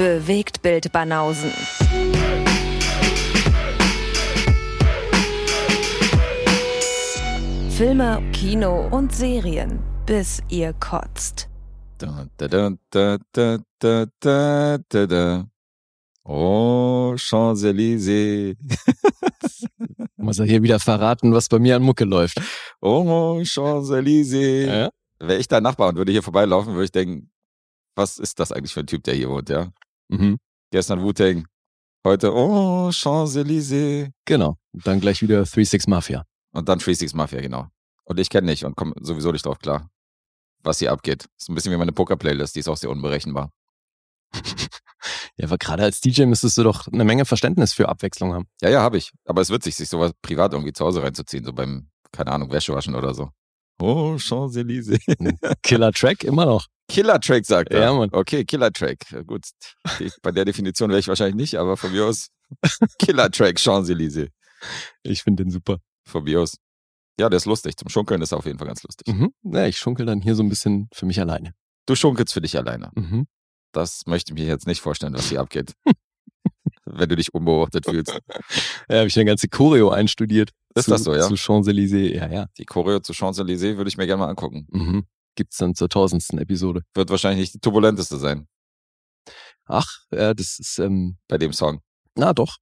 Bewegt Bild Banausen. Filme, Kino und Serien, bis ihr kotzt. Oh, Champs-Élysées. Muss er hier wieder verraten, was bei mir an Mucke läuft. Oh, Champs-Élysées. Ja? Wäre ich da Nachbar und würde hier vorbeilaufen, würde ich denken, was ist das eigentlich für ein Typ, der hier wohnt, ja? Mhm. Gestern Wu-Tang, heute, oh, Champs-Élysées. Genau. Und dann gleich wieder 3-6 Mafia. Und dann Free Six Mafia, genau. Und ich kenne nicht und komme sowieso nicht drauf klar, was hier abgeht. Ist ein bisschen wie meine Poker-Playlist, die ist auch sehr unberechenbar. Ja, aber gerade als DJ müsstest du doch eine Menge Verständnis für Abwechslung haben. Ja, ja, habe ich. Aber es wird sich, sich sowas privat irgendwie zu Hause reinzuziehen, so beim, keine Ahnung, Wäschewaschen oder so. Oh, Champs-Élysées. Killer-Track immer noch. Killer-Track, sagt er. Ja, Mann. Okay, Killer-Track. Gut, bei der Definition wäre ich wahrscheinlich nicht, aber von mir aus Killer-Track, Champs-Élysées. Ich finde den super. Von mir aus. Ja, der ist lustig. Zum Schunkeln ist er auf jeden Fall ganz lustig. Mhm. Ja, ich schunkel dann hier so ein bisschen für mich alleine. Du schunkelst für dich alleine. Mhm. Das möchte ich mir jetzt nicht vorstellen, was hier abgeht. Wenn du dich unbeobachtet fühlst. Ja, habe ich eine ganze Choreo einstudiert. Ist zu, das so, ja? Zu Champs-Élysées, ja, ja. Die Choreo zu Champs-Élysées würde ich mir gerne mal angucken. Mhm. Gibt's dann zur tausendsten Episode. Wird wahrscheinlich nicht die turbulenteste sein Ach, ja, das ist, ähm, bei dem Song. na doch.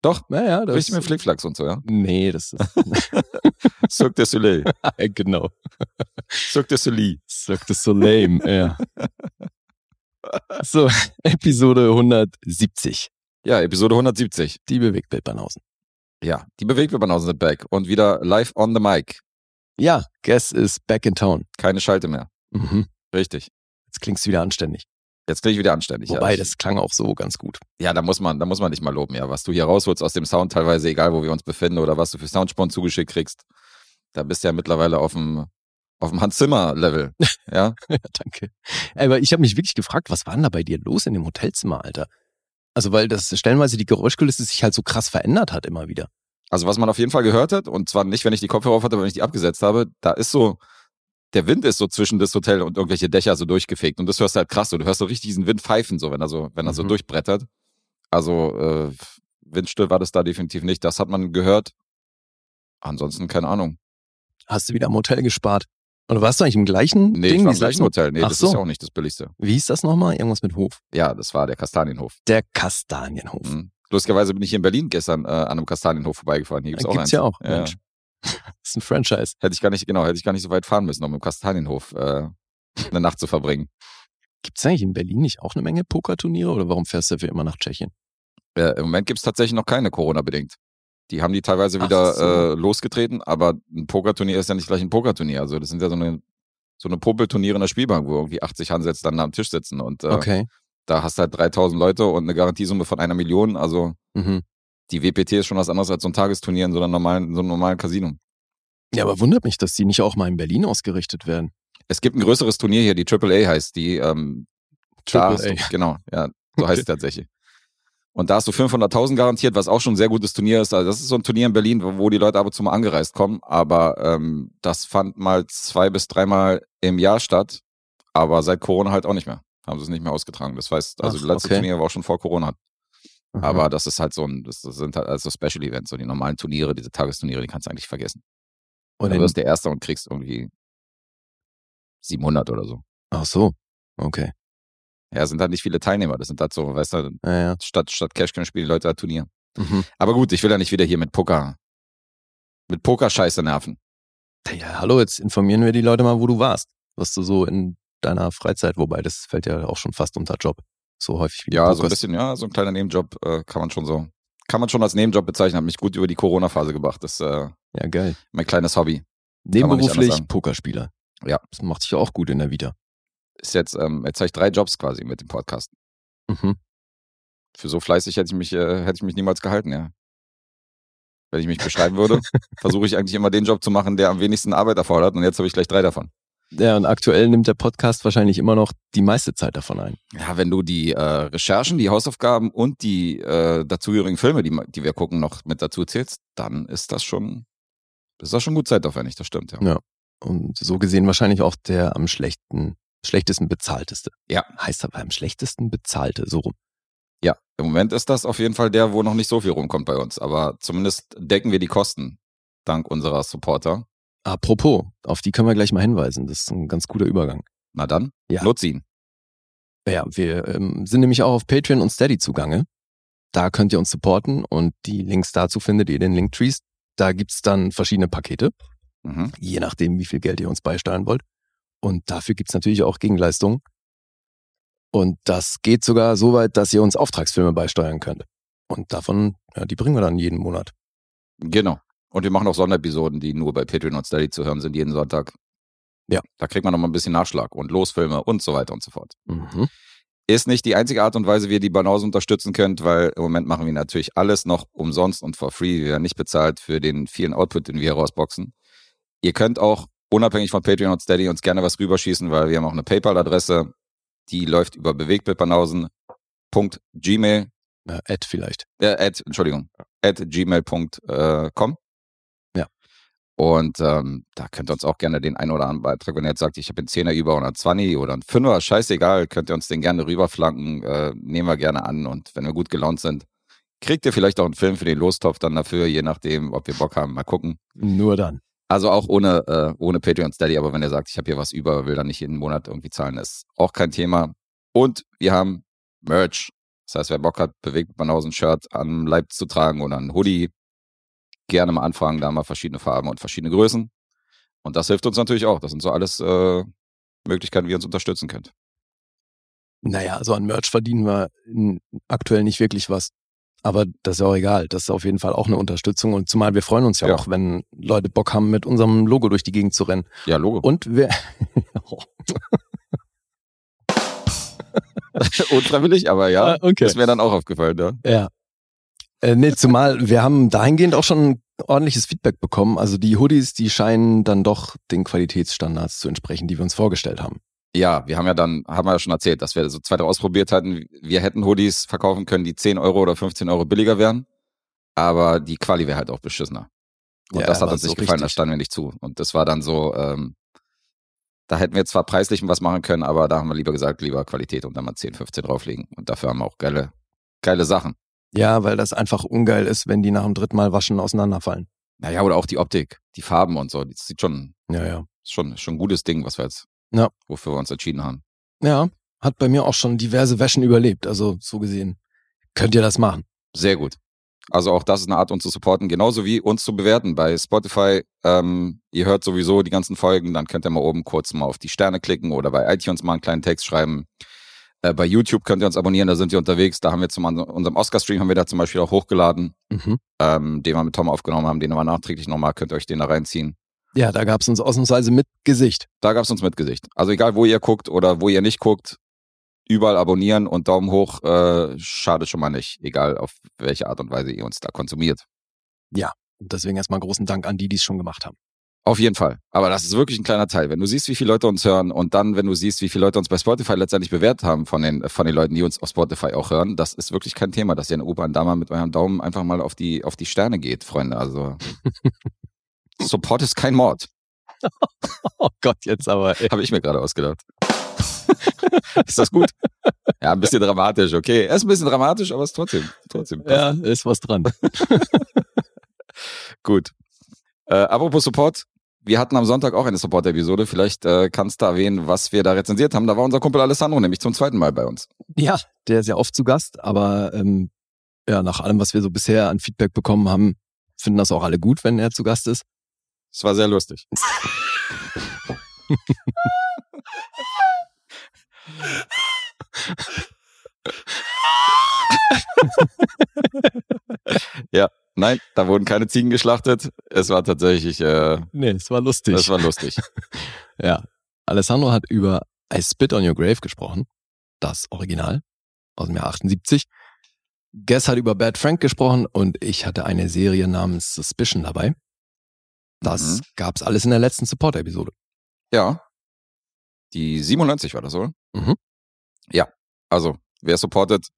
Doch? Ja, ja, das Richtig mit Flickflacks und so, ja? Nee, das ist, Cirque du Soleil. genau. Cirque du Soleil. Cirque du Soleil, ja. So, Episode 170. Ja, Episode 170. Die Bewegtbildbanausen. Ja, die Bewegtbildbanausen sind back. Und wieder live on the mic. Ja, Guess is back in town. Keine Schalte mehr. Mhm. Richtig. Jetzt klingt's wieder anständig. Jetzt klinge ich wieder anständig. Wobei, ja. das klang auch so ganz gut. Ja, da muss man, da muss man dich mal loben, ja. Was du hier rausholst aus dem Sound, teilweise egal, wo wir uns befinden oder was du für Soundsporn zugeschickt kriegst. Da bist du ja mittlerweile auf dem, auf dem Hans Zimmer Level. Ja. Ja, danke. Aber ich habe mich wirklich gefragt, was war denn da bei dir los in dem Hotelzimmer, Alter? Also, weil das stellenweise die Geräuschkulisse sich halt so krass verändert hat immer wieder. Also was man auf jeden Fall gehört hat, und zwar nicht, wenn ich die Kopfhörer auf hatte, aber wenn ich die abgesetzt habe, da ist so, der Wind ist so zwischen das Hotel und irgendwelche Dächer so durchgefegt. Und das hörst du halt krass so. Du hörst so richtig diesen Wind pfeifen, so, wenn er so, wenn er so Mhm. durchbrettert. Also, äh, windstill war das da definitiv nicht. Das hat man gehört. Ansonsten keine Ahnung. Hast du wieder am Hotel gespart? Oder warst du eigentlich im gleichen Nee, Ding? ich war im gleichen Hotel. Nee, Ach das so. ist ja auch nicht das Billigste. Wie hieß das nochmal? Irgendwas mit Hof. Ja, das war der Kastanienhof. Der Kastanienhof. Mhm. Lustigerweise bin ich hier in Berlin gestern äh, an einem Kastanienhof vorbeigefahren. Hier gibt's Äh, auch Gibt's eins. ja auch. Ja. Mensch. Das ist ein Franchise. Hätte ich gar nicht, genau, hätte ich gar nicht so weit fahren müssen, um im Kastanienhof äh, eine Nacht zu verbringen. Gibt's eigentlich in Berlin nicht auch eine Menge Pokerturniere oder warum fährst du für immer nach Tschechien? Äh, Im Moment gibt's tatsächlich noch keine Corona-bedingt. Die haben die teilweise Ach wieder so. äh, losgetreten, aber ein Pokerturnier ist ja nicht gleich ein Pokerturnier. Also das sind ja so eine so eine Popelturniere in der Spielbank, wo irgendwie 80 Hansels dann am Tisch sitzen und äh, Okay. da hast du halt 3000 Leute und eine Garantiesumme von einer Million. Also Mhm. die WPT ist schon was anderes als so ein Tagesturnier in so, einer normalen, so einem normalen Casino. Ja, aber wundert mich, dass die nicht auch mal in Berlin ausgerichtet werden. Es gibt ein größeres Turnier hier, die AAA heißt, die ähm, Triple du, A. genau, ja, so heißt es tatsächlich. Und da hast du 500.000 garantiert, was auch schon ein sehr gutes Turnier ist. Also das ist so ein Turnier in Berlin, wo die Leute ab und zu mal angereist kommen. Aber ähm, das fand mal zwei bis dreimal im Jahr statt. Aber seit Corona halt auch nicht mehr. Haben sie es nicht mehr ausgetragen. Das heißt, also Ach, das letzte okay. Turnier war auch schon vor Corona. Aha. Aber das ist halt so ein, das sind halt also Special Events. So die normalen Turniere, diese Tagesturniere, die kannst du eigentlich vergessen. Und du wirst der Erste und kriegst irgendwie 700 oder so. ach so. Okay. Ja, sind halt nicht viele Teilnehmer. Das sind halt so, weißt du, Ja, ja. statt, statt Cash spielen die Leute halt Turnier. Mhm. Aber gut, ich will ja nicht wieder hier mit Poker, mit Pokerscheiße nerven. Ja, hallo, jetzt informieren wir die Leute mal, wo du warst. Was du so in deiner Freizeit, wobei das fällt ja auch schon fast unter Job. So häufig wie Ja, so ein bisschen, ja, so ein kleiner Nebenjob äh, kann man schon so, kann man schon als Nebenjob bezeichnen. Hat mich gut über die Corona-Phase gebracht. Das ist äh, Ja, geil. mein kleines Hobby. Nebenberuflich. Pokerspieler. Ja. Das macht dich ja auch gut in der Vita. Ist jetzt, ähm, jetzt habe ich drei Jobs quasi mit dem Podcast. Mhm. Für so fleißig hätte ich mich, äh, hätte ich mich niemals gehalten, ja. Wenn ich mich beschreiben würde, versuche ich eigentlich immer den Job zu machen, der am wenigsten Arbeit erfordert. Und jetzt habe ich gleich drei davon. Ja, und aktuell nimmt der Podcast wahrscheinlich immer noch die meiste Zeit davon ein. Ja, wenn du die äh, Recherchen, die Hausaufgaben und die äh, dazugehörigen Filme, die, die wir gucken, noch mit dazu zählst, dann ist das schon, ist das schon gut zeitaufwendig, das stimmt, ja. Ja. Und so gesehen wahrscheinlich auch der am schlechten, schlechtesten bezahlteste. Ja. Heißt aber am schlechtesten bezahlte, so rum. Im Moment ist das auf jeden Fall der, wo noch nicht so viel rumkommt bei uns. Aber zumindest decken wir die Kosten dank unserer Supporter. Apropos, auf die können wir gleich mal hinweisen. Das ist ein ganz guter Übergang. Na dann, Ja. nutz ihn. Ja, wir ähm, sind nämlich auch auf Patreon und Steady zugange. Da könnt ihr uns supporten und die Links dazu findet ihr in den Linktrees. Da gibt's dann verschiedene Pakete, Mhm. je nachdem, wie viel Geld ihr uns beisteuern wollt. Und dafür gibt's natürlich auch Gegenleistungen. Und das geht sogar so weit, dass ihr uns Auftragsfilme beisteuern könnt. Und davon, ja, die bringen wir dann jeden Monat. Genau. Und wir machen auch Sonderepisoden, die nur bei Patreon und Steady zu hören sind, jeden Sonntag. Ja. Da kriegt man noch mal ein bisschen Nachschlag und Losfilme und so weiter und so fort. Mhm. Ist nicht die einzige Art und Weise, wie ihr die Banause unterstützen könnt, weil im Moment machen wir natürlich alles noch umsonst und for free. Wir werden nicht bezahlt für den vielen Output, den wir hier rausboxen. Ihr könnt auch unabhängig von Patreon und Steady uns gerne was rüberschießen, weil wir haben auch eine PayPal-Adresse, die läuft über bewegtbildbanausen.gmail, Ja, Ad vielleicht. äh, at, Entschuldigung, at gmail.com. Ja. Und ähm, da könnt ihr uns auch gerne den einen oder anderen Beitrag, wenn ihr jetzt sagt, ich habe einen Zehner über oder einen 20 oder einen Fünfer, scheißegal, könnt ihr uns den gerne rüberflanken, äh, nehmen wir gerne an und wenn wir gut gelaunt sind, kriegt ihr vielleicht auch einen Film für den Lostopf dann dafür, je nachdem, ob wir Bock haben, mal gucken. Nur dann. Also auch ohne, äh, ohne Patreon Steady, aber wenn ihr sagt, ich habe hier was über, will dann nicht jeden Monat irgendwie zahlen, ist auch kein Thema. Und wir haben Merch. Das heißt, wer Bock hat, bewegt Banausen Shirt am Leib zu tragen oder ein Hoodie, gerne mal anfragen, da haben wir verschiedene Farben und verschiedene Größen. Und das hilft uns natürlich auch. Das sind so alles äh, Möglichkeiten, wie ihr uns unterstützen könnt. Naja, also an Merch verdienen wir aktuell nicht wirklich was. Aber das ist ja auch egal. Das ist auf jeden Fall auch eine Unterstützung. Und zumal wir freuen uns ja, Ja. auch, wenn Leute Bock haben, mit unserem Logo durch die Gegend zu rennen. Ja, Logo. Und wir, Unfreiwillig, aber ja, Ah, okay. ist mir dann auch aufgefallen, ja. ja. Äh, nee, zumal wir haben dahingehend auch schon ordentliches Feedback bekommen. Also die Hoodies, die scheinen dann doch den Qualitätsstandards zu entsprechen, die wir uns vorgestellt haben. Ja, wir haben ja dann, haben wir ja schon erzählt, dass wir so zwei, drei ausprobiert hatten. Wir hätten Hoodies verkaufen können, die 10 Euro oder 15 Euro billiger wären. Aber die Quali wäre halt auch beschissener. Und Ja, das hat uns nicht so gefallen, da richtig. standen wir nicht zu. Und das war dann so, ähm, da hätten wir zwar preislich was machen können, aber da haben wir lieber gesagt, lieber Qualität und dann mal 10, 15 drauflegen. Und dafür haben wir auch geile, geile Sachen. Ja, weil das einfach ungeil ist, wenn die nach dem dritten Mal waschen auseinanderfallen. Naja, oder auch die Optik, die Farben und so. Das sieht schon, Ja, ja. ist schon, schon ein gutes Ding, was wir jetzt, Ja. wofür wir uns entschieden haben. Ja, hat bei mir auch schon diverse Wäschen überlebt. Also so gesehen könnt ihr das machen. Sehr gut. Also auch das ist eine Art, uns zu supporten, genauso wie uns zu bewerten bei Spotify. Ähm, ihr hört sowieso die ganzen Folgen, dann könnt ihr mal oben kurz mal auf die Sterne klicken oder bei iTunes mal einen kleinen Text schreiben. Äh, bei YouTube könnt ihr uns abonnieren, da sind wir unterwegs. Da haben wir zum unserem Oscar-Stream haben wir da zum Beispiel auch hochgeladen, Mhm. ähm, den wir mit Tom aufgenommen haben, den aber nachträglich nochmal, könnt ihr euch den da reinziehen. Ja, da gab's uns ausnahmsweise mit Gesicht. Da gab's uns mit Gesicht. Also egal, wo ihr guckt oder wo ihr nicht guckt, überall abonnieren und Daumen hoch, äh, schadet schon mal nicht. Egal, auf welche Art und Weise ihr uns da konsumiert. Und deswegen erstmal großen Dank an die, die es schon gemacht haben. Auf jeden Fall. Aber das ist wirklich ein kleiner Teil. Wenn du siehst, wie viele Leute uns hören und dann, wenn du siehst, wie viele Leute uns bei Spotify letztendlich bewertet haben von den, von den Leuten, die uns auf Spotify auch hören, das ist wirklich kein Thema, dass ihr in der U-Bahn da mal mit eurem Daumen einfach mal auf die, auf die Sterne geht, Freunde. Also, Support ist kein Mord. Oh Gott, jetzt aber. Habe ich mir gerade ausgedacht. ist das gut? Ja, ein bisschen dramatisch, okay. Er ist ein bisschen dramatisch, aber es ist trotzdem, trotzdem. Ja, ist was dran. Gut. Äh, apropos Support, wir hatten am Sonntag auch eine Support-Episode. Vielleicht äh, kannst du erwähnen, was wir da rezensiert haben. Da war unser Kumpel Alessandro nämlich zum zweiten Mal bei uns. Ja, der ist ja oft zu Gast, aber ähm, ja, nach allem, was wir so bisher an Feedback bekommen haben, finden das auch alle gut, wenn er zu Gast ist. Es war sehr lustig. ja, nein, da wurden keine Ziegen geschlachtet. Es war tatsächlich, äh, Nee, es war lustig. das war lustig. ja. Alessandro hat über I Spit on Your Grave gesprochen. Das Original aus dem Jahr 78. Guess hat über Bad Frank gesprochen und ich hatte eine Serie namens Suspicion dabei. Das Mhm. gab's alles in der letzten Support-Episode. Ja. Die 97 war das, oder? Mhm. Ja, also wer supportet,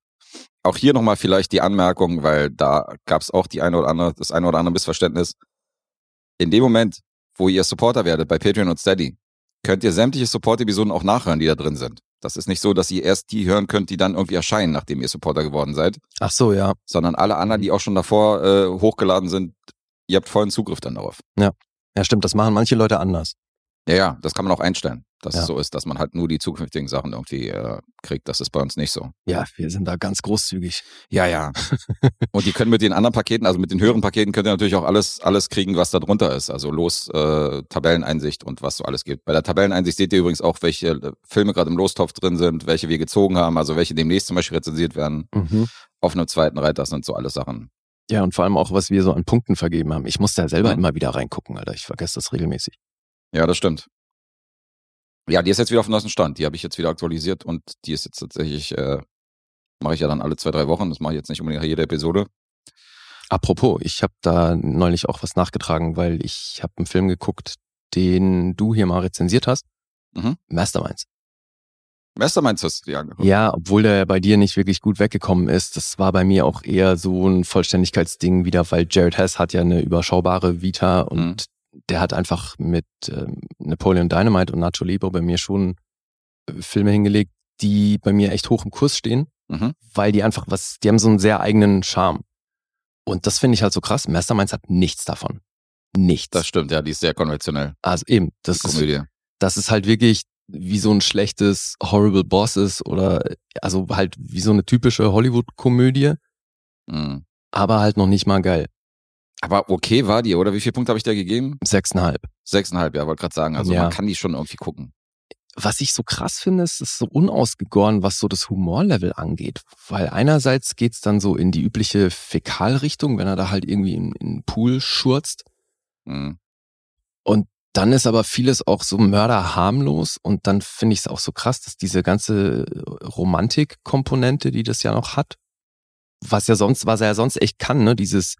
auch hier nochmal vielleicht die Anmerkung, weil da gab es auch die eine oder andere, das eine oder andere Missverständnis. In dem Moment, wo ihr Supporter werdet bei Patreon und Steady, könnt ihr sämtliche Support-Episoden auch nachhören, die da drin sind. Das ist nicht so, dass ihr erst die hören könnt, die dann irgendwie erscheinen, nachdem ihr Supporter geworden seid, Ach so, ja. sondern alle anderen, die auch schon davor äh, hochgeladen sind, ihr habt vollen Zugriff dann darauf. Ja, stimmt, das machen manche Leute anders. Ja, ja, das kann man auch einstellen, dass Ja. es so ist, dass man halt nur die zukünftigen Sachen irgendwie äh, kriegt. Das ist bei uns nicht so. Ja, wir sind da ganz großzügig. Ja, ja. und die können mit den anderen Paketen, also mit den höheren Paketen, könnt ihr natürlich auch alles, alles kriegen, was da drunter ist. Also los, äh, Tabelleneinsicht und was so alles gibt. Bei der Tabelleneinsicht seht ihr übrigens auch, welche äh, Filme gerade im Lostopf drin sind, welche wir gezogen haben, also welche demnächst zum Beispiel rezensiert werden. Mhm. Auf einem zweiten Reiter, das sind so alles Sachen. Ja, und vor allem auch, was wir so an Punkten vergeben haben. Ich muss da selber Mhm. immer wieder reingucken, Alter. Ich vergesse das regelmäßig. Ja, das stimmt. Ja, die ist jetzt wieder auf dem neuesten Stand. Die habe ich jetzt wieder aktualisiert und die ist jetzt tatsächlich, äh, mache ich ja dann alle zwei, drei Wochen. Das mache ich jetzt nicht unbedingt nach jeder Episode. Apropos, ich habe da neulich auch was nachgetragen, weil ich habe einen Film geguckt, den du hier mal rezensiert hast. Mhm. Masterminds. Masterminds hast du dir angeguckt. Ja, obwohl der bei dir nicht wirklich gut weggekommen ist, das war bei mir auch eher so ein Vollständigkeitsding wieder, weil Jared Hess hat ja eine überschaubare Vita und der hat einfach mit ähm, Napoleon Dynamite und Nacho Libre bei mir schon äh, Filme hingelegt, die bei mir echt hoch im Kurs stehen, Mhm. weil die einfach was, die haben so einen sehr eigenen Charme. Und das finde ich halt so krass. Masterminds hat nichts davon. Nichts. Das stimmt, ja, die ist sehr konventionell. also eben, das Die ist, Komödie. das ist halt wirklich wie so ein schlechtes Horrible Bosses oder also halt wie so eine typische Hollywood-Komödie, Mhm. aber halt noch nicht mal geil. Aber okay war die, oder? Wie viele Punkte habe ich da gegeben? Sechseinhalb. Sechseinhalb, ja, wollte gerade sagen. Also Ja. man kann die schon irgendwie gucken. Was ich so krass finde, ist, es ist so unausgegoren, was so das Humorlevel angeht. Weil einerseits geht's dann so in die übliche Fäkalrichtung, wenn er da halt irgendwie in, in den Pool schurzt. Mhm. Dann ist aber vieles auch so mörderharmlos und dann finde ich es auch so krass, dass diese ganze Romantik-Komponente, die das ja noch hat, was ja sonst, was er ja sonst echt kann, ne, dieses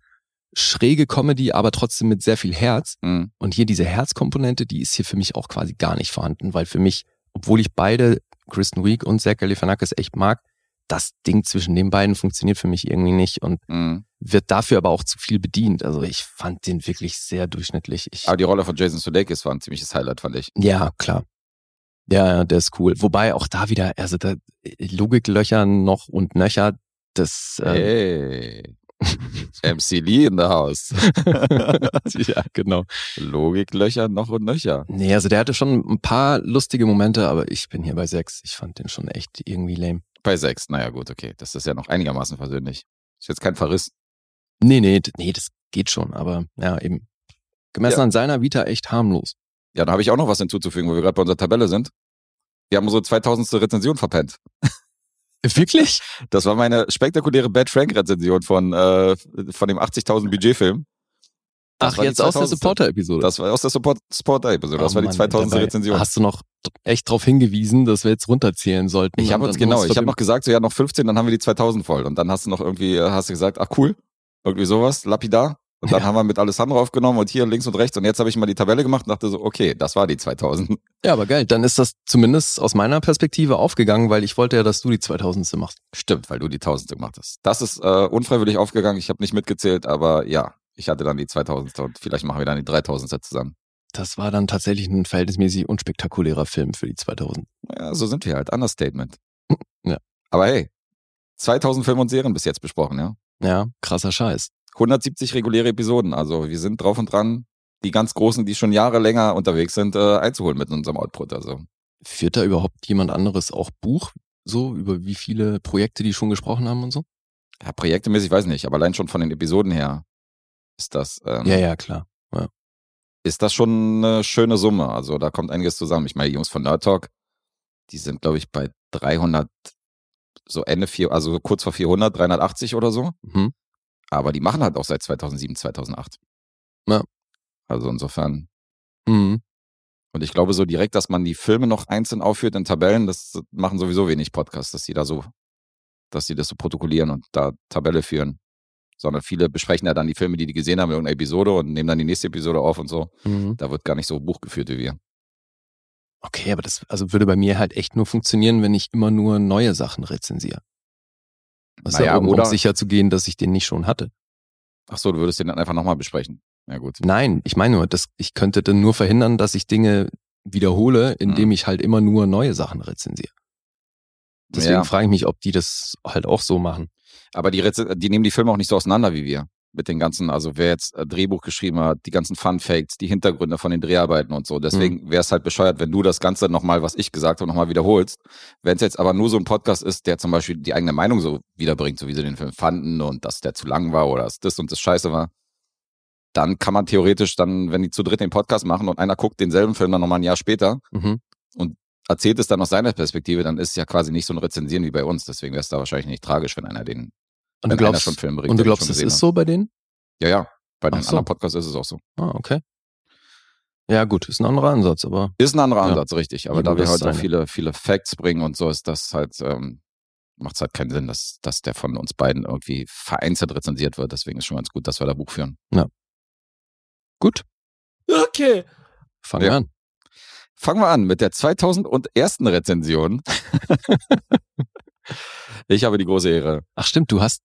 schräge Comedy, aber trotzdem mit sehr viel Herz. Mhm. Und hier diese Herzkomponente, die ist hier für mich auch quasi gar nicht vorhanden, weil für mich, obwohl ich beide, Kristen Wiig und Zach Galifianakis echt mag, das Ding zwischen den beiden funktioniert für mich irgendwie nicht und Mhm. wird dafür aber auch zu viel bedient. Also ich fand den wirklich sehr durchschnittlich. Ich, Aber die Rolle von Jason Sudeikis war ein ziemliches Highlight, fand ich. ja, klar. Ja, ja, der ist cool. Wobei auch da wieder, also da Logiklöcher noch und nöcher, das äh, Hey. MC Lee in the house. ja, genau. Logiklöcher noch und nöcher. Nee, also der hatte schon ein paar lustige Momente, aber ich bin hier bei sechs. Ich fand den schon echt irgendwie lame. Bei sechs, naja gut, okay. Das ist ja noch einigermaßen versöhnlich. Ist jetzt kein Verriss. Nee, nee, nee, das geht schon, aber ja, eben. Gemessen Ja. an seiner Vita echt harmlos. Ja, da habe ich auch noch was hinzuzufügen, wo wir gerade bei unserer Tabelle sind. Wir haben unsere 2000. Rezension verpennt. Wirklich? Das war meine spektakuläre Bad Frank Rezension von, äh, von dem 80.000 Budgetfilm. Das Ach, jetzt aus der 2000. Supporter-Episode. Das war aus der Support, Supporter-Episode. Das Oh war die Mann, 2000. dabei Rezension. Hast du noch echt darauf hingewiesen, dass wir jetzt runterzählen sollten? Ich habe Und uns genau, ich habe noch gesagt, so ja, noch 15, dann haben wir die 2000 voll. Und dann hast du noch irgendwie, äh, hast du gesagt, ach cool, irgendwie sowas, lapidar. Und dann Ja. haben wir mit Alessandro aufgenommen und hier links und rechts. Und jetzt habe ich mal die Tabelle gemacht und dachte so, okay, das war die 2000. Ja, aber geil. Dann ist das zumindest aus meiner Perspektive aufgegangen, weil ich wollte ja, dass du die 2000. machst. Stimmt, weil du die 1000 gemacht hast. Das ist äh, unfreiwillig aufgegangen. Ich habe nicht mitgezählt, aber ja, ich hatte dann die 2000 und vielleicht machen wir dann die 3000 zusammen. Das war dann tatsächlich ein verhältnismäßig unspektakulärer Film für die 2000. Ja, so sind wir halt. Understatement. Ja. Aber hey, 2000 Filme und Serien bis jetzt besprochen, ja. Ja, krasser Scheiß. 170 reguläre Episoden. Also wir sind drauf und dran, die ganz großen, die schon Jahre länger unterwegs sind, äh, einzuholen mit unserem Output. Also Führt da überhaupt jemand anderes auch Buch? So, über wie viele Projekte die schon gesprochen haben und so? ja, projektemäßig weiß ich nicht, aber allein schon von den Episoden her ist das ähm, Ja, ja, klar. Ist das schon eine schöne Summe. Also da kommt einiges zusammen. Ich meine, die Jungs von Nerd Talk, die sind glaube ich bei 300 so Ende vier, also so kurz vor 400, 380 oder so. Mhm. Aber die machen halt auch seit 2007, 2008. Ja. Also insofern Mhm. Und ich glaube so direkt, dass man die Filme noch einzeln aufführt in Tabellen, das machen sowieso wenig Podcasts, dass die da so, dass die das so protokollieren und da Tabelle führen. Sondern viele besprechen ja dann die Filme, die die gesehen haben in irgendeiner Episode und nehmen dann die nächste Episode auf und so. Mhm. Da wird gar nicht so Buch geführt wie wir. Okay, aber das also würde bei mir halt echt nur funktionieren, wenn ich immer nur neue Sachen rezensiere. Also Naja, um, um sicher zu gehen, dass ich den nicht schon hatte. Ach so, du würdest den dann einfach nochmal besprechen. Ja gut. Nein, ich meine nur, dass ich könnte dann nur verhindern, dass ich Dinge wiederhole, indem Mhm. ich halt immer nur neue Sachen rezensiere. Deswegen Ja. frage ich mich, ob die das halt auch so machen. Aber die, die nehmen die Filme auch nicht so auseinander wie wir. Mit den ganzen, also wer jetzt äh, Drehbuch geschrieben hat, die ganzen Fun Facts, die Hintergründe von den Dreharbeiten und so. Deswegen wäre es halt bescheuert, wenn du das Ganze nochmal, was ich gesagt habe, nochmal wiederholst. Wenn es jetzt aber nur so ein Podcast ist, der zum Beispiel die eigene Meinung so wiederbringt, so wie sie den Film fanden und dass der zu lang war oder dass das und das scheiße war, dann kann man theoretisch dann, wenn die zu dritt den Podcast machen und einer guckt denselben Film dann nochmal ein Jahr später, Mhm. erzählt es dann aus seiner Perspektive, dann ist es ja quasi nicht so ein Rezensieren wie bei uns. Deswegen wäre es da wahrscheinlich nicht tragisch, wenn einer den, Und du glaubst, schon Film bringt. und du glaubst, schon das ist hat. so bei denen? Ja, ja. Bei den so. anderen Podcasts ist es auch so. Ah, okay. Ja, gut, ist ein anderer Ansatz, aber Ist ein anderer Ja. Ansatz, richtig. Aber Ja, da wir heute ist auch viele, viele Facts bringen und so, ist das halt, ähm, macht es halt keinen Sinn, dass, dass der von uns beiden irgendwie vereinzelt rezensiert wird. Deswegen ist schon ganz gut, dass wir da Buch führen. gut. Okay. Fangen Ja. wir an. Fangen wir an mit der 2001. Rezension. ich habe die große Ehre. Ach stimmt, du hast,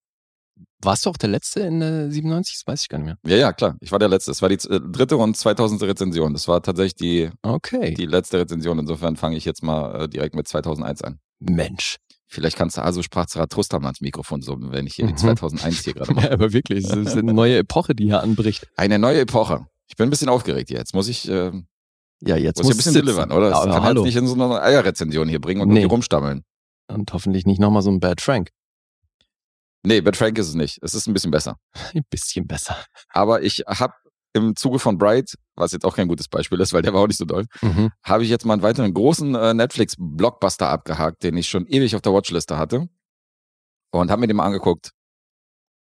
warst du auch der Letzte in der 97? Das weiß ich gar nicht mehr. Ja, ja, klar. Ich war der Letzte. Es war die äh, dritte und 2000. Rezension. Das war tatsächlich die, Okay. die letzte Rezension. Insofern fange ich jetzt mal äh, direkt mit 2001 an. Mensch. Vielleicht kannst du also sprach Zarathustra mal ans Mikrofon summen, wenn ich hier die Mhm. 2001 hier gerade mache. Ja, aber wirklich, es ist eine neue Epoche, die hier anbricht. Eine neue Epoche. Ich bin ein bisschen aufgeregt hier. Jetzt muss ich, äh, muss Ja, jetzt ich ein muss bisschen sitzen. delivern, oder? Das Aber kann hallo. jetzt nicht in so eine Eierrezension hier bringen und Nee. rumstammeln. Und hoffentlich nicht nochmal so ein Bad Frank. Nee, Bad Frank ist es nicht. Es ist ein bisschen besser. Ein bisschen besser. Aber ich habe im Zuge von Bright, was jetzt auch kein gutes Beispiel ist, weil der war auch nicht so doll, Mhm. habe ich jetzt mal einen weiteren großen äh, Netflix-Blockbuster abgehakt, den ich schon ewig auf der Watchliste hatte. Und habe mir den mal angeguckt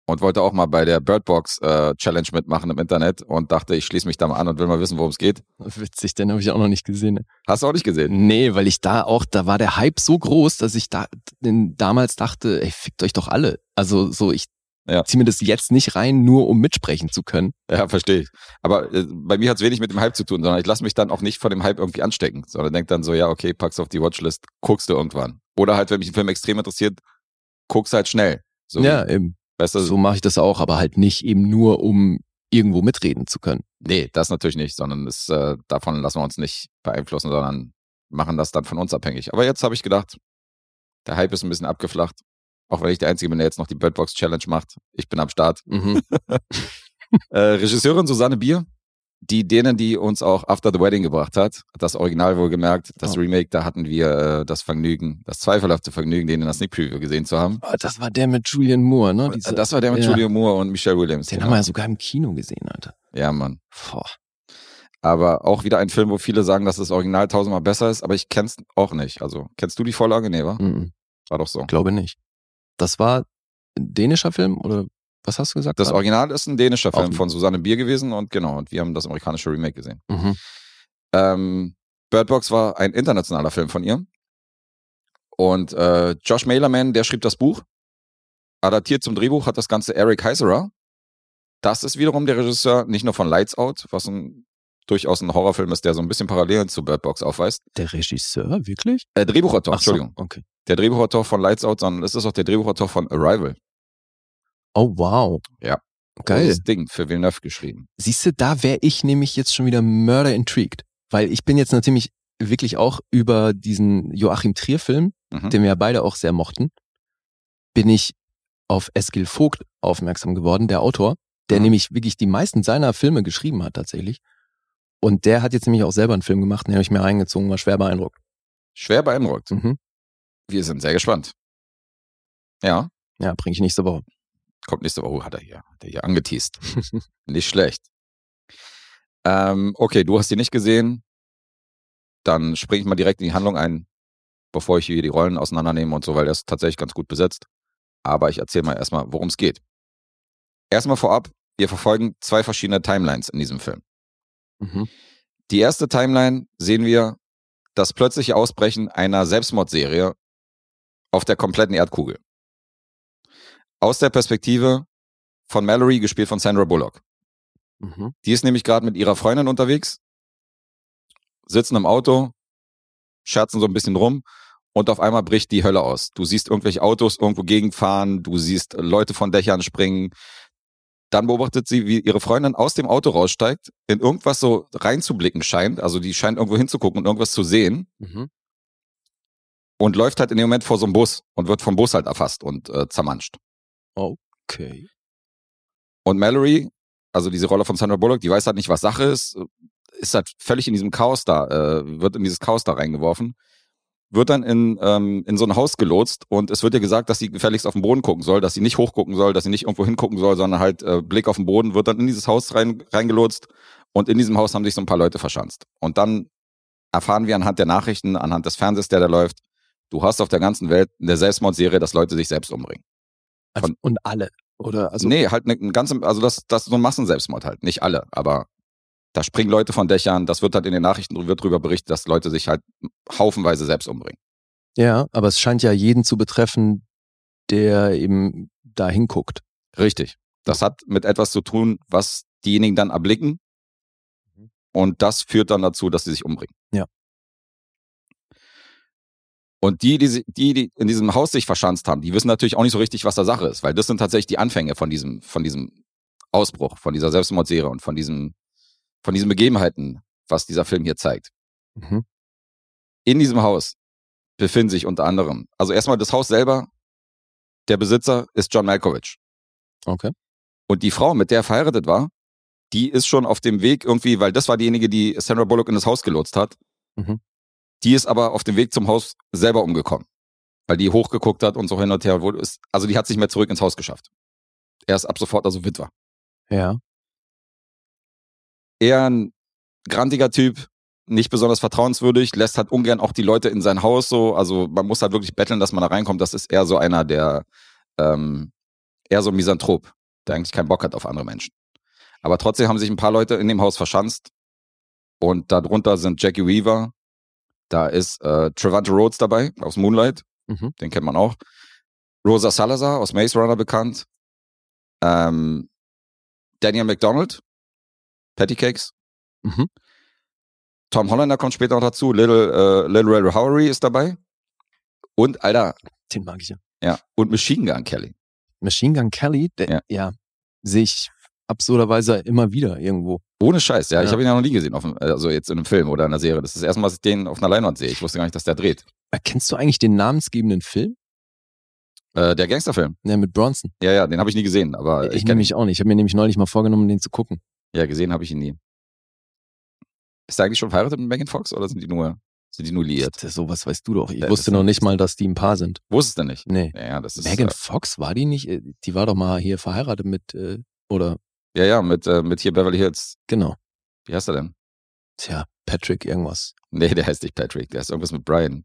und wollte auch mal bei der Birdbox äh, Challenge mitmachen im Internet und dachte, ich schließe mich da mal an und will mal wissen, worum es geht. Witzig, den habe ich auch noch nicht gesehen. Hast du auch nicht gesehen? Nee, weil ich da auch, da war der Hype so groß, dass ich da denn damals dachte, ey, fickt euch doch alle. Also so, ich Ja. zieh mir das jetzt nicht rein, nur um mitsprechen zu können. Ja, verstehe ich. Aber äh, bei mir hat es wenig mit dem Hype zu tun, sondern ich lasse mich dann auch nicht von dem Hype irgendwie anstecken, sondern denk dann so, ja, okay, pack's auf die Watchlist, guckst du irgendwann. Oder halt, wenn mich ein Film extrem interessiert, guckst halt schnell. So, ja, eben. Weißt du, So mache ich das auch, aber halt nicht eben nur, um irgendwo mitreden zu können. nee, das natürlich nicht, sondern es, äh, davon lassen wir uns nicht beeinflussen, sondern machen das dann von uns abhängig. Aber jetzt habe ich gedacht, der Hype ist ein bisschen abgeflacht. Auch wenn ich der Einzige bin, der jetzt noch die Birdbox Challenge macht. Ich bin am Start. Mhm. Äh, Regisseurin Susanne Bier, die denen, die uns auch After the Wedding gebracht hat, das Original wohlgemerkt, das Oh. Remake, da hatten wir äh, das Vergnügen, das zweifelhafte Vergnügen, den in der Sneak Preview gesehen zu haben. Ah, Das war der mit Julian Moore, ne? Diese- das war der mit ja. Julia Moore und Michelle Williams. Den genau. haben wir ja sogar im Kino gesehen, Alter. ja, Mann. Boah. Aber auch wieder ein Film, wo viele sagen, dass das Original tausendmal besser ist, aber ich kenn's auch nicht. Also, kennst du die Vorlage? Nee, wa? Mhm. War doch so. Glaube nicht. Das war ein dänischer Film oder was hast du gesagt? Das? Original ist ein dänischer Film von Susanne Bier gewesen und genau, und wir haben das amerikanische Remake gesehen. Mhm. Ähm, Bird Box war ein internationaler Film von ihr. Und äh, Josh Mailerman, der schrieb das Buch. Adaptiert zum Drehbuch hat das Ganze Eric Heiserer. Das ist wiederum der Regisseur nicht nur von Lights Out, was ein, durchaus ein Horrorfilm ist, der so ein bisschen Parallelen zu Bird Box aufweist. Der Regisseur, wirklich? Äh, Drehbuchautor, so, Entschuldigung. Okay. Der Drehbuchautor von Lights Out, sondern es ist auch der Drehbuchautor von Arrival. Oh, wow. Ja. Geil. Das Ding für Villeneuve geschrieben. Siehst du, da wäre ich nämlich jetzt schon wieder murder intrigued. Weil ich bin jetzt natürlich wirklich auch über diesen Joachim Trier-Film, Mhm. den wir ja beide auch sehr mochten, bin ich auf Eskil Vogt aufmerksam geworden, der Autor, der Mhm. nämlich wirklich die meisten seiner Filme geschrieben hat tatsächlich. Und der hat jetzt nämlich auch selber einen Film gemacht, den habe ich mir reingezogen, war schwer beeindruckt. Schwer beeindruckt. Mhm. Wir sind sehr gespannt. Ja, Ja, bringe ich nächste Woche. Kommt nächste Woche. Oh, hat er hier, hat er hier angeteased. Nicht schlecht. Ähm, okay, du hast die nicht gesehen. Dann springe ich mal direkt in die Handlung ein, bevor ich hier die Rollen auseinandernehme und so, weil der ist tatsächlich ganz gut besetzt. Aber ich erzähle mal erstmal, worum es geht. Erstmal vorab, wir verfolgen zwei verschiedene Timelines in diesem Film. Mhm. Die erste Timeline sehen wir das plötzliche Ausbrechen einer Selbstmordserie auf der kompletten Erdkugel. Aus der Perspektive von Mallory, gespielt von Sandra Bullock. Mhm. Die ist nämlich gerade mit ihrer Freundin unterwegs, sitzen im Auto, scherzen so ein bisschen rum und auf einmal bricht die Hölle aus. Du siehst irgendwelche Autos irgendwo gegenfahren, du siehst Leute von Dächern springen. Dann beobachtet sie, wie ihre Freundin aus dem Auto raussteigt, in irgendwas so reinzublicken scheint. Also die scheint irgendwo hinzugucken und irgendwas zu sehen. Mhm. und läuft halt in dem Moment vor so einem Bus und wird vom Bus halt erfasst und äh, zermanscht. Okay. Und Mallory, also diese Rolle von Sandra Bullock, die weiß halt nicht, was Sache ist, ist halt völlig in diesem Chaos da, äh, wird in dieses Chaos da reingeworfen, wird dann in, ähm, in so ein Haus gelotst und es wird ihr gesagt, dass sie gefälligst auf den Boden gucken soll, dass sie nicht hochgucken soll, dass sie nicht irgendwo hingucken soll, sondern halt äh, Blick auf den Boden, wird dann in dieses Haus rein, reingelotst und in diesem Haus haben sich so ein paar Leute verschanzt. Und dann erfahren wir anhand der Nachrichten, anhand des Fernsehs, der da läuft, du hast auf der ganzen Welt eine Selbstmordserie, dass Leute sich selbst umbringen. Also, Von- und alle. Oder also nee, halt eine, ganze, also das, das ist so ein Massenselbstmord halt. Nicht alle, aber da springen Leute von Dächern, das wird halt in den Nachrichten wird drüber berichtet, dass Leute sich halt haufenweise selbst umbringen. ja, aber es scheint ja jeden zu betreffen, der eben da hinguckt. Richtig. Das hat mit etwas zu tun, was diejenigen dann erblicken. Und das führt dann dazu, dass sie sich umbringen. Ja. Und die, die, die in diesem Haus sich verschanzt haben, die wissen natürlich auch nicht so richtig, was da Sache ist, weil das sind tatsächlich die Anfänge von diesem, von diesem Ausbruch, von dieser Selbstmordserie und von diesem, von diesen Begebenheiten, was dieser Film hier zeigt. Mhm. In diesem Haus befinden sich unter anderem, also erstmal das Haus selber, der Besitzer ist John Malkovich. Okay. Und die Frau, mit der er verheiratet war, die ist schon auf dem Weg irgendwie, weil das war diejenige, die Sandra Bullock in das Haus gelotst hat. Mhm. Die ist aber auf dem Weg zum Haus selber umgekommen. Weil die hochgeguckt hat und so hin und her. Ist, also die hat sich mehr zurück ins Haus geschafft. Er ist ab sofort also Witwer. Ja. Er ein grantiger Typ, nicht besonders vertrauenswürdig, lässt halt ungern auch die Leute in sein Haus so. Also man muss halt wirklich betteln, dass man da reinkommt. Das ist eher so einer, der ähm, eher so ein Misanthrop, der eigentlich keinen Bock hat auf andere Menschen. Aber trotzdem haben sich ein paar Leute in dem Haus verschanzt. Und darunter sind Jackie Weaver, da ist äh, Trevante Rhodes dabei aus Moonlight, Mhm. den kennt man auch. Rosa Salazar aus Maze Runner bekannt. Ähm, Daniel McDonald, Pattycakes. Mhm. Tom Hollander kommt später noch dazu. Little, äh, Little Red Howery ist dabei. Und, Alter, Den mag ich ja. ja, und Machine Gun Kelly. Machine Gun Kelly, der, Ja. ja, sehe ich absurderweise immer wieder irgendwo. Ohne Scheiß, ja. Ich Ja. habe ihn ja noch nie gesehen, auf, also jetzt in einem Film oder in einer Serie. Das ist das erste Mal, dass ich den auf einer Leinwand sehe. Ich wusste gar nicht, dass der dreht. Erkennst du eigentlich den namensgebenden Film? Äh, der Gangsterfilm. Ja, mit Bronson. Ja, ja, den habe ich nie gesehen, aber ich ich kenne mich auch nicht. Ich habe mir nämlich neulich mal vorgenommen, den zu gucken. Ja, gesehen habe ich ihn nie. Ist er eigentlich schon verheiratet mit Megan Fox oder sind die nur, sind die nur liiert? Das, sowas weißt du doch. Ich Das wusste noch nicht mal, dass die ein Paar sind. Wusstest du nicht? Nee. Ja, ja, das ist. Megan Äh, Fox war die nicht? Äh, Die war doch mal hier verheiratet mit, äh, oder, ja, ja, mit, äh, mit hier Beverly Hills. genau. Wie heißt er denn? Tja, Patrick irgendwas. Nee, der heißt nicht Patrick. Der ist irgendwas mit Brian.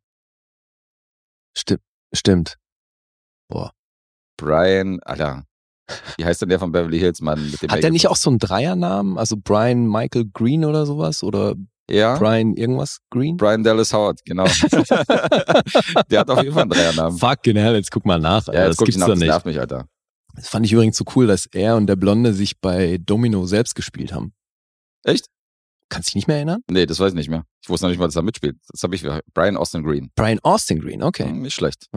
Stimmt. Stimmt. Brian, Alter. Wie heißt denn der von Beverly Hills, Mann? Mit dem Hat der nicht auch so einen Dreiernamen? Also Brian Michael Green oder sowas? Oder Ja, Brian irgendwas Green? Brian Dallas Howard, genau. der hat auf jeden Fall einen Dreiernamen. Fucking hell, jetzt guck mal nach. Alter. Ja, das jetzt ich gibt's nach, doch das nicht. nervt mich, Alter. Das fand ich übrigens so cool, dass er und der Blonde sich bei Domino selbst gespielt haben. Echt? Kannst dich nicht mehr erinnern? Nee, das weiß ich nicht mehr. Ich wusste noch nicht mal, dass er mitspielt. Das habe ich Brian Austin Green. Brian Austin Green, okay. Hm, Nicht schlecht.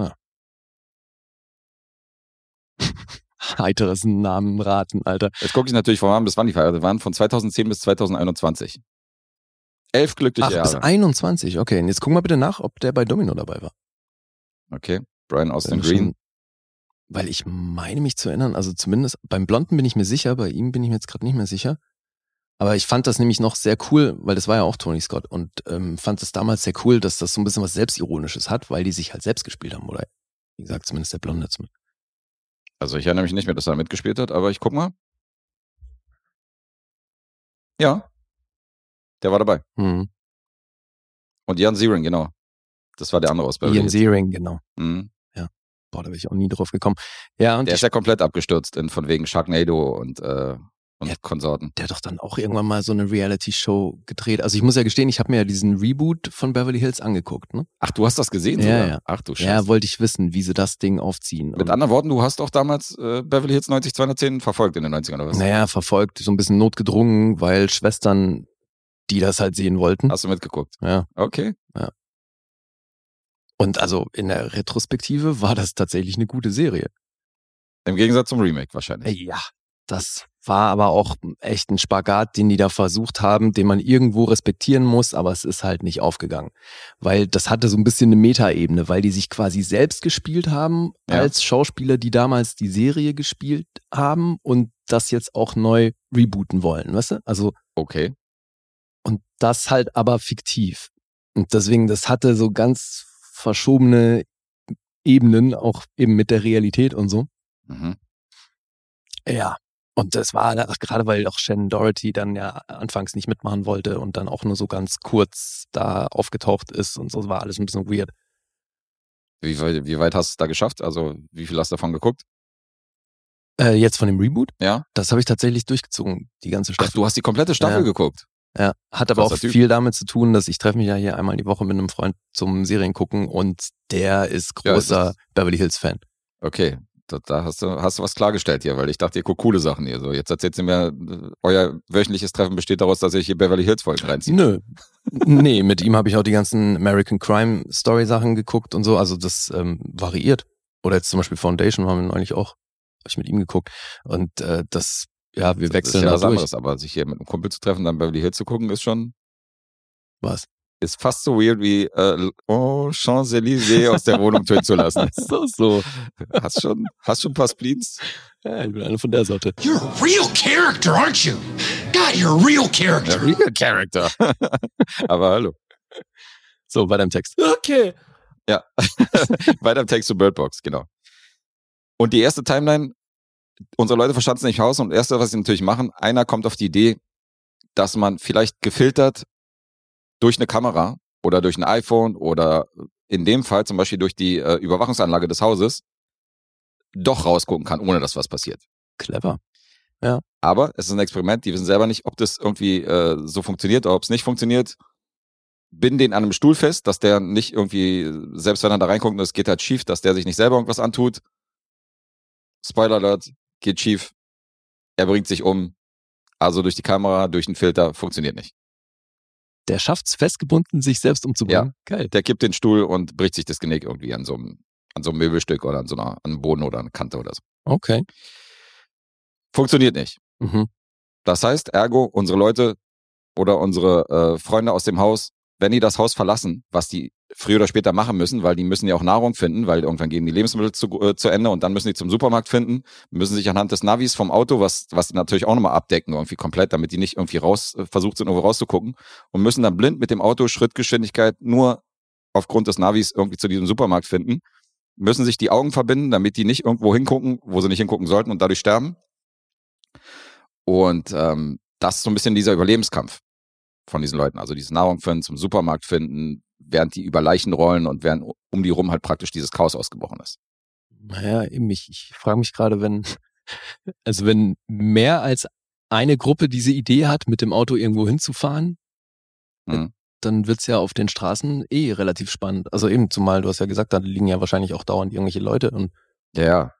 Heiteres Namenraten, Alter. Jetzt gucke ich natürlich, von wann bis wann die verheiratet waren. Von 2010 bis 2021. Elf glückliche Ach, bis Jahre. 21, okay. Und jetzt guck mal bitte nach, ob der bei Domino dabei war. Okay. Brian Austin Green. Weil ich meine mich zu erinnern, also zumindest beim Blonden bin ich mir sicher, bei ihm bin ich mir jetzt gerade nicht mehr sicher. Aber ich fand das nämlich noch sehr cool, weil das war ja auch Tony Scott und ähm, fand es damals sehr cool, dass das so ein bisschen was Selbstironisches hat, weil die sich halt selbst gespielt haben, oder wie gesagt, zumindest der Blonde zumindest. Also ich erinnere mich nicht mehr, dass er mitgespielt hat, aber ich guck mal. Ja. Der war dabei. Hm. Und Jan Ziering, genau. Das war der andere aus Beverly Ian. Searing, genau. Mhm. Boah, da wäre ich auch nie drauf gekommen. Ja, und Der ist ja komplett abgestürzt in, von wegen Sharknado und, äh, und Ja. Konsorten. der hat doch dann auch irgendwann mal so eine Reality-Show gedreht. Also ich muss ja gestehen, ich habe mir ja diesen Reboot von Beverly Hills angeguckt, ne? Ach, du hast das gesehen Ja, sogar? ja. Ach du Scheiße. Ja, wollte ich wissen, wie sie das Ding aufziehen. Mit Und- anderen Worten, du hast auch damals äh, Beverly Hills 90 210 verfolgt in den 90ern oder was? naja, verfolgt, so ein bisschen notgedrungen, weil Schwestern, die das halt sehen wollten. Hast du mitgeguckt? Ja. Okay. Und also in der Retrospektive war das tatsächlich eine gute Serie. Im Gegensatz zum Remake wahrscheinlich. Ja. Das war aber auch echt ein Spagat, den die da versucht haben, den man irgendwo respektieren muss, aber es ist halt nicht aufgegangen. Weil das hatte so ein bisschen eine Metaebene, weil die sich quasi selbst gespielt haben Ja. als Schauspieler, die damals die Serie gespielt haben und das jetzt auch neu rebooten wollen, weißt du? Also, Okay. und das halt aber fiktiv. Und deswegen, das hatte so ganz verschobene Ebenen, auch eben mit der Realität und so. Mhm. Ja. Und das war gerade, weil auch Shannon Doherty dann ja anfangs nicht mitmachen wollte und dann auch nur so ganz kurz da aufgetaucht ist und so war alles ein bisschen weird. Wie, weit- wie weit hast du es da geschafft? Also, wie viel hast du davon geguckt? Äh, jetzt von dem Reboot, Ja. das habe ich tatsächlich durchgezogen, die ganze Ach, Staffel. du hast die komplette Staffel Ja. geguckt. Ja, hat aber auch Typ. viel damit zu tun, dass ich treffe mich ja hier einmal die Woche mit einem Freund zum Serien gucken und der ist Ja, großer es Beverly Hills Fan. Okay. Da, da hast du, hast du was klargestellt hier, weil ich dachte, ihr guckt coole Sachen hier. So, jetzt erzählt ihr mir, euer wöchentliches Treffen besteht daraus, dass ihr hier Beverly Hills Folgen reinzieht. Nö. nee, mit ihm habe ich auch die ganzen American Crime Story Sachen geguckt und so. Also das ähm, variiert. Oder jetzt zum Beispiel Foundation haben wir neulich auch, habe ich mit ihm geguckt. Und äh, das, ja, wir Das ist wechseln ja da was durch. anderes, aber sich hier mit einem Kumpel zu treffen, dann Beverly Hills zu gucken, ist schon, Was? ist fast so weird wie, äh, oh, Champs-Élysées aus der Wohnung töten zu lassen. so, so. Hast schon, hast schon ein paar Spleens? Ja, ich bin einer von der Sorte. You're a real character, aren't you? God, you're a real character. Real Character. aber hallo. So, weiter im Text. Okay. Weiter im Text zu Birdbox, genau. Und die erste Timeline, unsere Leute verstanden es nicht aus und das erste, was sie natürlich machen, einer kommt auf die Idee, dass man vielleicht gefiltert durch eine Kamera oder durch ein iPhone oder in dem Fall zum Beispiel durch die äh, Überwachungsanlage des Hauses doch rausgucken kann, ohne dass was passiert. Clever. Aber es ist ein Experiment, die wissen selber nicht, ob das irgendwie äh, so funktioniert oder ob es nicht funktioniert. Binden den an einem Stuhl fest, dass der nicht irgendwie, selbst wenn er da reinguckt und es geht halt schief, dass der sich nicht selber irgendwas antut. Spoiler Alert, geht schief. Er bringt sich um. Also durch die Kamera, durch den Filter, funktioniert nicht. Der schafft's festgebunden, sich selbst umzubringen. Geil. Der kippt den Stuhl und bricht sich das Genick irgendwie an so einem, an so einem Möbelstück oder an so einer, an einem Boden oder an einer Kante oder so. Okay. Funktioniert nicht. Mhm. Das heißt, ergo, unsere Leute oder unsere äh, Freunde aus dem Haus, wenn die das Haus verlassen, was die früher oder später machen müssen, weil die müssen ja auch Nahrung finden, weil irgendwann gehen die Lebensmittel zu, äh, zu Ende und dann müssen die zum Supermarkt finden, müssen sich anhand des Navis vom Auto, was, was die natürlich auch nochmal abdecken, irgendwie komplett, damit die nicht irgendwie raus, äh, versucht sind, irgendwo rauszugucken und müssen dann blind mit dem Auto Schrittgeschwindigkeit nur aufgrund des Navis irgendwie zu diesem Supermarkt finden, müssen sich die Augen verbinden, damit die nicht irgendwo hingucken, wo sie nicht hingucken sollten und dadurch sterben. Und ähm, das ist so ein bisschen dieser Überlebenskampf von diesen Leuten. Also dieses Nahrung finden, zum Supermarkt finden, während die über Leichen rollen und während um die rum halt praktisch dieses Chaos ausgebrochen ist. Naja, eben, ich, ich frage mich gerade, wenn, also wenn mehr als eine Gruppe diese Idee hat, mit dem Auto irgendwo hinzufahren, Mhm. dann wird's ja auf den Straßen eh relativ spannend. Also eben, zumal du hast ja gesagt, da liegen ja wahrscheinlich auch dauernd irgendwelche Leute und Ja, ja.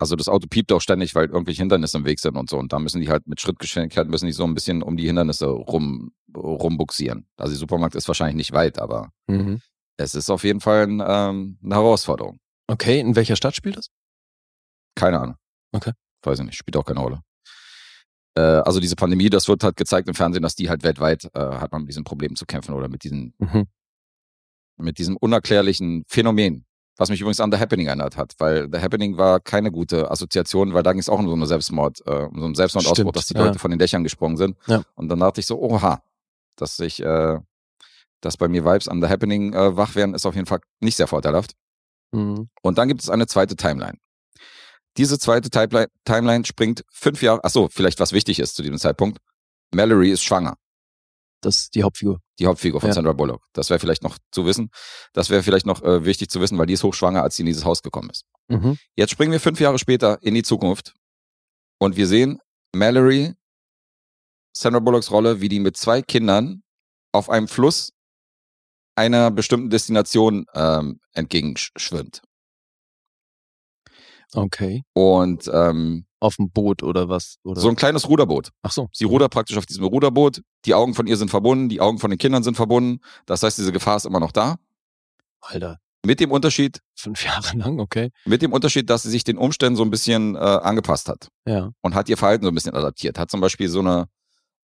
Also das Auto piept auch ständig, weil irgendwelche Hindernisse im Weg sind und so. Und da müssen die halt mit Schrittgeschwindigkeit müssen die so ein bisschen um die Hindernisse rum, rumbuxieren. Also der Supermarkt ist wahrscheinlich nicht weit, aber mhm. es ist auf jeden Fall ein, ähm, eine Herausforderung. Okay, in welcher Stadt spielt das? Keine Ahnung. Okay. Weiß ich nicht, spielt auch keine Rolle. Äh, also diese Pandemie, das wird halt gezeigt im Fernsehen, dass die halt weltweit äh, hat man mit diesen Problemen zu kämpfen oder mit diesen, Mhm. mit diesem unerklärlichen Phänomen, was mich übrigens an The Happening erinnert hat, weil The Happening war keine gute Assoziation, weil da ging es auch um so eine Selbstmord, äh, um so einen Selbstmordausbruch, Stimmt, dass die ja. Leute von den Dächern gesprungen sind. Ja. Und dann dachte ich so, oha, dass ich, äh, dass bei mir Vibes an The Happening äh, wach werden, ist auf jeden Fall nicht sehr vorteilhaft. Mhm. Und dann gibt es eine zweite Timeline. Diese zweite Timeline, Timeline springt fünf Jahre, ach so, vielleicht was wichtig ist zu diesem Zeitpunkt. Mallory ist schwanger, Das ist die Hauptfigur. die Hauptfigur von Ja. Sandra Bullock. Das wäre vielleicht noch zu wissen. Das wäre vielleicht noch äh, wichtig zu wissen, weil die ist hochschwanger, als sie in dieses Haus gekommen ist. Mhm. Jetzt springen wir fünf Jahre später in die Zukunft und wir sehen Mallory, Sandra Bullocks Rolle, wie die mit zwei Kindern auf einem Fluss einer bestimmten Destination ähm, entgegenschwimmt. Okay. Und ähm, Auf dem Boot oder was? Oder? so ein kleines Ruderboot. Ach so. Sie rudert praktisch auf diesem Ruderboot. Die Augen von ihr sind verbunden, die Augen von den Kindern sind verbunden. Das heißt, diese Gefahr ist immer noch da. Alter. Mit dem Unterschied, Fünf Jahre lang, okay. mit dem Unterschied, dass sie sich den Umständen so ein bisschen äh, angepasst hat Ja. und hat ihr Verhalten so ein bisschen adaptiert. Hat zum Beispiel so eine,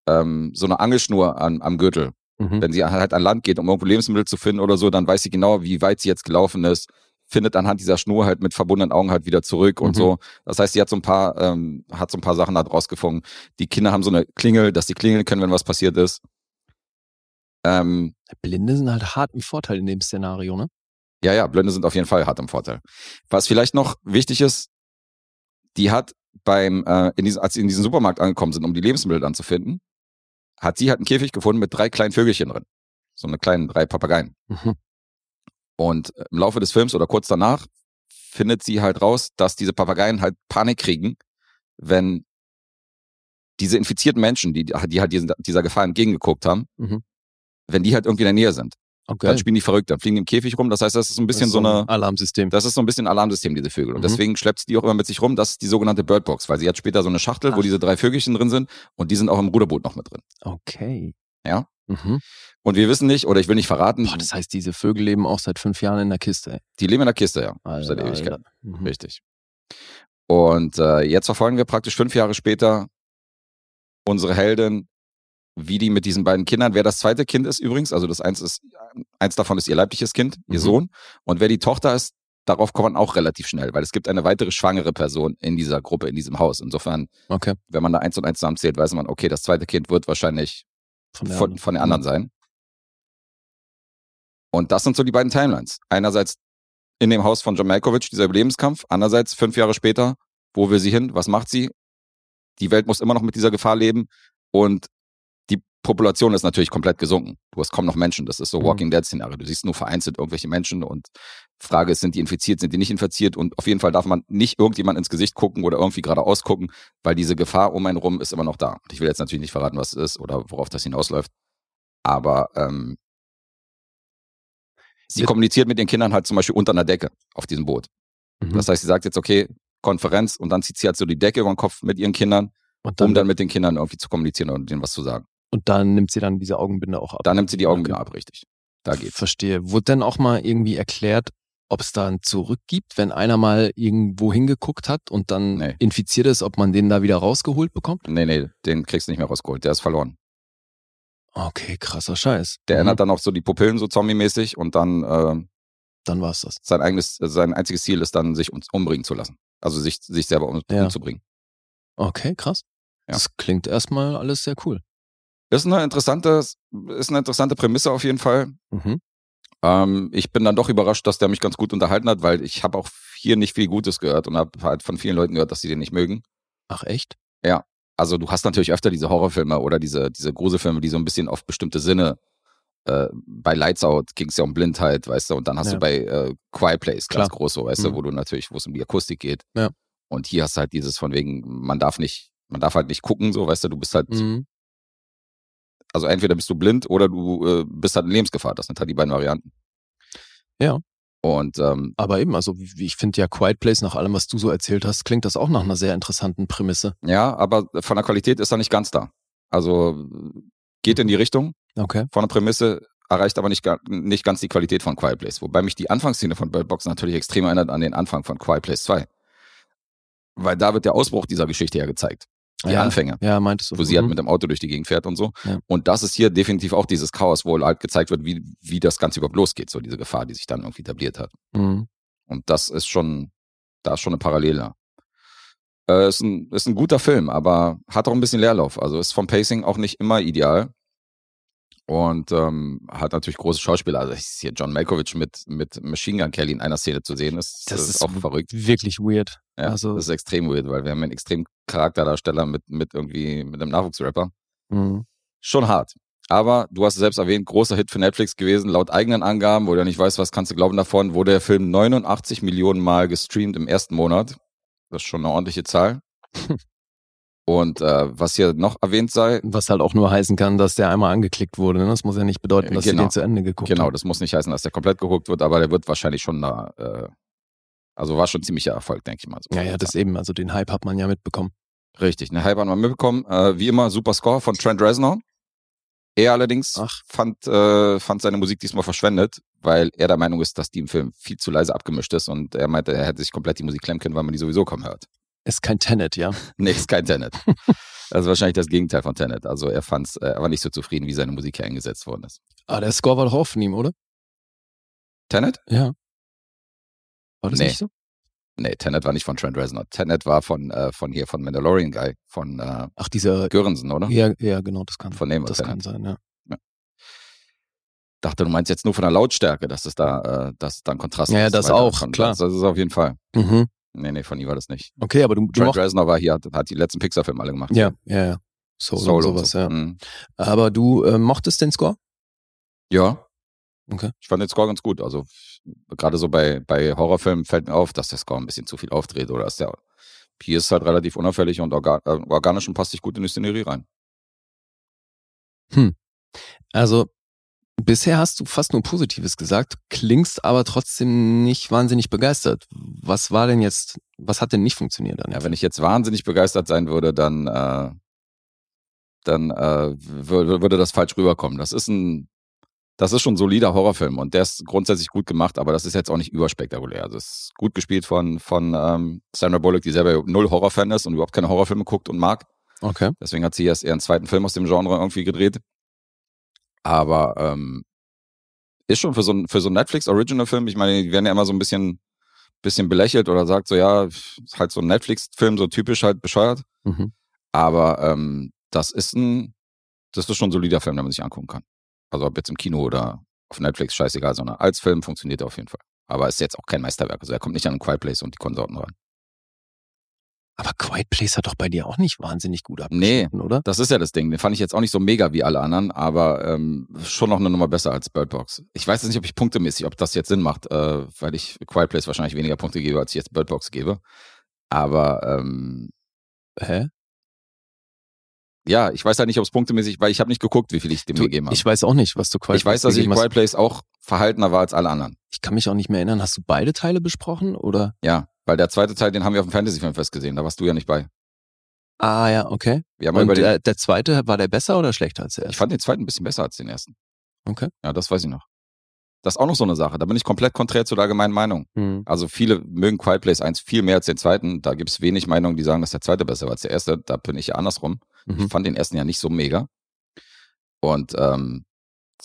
ähm, so eine Angelschnur an, am Gürtel. Mhm. Wenn sie halt an Land geht, um irgendwo Lebensmittel zu finden oder so, dann weiß sie genau, wie weit sie jetzt gelaufen ist, findet anhand dieser Schnur halt mit verbundenen Augen halt wieder zurück und Mhm. so. Das heißt, sie hat so ein paar, ähm, hat so ein paar Sachen da draus gefunden. Die Kinder haben so eine Klingel, dass sie klingeln können, wenn was passiert ist. Ähm, Blinde sind halt hart im Vorteil in dem Szenario, ne? ja, ja, Blinde sind auf jeden Fall hart im Vorteil. Was vielleicht noch wichtig ist, die hat beim, äh, in diesem, als sie in diesen Supermarkt angekommen sind, um die Lebensmittel dann zu finden, hat sie halt einen Käfig gefunden mit drei kleinen Vögelchen drin. So eine kleinen drei Papageien. Mhm. Und im Laufe des Films oder kurz danach findet sie halt raus, dass diese Papageien halt Panik kriegen, wenn diese infizierten Menschen, die, die halt diesen, dieser Gefahr entgegengeguckt haben, Mhm. wenn die halt irgendwie in der Nähe sind. Okay. Dann spielen die verrückt, dann fliegen die im Käfig rum. Das heißt, das ist so ein bisschen ist so eine, ein Alarmsystem. das ist so ein bisschen Alarmsystem, diese Vögel. Und Mhm. deswegen schleppt sie die auch immer mit sich rum. Das ist die sogenannte Birdbox, weil sie hat später so eine Schachtel, wo Ach. diese drei Vögelchen drin sind und die sind auch im Ruderboot noch mit drin. Okay. Ja. Mhm. Und wir wissen nicht, oder ich will nicht verraten, Boah, das heißt, diese Vögel leben auch seit fünf Jahren in der Kiste. Ey. die leben in der Kiste, ja. Alter, seit Ewigkeit. Mhm. Richtig. Und äh, jetzt verfolgen wir praktisch fünf Jahre später unsere Heldin, wie die mit diesen beiden Kindern, wer das zweite Kind ist übrigens, also das eins ist, eins davon ist ihr leibliches Kind, ihr Mhm. Sohn, und wer die Tochter ist, darauf kommt man auch relativ schnell, weil es gibt eine weitere schwangere Person in dieser Gruppe, in diesem Haus. Insofern, Okay. wenn man da eins und eins zusammenzählt, weiß man, okay, das zweite Kind wird wahrscheinlich Von der, von, von den anderen sein. Und das sind so die beiden Timelines. Einerseits in dem Haus von John Malkovich, dieser Überlebenskampf. Andererseits fünf Jahre später, wo will sie hin? Was macht sie? Die Welt muss immer noch mit dieser Gefahr leben und Population ist natürlich komplett gesunken. Du hast kaum noch Menschen. Das ist so Mhm. Walking Dead Szenario. Du siehst nur vereinzelt irgendwelche Menschen und Frage ist, sind die infiziert, sind die nicht infiziert? Und auf jeden Fall darf man nicht irgendjemand ins Gesicht gucken oder irgendwie geradeaus gucken, weil diese Gefahr um einen rum ist immer noch da. Und ich will jetzt natürlich nicht verraten, was es ist oder worauf das hinausläuft. Aber ähm, sie Wird- kommuniziert mit den Kindern halt zum Beispiel unter einer Decke auf diesem Boot. Mhm. Das heißt, sie sagt jetzt, okay, Konferenz und dann zieht sie halt so die Decke über den Kopf mit ihren Kindern, dann, um dann mit den Kindern irgendwie zu kommunizieren und denen was zu sagen. Und dann nimmt sie dann diese Augenbinde auch ab. Da nimmt sie die Augen Okay. ab, richtig. Da geht's. Verstehe. Wurde denn auch mal irgendwie erklärt, ob es da ein Zurück gibt, wenn einer mal irgendwo hingeguckt hat und dann Nee. infiziert ist, ob man den da wieder rausgeholt bekommt? Nee, nee, den kriegst du nicht mehr rausgeholt. Der ist verloren. Okay, krasser Scheiß. Der Mhm. ändert dann auch so die Pupillen so zombie-mäßig und dann äh, Dann war's das. sein eigenes, sein einziges Ziel ist dann, sich um, umbringen zu lassen. Also sich, sich selber um, Ja. umzubringen. Okay, krass. Ja. Das klingt erstmal alles sehr cool. Ist eine interessante, ist eine interessante Prämisse auf jeden Fall. Mhm. Ähm, ich bin dann doch überrascht, dass der mich ganz gut unterhalten hat, weil ich habe auch hier nicht viel Gutes gehört und habe halt von vielen Leuten gehört, dass sie den nicht mögen. Ach echt? Also du hast natürlich öfter diese Horrorfilme oder diese, diese Gruselfilme, die so ein bisschen auf bestimmte Sinne äh, bei Lights Out ging es ja um Blindheit, weißt du, und dann hast Ja. du bei äh, Quiet Place ganz Klar. groß so, weißt du, Mhm. wo du natürlich, wo es um die Akustik geht. Ja. Und hier hast du halt dieses von wegen, man darf nicht, man darf halt nicht gucken, so, weißt du, du bist halt, Mhm. Also entweder bist du blind oder du äh, bist halt in Lebensgefahr. Das sind halt die beiden Varianten. Ja. Und ähm, Aber eben, also ich finde ja Quiet Place, nach allem, was du so erzählt hast, klingt das auch nach einer sehr interessanten Prämisse. ja, aber von der Qualität ist er nicht ganz da. Also geht in die Richtung, Okay. von der Prämisse, erreicht aber nicht, nicht ganz die Qualität von Quiet Place. Wobei mich die Anfangsszene von Bird Box natürlich extrem erinnert an den Anfang von Quiet Place 2. Weil da wird der Ausbruch dieser Geschichte ja gezeigt. Die ja, Anfänge. Ja, meintest du. Wo sie halt Mhm. mit dem Auto durch die Gegend fährt und so. Ja. Und das ist hier definitiv auch dieses Chaos, wo halt gezeigt wird, wie, wie das Ganze überhaupt losgeht. So diese Gefahr, die sich dann irgendwie etabliert hat. Mhm. Und das ist schon, da ist schon eine Parallele. Äh, ist, ein, ist ein guter Film, aber hat auch ein bisschen Leerlauf. Also ist vom Pacing auch nicht immer ideal. Und ähm, hat natürlich große Schauspieler. Also ist hier John Malkovich mit, mit Machine Gun Kelly in einer Szene zu sehen, ist, Das ist, ist auch verrückt. Wirklich weird. Ja, also- das ist extrem weird, weil wir haben einen extrem Charakterdarsteller mit, mit irgendwie, mit einem Nachwuchsrapper. Mhm. Schon hart. Aber du hast es selbst erwähnt, großer Hit für Netflix gewesen. Laut eigenen Angaben, wo du ja nicht weißt, was kannst du glauben davon, wurde der Film 89 Millionen Mal gestreamt im ersten Monat. Das ist schon eine ordentliche Zahl. Und äh, was hier noch erwähnt sei, Was halt auch nur heißen kann, dass der einmal angeklickt wurde. Ne? Das muss ja nicht bedeuten, dass Genau. den zu Ende geguckt genau, haben. das muss nicht heißen, dass der komplett gehuckt wird, aber der wird wahrscheinlich schon da, äh, also war schon ziemlicher Erfolg, denke ich mal. So Ja, ja, das eben. Also den Hype hat man ja mitbekommen. Richtig, eine Hype haben wir mitbekommen. Äh, wie immer, super Score von Trent Reznor. Er allerdings Ach. fand, äh, fand seine Musik diesmal verschwendet, weil er der Meinung ist, dass die im Film viel zu leise abgemischt ist und er meinte, er hätte sich komplett die Musik klemmen können, weil man die sowieso kaum hört. Ist kein Tenet, ja. Nee, ist kein Tenet. Das ist wahrscheinlich das Gegenteil von Tenet. Also er fand's, er war nicht so zufrieden, wie seine Musik hier eingesetzt worden ist. Ah, der Score war doch auch von ihm, oder? Tenet? Ja. War das Nee. nicht so? Nee, Tenet war nicht von Trent Reznor. Tenet war von, äh, von hier, von Mandalorian Guy, von äh, Ach, dieser. Görensen, oder? Ja, ja, genau, das kann. Von dem das Tenet. kann sein, ja. Dachte, du meinst jetzt nur von der Lautstärke, dass es da, äh, dass es da ein Kontrast Ja, ja, ist. das Weil auch, klar. Das, das ist auf jeden Fall. Mhm. Nee, nee, von ihm war das nicht. Okay, aber du, du Trent Reznor war hier, hat, hat die letzten Pixar-Filme alle gemacht. Ja, ja, ja. Solo, und sowas, so. ja. Mhm. Aber du äh, mochtest den Score? Ja. Okay. Ich fand den Score ganz gut. Also gerade so bei, bei Horrorfilmen fällt mir auf, dass der Score ein bisschen zu viel aufdreht oder ist der hier ist halt relativ unauffällig und orga, äh, organisch und passt sich gut in die Szenerie rein. Also, bisher hast du fast nur Positives gesagt, klingst aber trotzdem nicht wahnsinnig begeistert. Was war denn jetzt, was hat denn nicht funktioniert an Ja, wenn ich jetzt wahnsinnig begeistert sein würde, dann, äh, dann äh, wür- würde das falsch rüberkommen. Das ist ein, das ist schon ein solider Horrorfilm und der ist grundsätzlich gut gemacht, aber das ist jetzt auch nicht überspektakulär. Also es ist gut gespielt von, von ähm, Sandra Bullock, die selber null Horrorfan ist und überhaupt keine Horrorfilme guckt und mag. Okay. Deswegen hat sie erst ihren zweiten Film aus dem Genre irgendwie gedreht. Aber ähm, ist schon für so ein, für so einen Netflix-Original-Film, ich meine, die werden ja immer so ein bisschen, bisschen belächelt oder sagt so, ja, ist halt so ein Netflix-Film, so typisch halt bescheuert. Mhm. Aber ähm, das ist ein, das ist schon ein solider Film, den man sich angucken kann. Also ob jetzt im Kino oder auf Netflix, scheißegal, sondern als Film funktioniert er auf jeden Fall. Aber ist jetzt auch kein Meisterwerk. Also er kommt nicht an Quiet Place und die Konsorten ran. Aber Quiet Place hat doch bei dir auch nicht wahnsinnig gut Nee. abgeschnitten, oder? Das ist ja das Ding. Den fand ich jetzt auch nicht so mega wie alle anderen, aber ähm, schon noch eine Nummer besser als Bird Box. Ich weiß jetzt nicht, ob ich punktemäßig, ob das jetzt Sinn macht, äh, weil ich Quiet Place wahrscheinlich weniger Punkte gebe, als ich jetzt Bird Box gebe. Aber ähm, Hä? Ja, ich weiß halt nicht, ob es punktemäßig, weil ich habe nicht geguckt, wie viel ich dem Du, gegeben habe. ich weiß auch nicht, was du Quiet Ich weiß, dass ich. Quiet Place auch verhaltener war als alle anderen. Ich kann mich auch nicht mehr erinnern. Hast du beide Teile besprochen oder? Ja, weil der zweite Teil, den haben wir auf dem Fantasy Filmfest gesehen, da warst du ja nicht bei. Ah ja, okay. Wir haben Und über den, der, der zweite, war der besser oder schlechter als der ich erste? fand den zweiten ein bisschen besser als den ersten. Okay. Ja, das weiß ich noch. Das ist auch noch so eine Sache. Da bin ich komplett konträr zu der allgemeinen Meinung. Hm. Also viele mögen Quiet Place 1 viel mehr als den zweiten. Da gibt's wenig Meinungen, die sagen, dass der zweite besser war als der erste. Da bin ich ja andersrum. Mhm. Ich fand den ersten ja nicht so mega. Und ähm,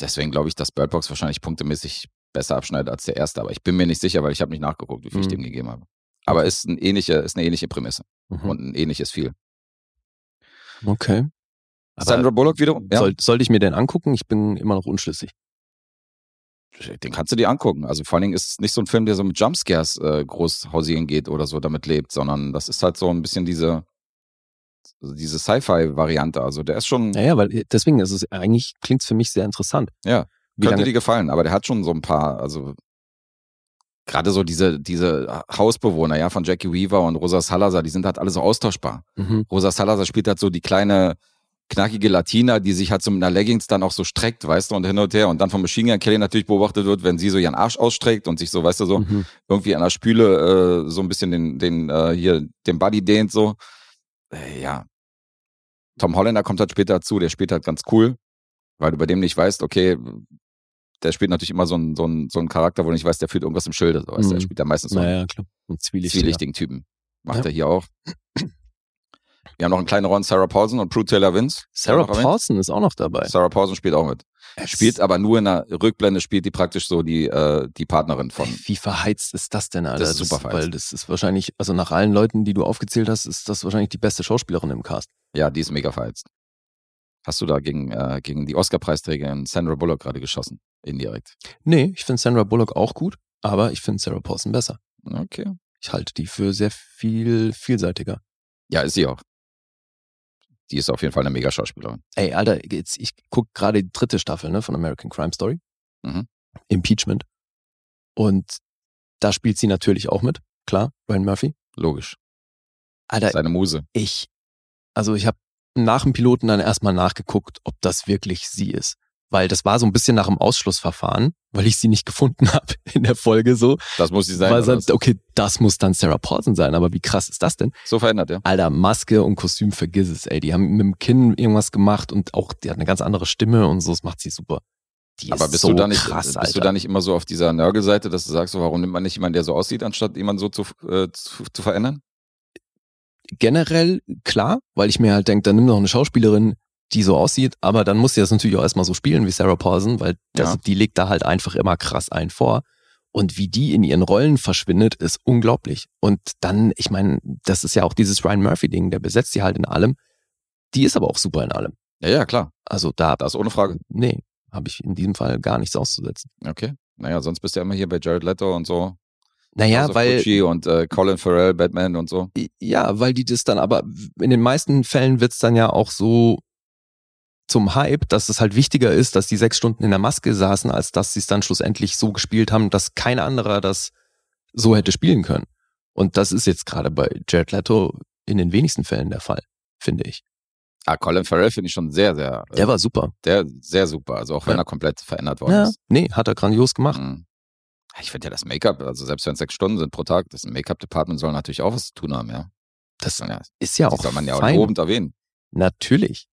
deswegen glaube ich, dass Bird Box wahrscheinlich punktemäßig besser abschneidet als der erste. Aber ich bin mir nicht sicher, weil ich habe nicht nachgeguckt, wie viel ich Mhm. dem gegeben habe. Aber ist, ein ähnliche, ist eine ähnliche Prämisse Mhm. und ein ähnliches viel. Okay. Aber Sandra Bullock wiederum, ja, soll, sollte ich mir den angucken? Ich bin immer noch unschlüssig. den kannst du dir angucken. Also vor allen Dingen ist es nicht so ein Film, der so mit Jumpscares äh, groß hausieren geht oder so damit lebt, sondern das ist halt so ein bisschen diese, diese Sci-Fi-Variante. Also der ist schon, Naja, weil äh, deswegen ist es eigentlich klingt's für mich sehr interessant. Ja, Wie könnte lange? dir gefallen, aber der hat schon so ein paar, also gerade so diese, diese Hausbewohner, ja, von Jackie Weaver und Rosa Salazar, die sind halt alle so austauschbar. Mhm. Rosa Salazar spielt halt so die kleine, knackige Latina, die sich halt so mit einer Leggings dann auch so streckt, weißt du, und hin und her und dann vom Machine Gun Kelly natürlich beobachtet wird, wenn sie so ihren Arsch ausstreckt und sich so, weißt du, so Mhm. irgendwie an der Spüle äh, so ein bisschen den, den äh, hier, den Buddy dehnt, so. Äh, ja. Tom Holländer kommt halt später dazu, der spielt halt ganz cool, weil du bei dem nicht weißt, okay, der spielt natürlich immer so einen, so einen, so einen Charakter, wo du nicht weißt, der führt irgendwas im Schilde. So, weißt Mhm. er spielt da meistens so einen Naja, zwielichtiger. zwielichtigen Typen. Macht Ja. er hier auch. Wir haben noch einen kleinen Rollen, Sarah Paulson und Prue Taylor Vince. Sarah. Paulson ist auch noch dabei. Sarah Paulson spielt auch mit. Spielt aber nur in einer Rückblende, spielt die praktisch so die, äh, die Partnerin von. Wie verheizt ist das denn, Alter? Das ist super verheizt. Weil das ist wahrscheinlich, also nach allen Leuten, die du aufgezählt hast, ist das wahrscheinlich die beste Schauspielerin im Cast. Ja, die ist mega verheizt. Hast du da gegen, äh, gegen die Oscar-Preisträgerin Sandra Bullock gerade geschossen? Indirekt. Nee, ich finde Sandra Bullock auch gut, aber ich finde Sarah Paulson besser. Okay. Ich halte die für sehr viel vielseitiger. Ja, ist sie auch. Die ist auf jeden Fall eine mega Schauspielerin. Ey, Alter, jetzt, ich guck gerade die dritte Staffel ne, von American Crime Story. Mhm. Impeachment. Und da spielt sie natürlich auch mit. Klar, Ryan Murphy. Logisch. Alter, Seine Muse. ich, also ich habe nach dem Piloten dann erstmal nachgeguckt, ob das wirklich sie ist. Weil das war so ein bisschen nach dem Ausschlussverfahren, weil ich sie nicht gefunden habe in der Folge so. Das muss sie sein. weil sonst, okay, das muss dann Sarah Paulson sein, aber wie krass ist das denn? So verändert, ja. Alter, Maske und Kostüm, vergiss es, ey. Die haben mit dem Kinn irgendwas gemacht und auch, die hat eine ganz andere Stimme und so, das macht sie super. die Aber ist bist so du da nicht, krass, bist Alter. du da nicht immer so auf dieser Nörgelseite, dass du sagst, so, warum nimmt man nicht jemanden, der so aussieht, anstatt jemanden so zu, äh, zu, zu verändern? generell klar, weil ich mir halt denke, dann nimm doch eine Schauspielerin, die so aussieht, aber dann muss sie das natürlich auch erstmal so spielen wie Sarah Paulson, weil das, Ja. die legt da halt einfach immer krass ein vor. Und wie die in ihren Rollen verschwindet, ist unglaublich. Und dann, ich meine, das ist ja auch dieses Ryan Murphy-Ding, der besetzt sie halt in allem. Die ist aber auch super in allem. Ja, ja, klar. Also da, Das ohne Frage. nee, habe ich in diesem Fall gar nichts auszusetzen. Okay. Naja, sonst bist du ja immer hier bei Jared Leto und so. Naja, of weil, Gucci und äh, Colin Farrell, Batman und so. Ja, weil die das dann aber, in den meisten Fällen wird's dann ja auch so zum Hype, dass es halt wichtiger ist, dass die sechs Stunden in der Maske saßen, als dass sie es dann schlussendlich so gespielt haben, dass kein anderer das so hätte spielen können. Und das ist jetzt gerade bei Jared Leto in den wenigsten Fällen der Fall, finde ich. Ah, Colin Farrell finde ich schon sehr, sehr, äh, Der war super. der, sehr super. Also auch wenn Ja. er komplett verändert worden Ja, ist. nee, hat er grandios gemacht. Mhm. Ich finde ja das Make-up, also selbst wenn es sechs Stunden sind pro Tag, das Make-up-Department soll natürlich auch was zu tun haben, ja. Das ja ist ja auch soll man ja auch lobend erwähnen. Natürlich.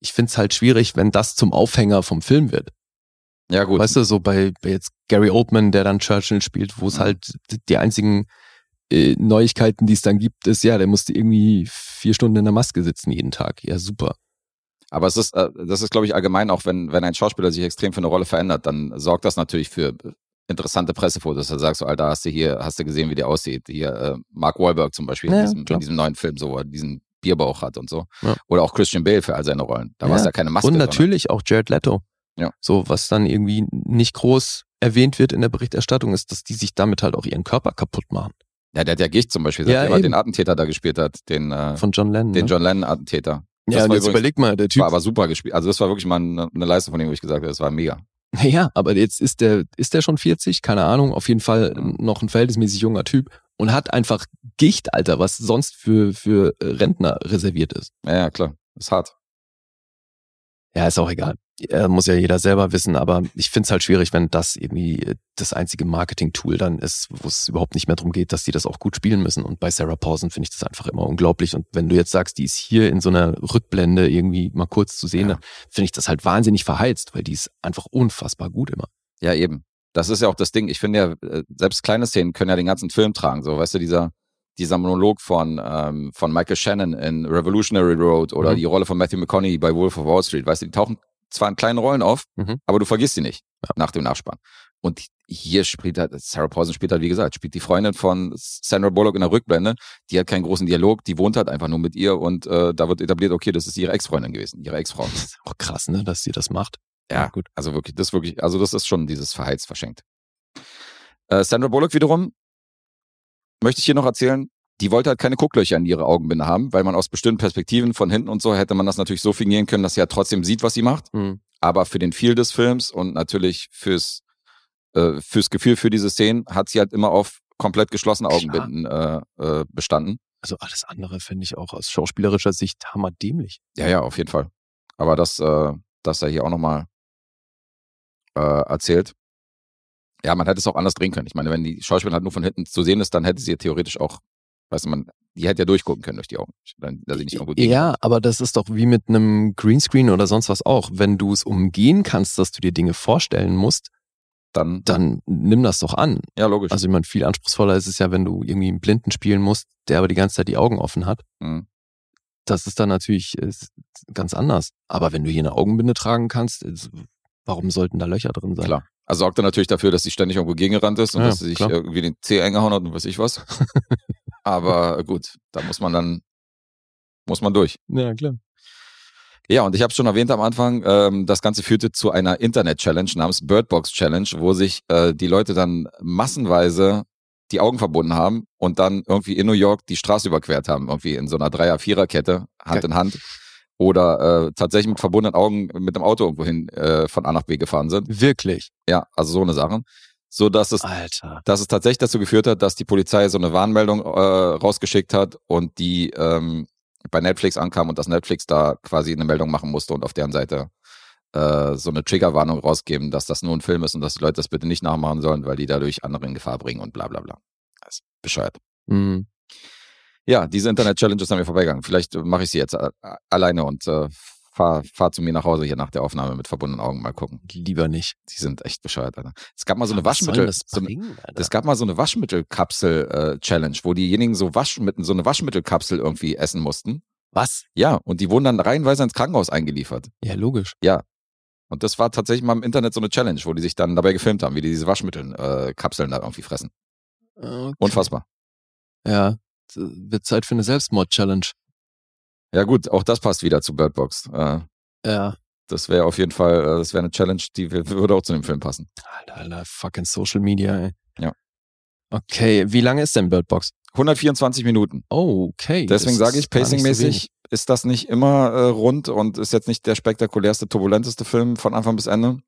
Ich find's halt schwierig, wenn das zum Aufhänger vom Film wird. Ja, gut. Weißt du, so bei, bei jetzt Gary Oldman, der dann Churchill spielt, wo es Mhm. halt die einzigen äh, Neuigkeiten, die es dann gibt, ist, ja, der musste irgendwie vier Stunden in der Maske sitzen jeden Tag. Ja, super. Aber es ist, äh, das ist, glaube ich, allgemein auch, wenn, wenn ein Schauspieler sich extrem für eine Rolle verändert, dann sorgt das natürlich für interessante Pressefotos. Da sagst du, Alter, hast du hier, hast du gesehen, wie der aussieht? Hier, äh, Mark Wahlberg zum Beispiel Ja, in, diesem, in diesem neuen Film, so, diesen Bierbauch hat und so. Ja. Oder auch Christian Bale für all seine Rollen. Da war es Ja. ja keine Maske. Und sondern- natürlich auch Jared Leto. Ja. So, was dann irgendwie nicht groß erwähnt wird in der Berichterstattung, ist, dass die sich damit halt auch ihren Körper kaputt machen. Ja, der hat ja Gicht zum Beispiel, Ja, er eben. den Attentäter da gespielt hat, den, äh, Von John Lennon. den ne? John Lennon-Attentäter. Das ja, jetzt überleg mal, der Typ. War aber super gespielt. Also das war wirklich mal eine, eine Leistung von ihm, wo ich gesagt habe, das war mega. Ja, aber jetzt ist der, ist der schon 40? Keine Ahnung. Auf jeden Fall noch ein verhältnismäßig junger Typ und hat einfach Gicht, Alter, was sonst für, für äh, Rentner reserviert ist. Ja, klar. Ist hart. Ja, ist auch egal. Ja, muss ja jeder selber wissen, aber ich find's halt schwierig, wenn das irgendwie äh, das einzige Marketing-Tool dann ist, wo es überhaupt nicht mehr darum geht, dass die das auch gut spielen müssen. Und bei Sarah Paulson finde ich das einfach immer unglaublich. Und wenn du jetzt sagst, die ist hier in so einer Rückblende irgendwie mal kurz zu sehen, Ja. dann finde ich das halt wahnsinnig verheizt, weil die ist einfach unfassbar gut immer. Ja, eben. Das ist ja auch das Ding. Ich finde ja, äh, selbst kleine Szenen können ja den ganzen Film tragen. So, weißt du, dieser, dieser Monolog von, ähm, von Michael Shannon in Revolutionary Road oder Mhm. die Rolle von Matthew McConaughey bei Wolf of Wall Street, weißt du, die tauchen zwar in kleinen Rollen auf, Mhm. aber du vergisst sie nicht Ja. nach dem Nachspann. Und hier spielt halt, Sarah Paulson spielt halt, wie gesagt, spielt die Freundin von Sandra Bullock in der Rückblende. Die hat keinen großen Dialog, die wohnt halt einfach nur mit ihr und äh, da wird etabliert, okay, das ist ihre Ex-Freundin gewesen, ihre Ex-Frau. Das ist auch krass, ne, dass sie das macht. Ja, gut. Also wirklich, das wirklich, also das ist schon dieses Verheiz verschenkt. Äh, Sandra Bullock wiederum, möchte ich hier noch erzählen, die wollte halt keine Gucklöcher in ihre Augenbinde haben, weil man aus bestimmten Perspektiven von hinten und so hätte man das natürlich so fingieren können, dass sie ja trotzdem sieht, was sie macht. Mhm. Aber für den Feel des Films und natürlich fürs, äh, fürs Gefühl für diese Szenen hat sie halt immer auf komplett geschlossene. Augenbinden äh, äh, bestanden. Also alles andere finde ich auch aus schauspielerischer Sicht hammerdämlich. Ja, ja, auf jeden Fall. Aber das, äh, das sei hier auch nochmal äh, erzählt. Ja, man hätte es auch anders drehen können. Ich meine, wenn die Schauspielerin halt nur von hinten zu sehen ist, dann hätte sie theoretisch auch, weißt du, man, die hätte ja durchgucken können durch die Augen. Dann, dass sie nicht irgendwo Ja, aber das ist doch wie mit einem Greenscreen oder sonst was auch. Wenn du es umgehen kannst, dass du dir Dinge vorstellen musst, dann, dann nimm das doch an. ja, logisch. Also ich meine, viel anspruchsvoller ist es ja, wenn du irgendwie einen Blinden spielen musst, der aber die ganze Zeit die Augen offen hat. Mhm. Das ist dann natürlich ist ganz anders. Aber wenn du hier eine Augenbinde tragen kannst, ist, warum sollten da Löcher drin sein? Klar. Also sorgt er natürlich dafür, dass sie ständig irgendwo gegengerannt ist und Ja, dass sie sich klar. irgendwie den Zeh eingehauen hat und weiß ich was. Aber gut, da muss man dann, muss man durch. Ja, klar. Ja, und ich habe schon erwähnt am Anfang, ähm, das Ganze führte zu einer Internet-Challenge namens Birdbox Challenge, wo sich äh, die Leute dann massenweise die Augen verbunden haben und dann irgendwie in New York die Straße überquert haben, irgendwie in so einer Dreier-Vierer-Kette, Hand Geil. in Hand. Oder äh, tatsächlich mit verbundenen Augen mit dem Auto irgendwo hin äh, von A nach B gefahren sind. Wirklich. Ja, also so eine Sache. So dass es Alter. dass es tatsächlich dazu geführt hat, dass die Polizei so eine Warnmeldung äh, rausgeschickt hat und die ähm, bei Netflix ankam und dass Netflix da quasi eine Meldung machen musste und auf deren Seite äh, so eine Triggerwarnung rausgeben, dass das nur ein Film ist und dass die Leute das bitte nicht nachmachen sollen, weil die dadurch andere in Gefahr bringen und bla bla bla. Das ist bescheuert. Mhm. Ja, diese Internet-Challenges haben mir vorbeigegangen. Vielleicht äh, mache ich sie jetzt äh, alleine und äh, fahr, fahr zu mir nach Hause hier nach der Aufnahme mit verbundenen Augen mal gucken. Lieber nicht. Die sind echt bescheuert, Alter. Es gab mal so eine soll Waschmittel, das bringen, Alter? es gab mal so eine Waschmittelkapsel-Challenge, wo diejenigen so Waschmittel, so eine Waschmittelkapsel irgendwie essen mussten. Was? Ja, und die wurden dann reihenweise ins Krankenhaus eingeliefert. Ja, logisch. Und das war tatsächlich mal im Internet so eine Challenge, wo die sich dann dabei gefilmt haben, wie die diese Waschmittelkapseln äh, da irgendwie fressen. Okay. Unfassbar. Ja, wird Zeit für eine Selbstmord-Challenge. Ja gut, auch das passt wieder zu Bird Box. Äh, Ja. das wäre auf jeden Fall, äh, das wäre eine Challenge, die würde auch zu dem Film passen. Alter, Alter, fucking Social Media, ey. Ja. Okay, wie lange ist denn Bird Box? 124 Minuten. Oh, okay. Deswegen sage ich, so pacingmäßig wenig. ist das nicht immer äh, rund und ist jetzt nicht der spektakulärste, turbulenteste Film von Anfang bis Ende.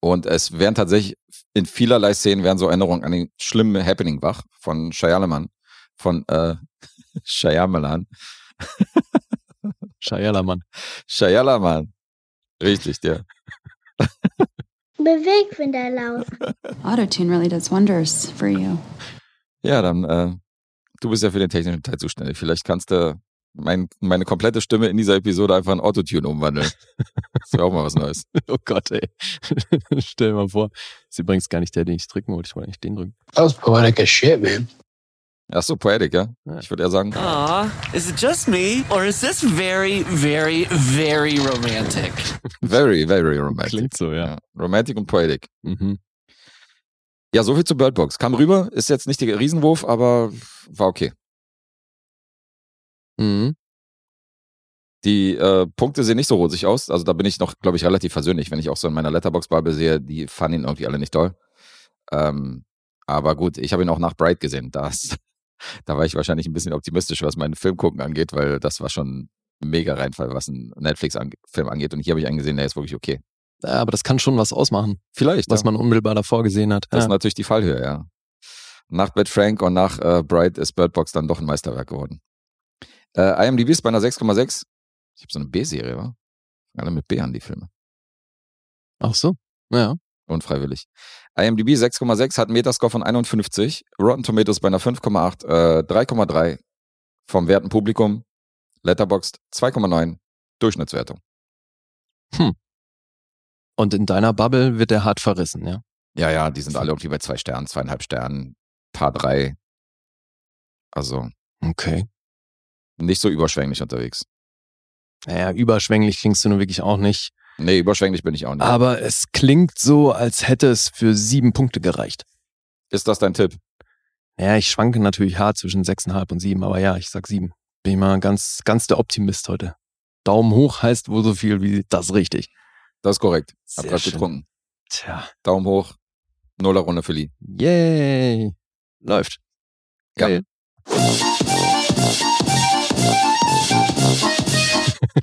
Und es wären tatsächlich in vielerlei Szenen wären so Erinnerungen an den schlimmen Happening wach von Shyamalan. Von äh, Shyamalan. Shayalaman. Shyamalan. Richtig, der. Bewegfinderlauf. Autotune really does wonders for you. Ja, dann, äh, du bist ja für den technischen Teil zuständig. Vielleicht kannst du mein, meine komplette Stimme in dieser Episode einfach in Autotune umwandeln. Das wäre auch mal was Neues. Oh Gott, ey. Stell dir mal vor. Ist übrigens gar nicht der, den ich drücken wollte. Ich wollte eigentlich den drücken. That was poetic as shit, man. Ach so, Poetic, ja? Ja. Ich würde eher sagen, Aw, is it just me, or is this very, very, very romantic? very, very romantic. Klingt so, ja. Ja, Romantic und Poetic. Mhm. Ja, so viel zu Bird Box. Kam rüber, ist jetzt nicht der Riesenwurf, aber war okay. Mhm. Die äh, Punkte sehen nicht so rosig aus. Also da bin ich noch, glaube ich, relativ versöhnlich, wenn ich auch so in meiner Letterbox-Bubble sehe, die fanden ihn irgendwie alle nicht toll. Ähm, aber gut, ich habe ihn auch nach Bright gesehen. Das, da war ich wahrscheinlich ein bisschen optimistisch, was meinen Filmgucken angeht, weil das war schon ein mega Reinfall, was ein Netflix-Film angeht. Und hier habe ich einen gesehen, der ist wirklich okay. Ja, aber das kann schon was ausmachen, Vielleicht. was ja. man unmittelbar davor gesehen hat. Das ist Ja. natürlich die Fallhöhe, ja. Nach Bad Frank und nach äh, Bright ist Bird Box dann doch ein Meisterwerk geworden. Äh, IMDb ist bei einer 6,6. Ich habe so eine B-Serie, wa? Alle mit B an die Filme. Ach so. Ja. Unfreiwillig. IMDb 6,6 hat einen Metascore von 51. Rotten Tomatoes bei einer 5,8. Äh, 3,3 vom werten Publikum. Letterboxd 2,9. Durchschnittswertung. Und in deiner Bubble wird der hart verrissen, ja. Ja, ja, die sind alle irgendwie bei zwei Sternen, zweieinhalb Sternen, paar drei. Also Okay. nicht so überschwänglich unterwegs. Naja, überschwänglich klingst du nun wirklich auch nicht. Nee, überschwänglich bin ich auch nicht. Aber es klingt so, als hätte es für sieben Punkte gereicht. Ist das dein Tipp? Ja, ich schwanke natürlich hart zwischen sechseinhalb und sieben, aber ja, ich sag sieben. Bin ich mal ganz, ganz der Optimist heute. Daumen hoch heißt wohl so viel wie das richtig. Das ist korrekt. Hab schön. getrunken. Tja, Daumen hoch. Nuller Runde für Lee. yay. Läuft. Ja.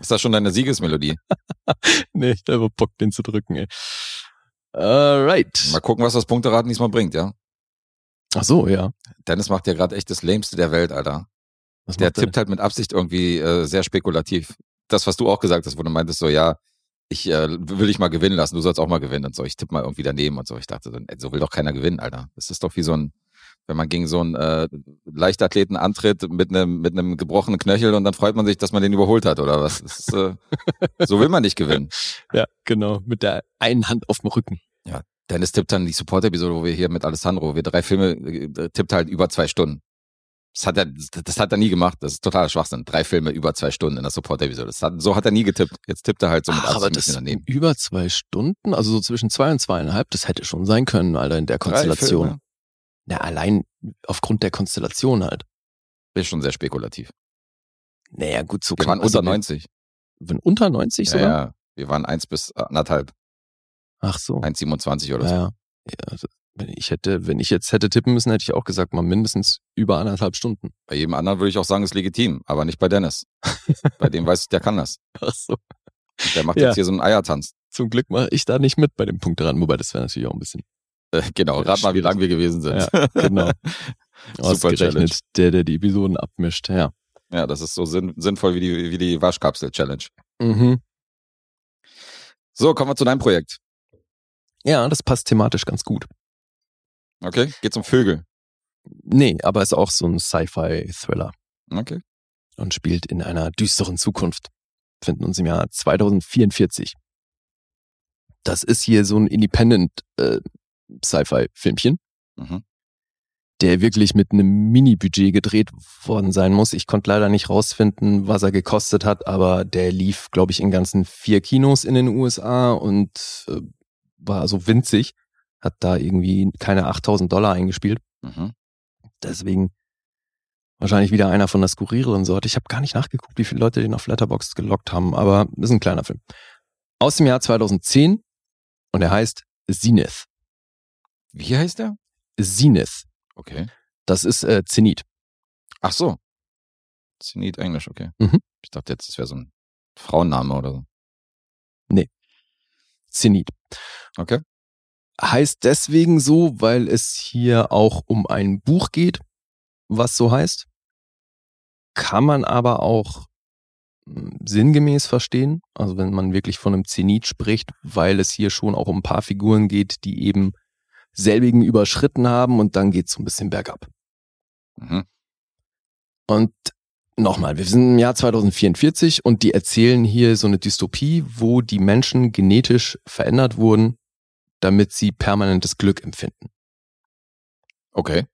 Ist das schon deine Siegesmelodie? nee, ich hab einfach Bock, den zu drücken, ey. Alright. Mal gucken, was das Punkteraten diesmal bringt, ja? Ach so, ja. Dennis macht ja gerade echt das Lämste der Welt, Alter. Was Der er tippt halt mit Absicht irgendwie äh, sehr spekulativ. Das, was du auch gesagt hast, wo du meintest, so, ja, ich äh, will dich mal gewinnen lassen, du sollst auch mal gewinnen und so. Ich tippe mal irgendwie daneben und so. Ich dachte, so will doch keiner gewinnen, Alter. Das ist doch wie so ein, wenn man gegen so einen äh, Leichtathleten antritt mit einem mit einem gebrochenen Knöchel und dann freut man sich, dass man den überholt hat, oder was? Das ist, äh, so will man nicht gewinnen. Ja, genau. Mit der einen Hand auf dem Rücken. Dennis tippt dann die Support-Episode, wo wir hier mit Alessandro, wir drei Filme, äh, tippt halt über zwei Stunden. Das hat er, das hat er nie gemacht. Das ist totaler Schwachsinn. Drei Filme über zwei Stunden in der Support-Episode. Hat, so hat er nie getippt. Jetzt tippt er halt so mit Ach, aber das daneben. über zwei Stunden, also so zwischen zwei und zweieinhalb, das hätte schon sein können, Alter, in der Drei Konstellation. Ja, allein aufgrund der Konstellation halt. Ist schon sehr spekulativ. Naja, gut, so Wir kann waren unter also, 90. Wir waren unter 90 Ja, sogar? ja. Wir waren eins bis anderthalb. Ach so. 1,27 oder so. Ja, ja. also, wenn ich hätte, wenn ich jetzt hätte tippen müssen, hätte ich auch gesagt, mal mindestens über anderthalb Stunden. Bei jedem anderen würde ich auch sagen, ist legitim, aber nicht bei Dennis. bei dem weiß ich, der kann das. Ach so. Der macht Ja. jetzt hier so einen Eiertanz. Zum Glück mache ich da nicht mit bei dem Punkt dran, wobei das wäre natürlich auch ein bisschen. Äh, genau, rat mal, wie lang wir gewesen sind. Ja, genau. Ausgerechnet der, der die Episoden abmischt. Ja. Ja, das ist so sinn sinnvoll wie die, wie die Waschkapsel-Challenge. Mhm. So, kommen wir zu deinem Projekt. Ja, das passt thematisch ganz gut. Okay, geht um Vögel. Nee, aber ist auch so ein Sci-Fi-Thriller Okay. und spielt in einer düsteren Zukunft. finden uns im Jahr 2044. Das ist hier so ein Independent äh, Sci-Fi-Filmchen, Mhm. der wirklich mit einem Mini-Budget gedreht worden sein muss. Ich konnte leider nicht rausfinden, was er gekostet hat, aber der lief, glaube ich, in ganzen vier Kinos in den USA und äh, war so winzig. Hat da irgendwie keine 8000 Dollar eingespielt. Mhm. Deswegen wahrscheinlich wieder einer von der skurrileren Sorte. Ich habe gar nicht nachgeguckt, wie viele Leute den auf Letterboxd gelockt haben, aber ist ein kleiner Film. Aus dem Jahr 2010 und er heißt Zenith. Wie heißt der? Zenith. Okay. Das ist äh, Zenit. Ach so. Zenit Englisch, okay. Mhm. Ich dachte jetzt, das wäre so ein Frauenname oder so. Zenit. Okay. Heißt deswegen so, weil es hier auch um ein Buch geht, was so heißt. Kann man aber auch mh, sinngemäß verstehen. Also wenn man wirklich von einem Zenit spricht, weil es hier schon auch um ein paar Figuren geht, die eben selbigen überschritten haben und dann geht's so ein bisschen bergab. Mhm. Und nochmal, wir sind im Jahr 2044 und die erzählen hier so eine Dystopie, wo die Menschen genetisch verändert wurden, damit sie permanentes Glück empfinden. Okay.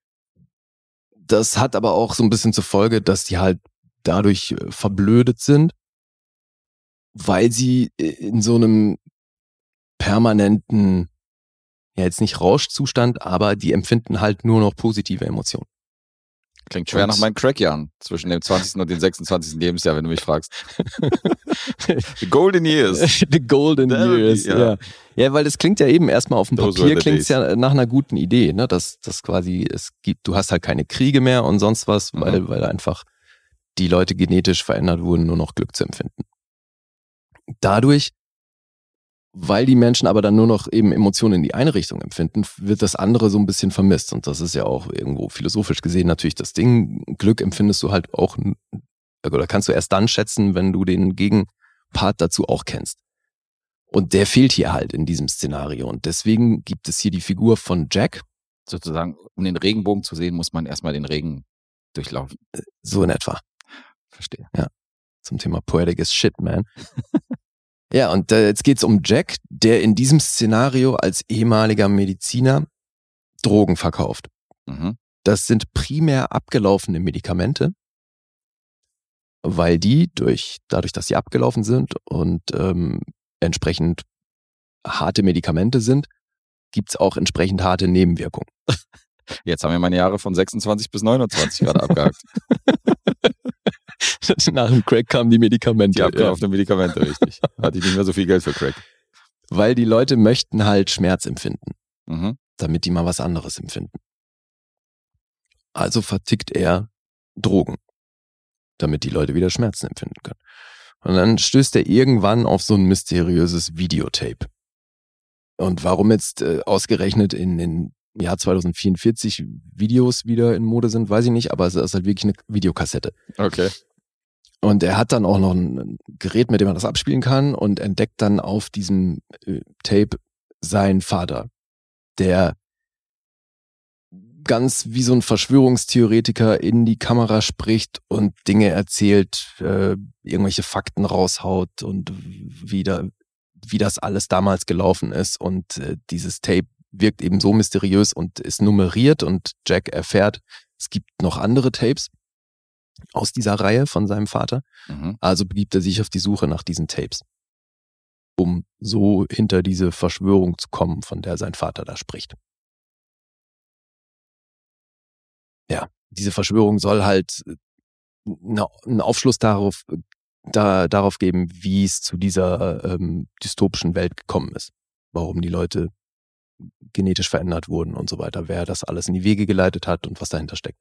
Das hat aber auch so ein bisschen zur Folge, dass die halt dadurch äh, verblödet sind, weil sie äh, in so einem permanenten, ja jetzt nicht Rauschzustand, aber die empfinden halt nur noch positive Emotionen. Klingt schwer Und- nach meinen Crackjahren zwischen dem 20. und dem 26. Lebensjahr, wenn du mich fragst. The Golden Years. The Golden That'll be- Years, ja. ja. ja. weil das klingt ja eben erstmal auf dem Those Papier klingt es ja nach einer guten Idee, ne? Dass das quasi es gibt, du hast halt keine Kriege mehr und sonst was, Mhm. weil weil einfach die Leute genetisch verändert wurden, nur noch Glück zu empfinden. Dadurch, weil die Menschen aber dann nur noch eben Emotionen in die eine Richtung empfinden, wird das andere so ein bisschen vermisst und das ist ja auch irgendwo philosophisch gesehen natürlich das Ding. Glück empfindest du halt auch oder kannst du erst dann schätzen, wenn du den Gegenpart dazu auch kennst. Und der fehlt hier halt in diesem Szenario. Und deswegen gibt es hier die Figur von Jack, Sozusagen, um den Regenbogen zu sehen, muss man erstmal den Regen durchlaufen. so in etwa, Verstehe. zum Thema Poetic as Shit, man. ja, und äh, jetzt geht's um Jack, der in diesem Szenario als ehemaliger Mediziner Drogen verkauft. Mhm. Das sind primär abgelaufene Medikamente, weil die durch, dadurch, dass sie abgelaufen sind und ähm, entsprechend harte Medikamente sind, gibt's auch entsprechend harte Nebenwirkungen. Jetzt haben wir meine Jahre von 26 bis 29 gerade abgehakt. Nach dem Crack kamen die Medikamente. Die abgelaufenen Medikamente, richtig. Hatte ich nicht mehr so viel Geld für Crack. Weil die Leute möchten halt Schmerz empfinden, Mhm. damit die mal was anderes empfinden. Also vertickt er Drogen, damit die Leute wieder Schmerzen empfinden können. Und dann stößt er irgendwann auf so ein mysteriöses Videotape. Und warum jetzt äh, ausgerechnet in den Jahr 2044 Videos wieder in Mode sind, weiß ich nicht, aber es ist halt wirklich eine Videokassette. Okay. Und er hat dann auch noch ein Gerät, mit dem er das abspielen kann und entdeckt dann auf diesem äh, Tape seinen Vater, der ganz wie so ein Verschwörungstheoretiker in die Kamera spricht und Dinge erzählt, äh, irgendwelche Fakten raushaut und wie, da, wie das alles damals gelaufen ist. Und äh, dieses Tape wirkt eben so mysteriös und ist nummeriert und Jack erfährt, es gibt noch andere Tapes aus dieser Reihe von seinem Vater. Mhm. Also begibt er sich auf die Suche nach diesen Tapes, um so hinter diese Verschwörung zu kommen, von der sein Vater da spricht. Ja, diese Verschwörung soll halt äh, einen Aufschluss darauf, äh, da, darauf geben, wie es zu dieser ähm, dystopischen Welt gekommen ist. Warum die Leute genetisch verändert wurden und so weiter, wer das alles in die Wege geleitet hat und was dahinter steckt.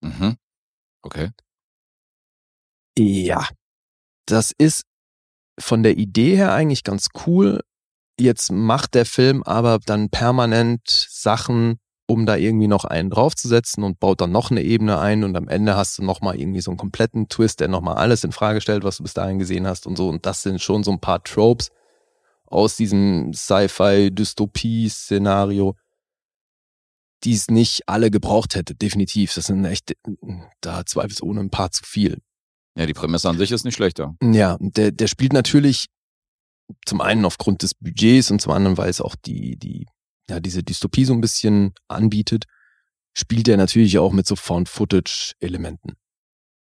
Mhm. Okay. Ja, das ist von der Idee her eigentlich ganz cool. Jetzt macht der Film aber dann permanent Sachen, um da irgendwie noch einen draufzusetzen und baut dann noch eine Ebene ein und am Ende hast du nochmal irgendwie so einen kompletten Twist, der nochmal alles in Frage stellt, was du bis dahin gesehen hast und so. Und das sind schon so ein paar Tropes aus diesem Sci-Fi-Dystopie-Szenario, die es nicht alle gebraucht hätte, definitiv. Das sind echt, da zweifelsohne ein paar zu viel. Ja, die Prämisse an sich ist nicht schlechter. Ja, der, der spielt natürlich zum einen aufgrund des Budgets und zum anderen, weil es auch die, die, ja, diese Dystopie so ein bisschen anbietet, spielt er natürlich auch mit so Found-Footage-Elementen.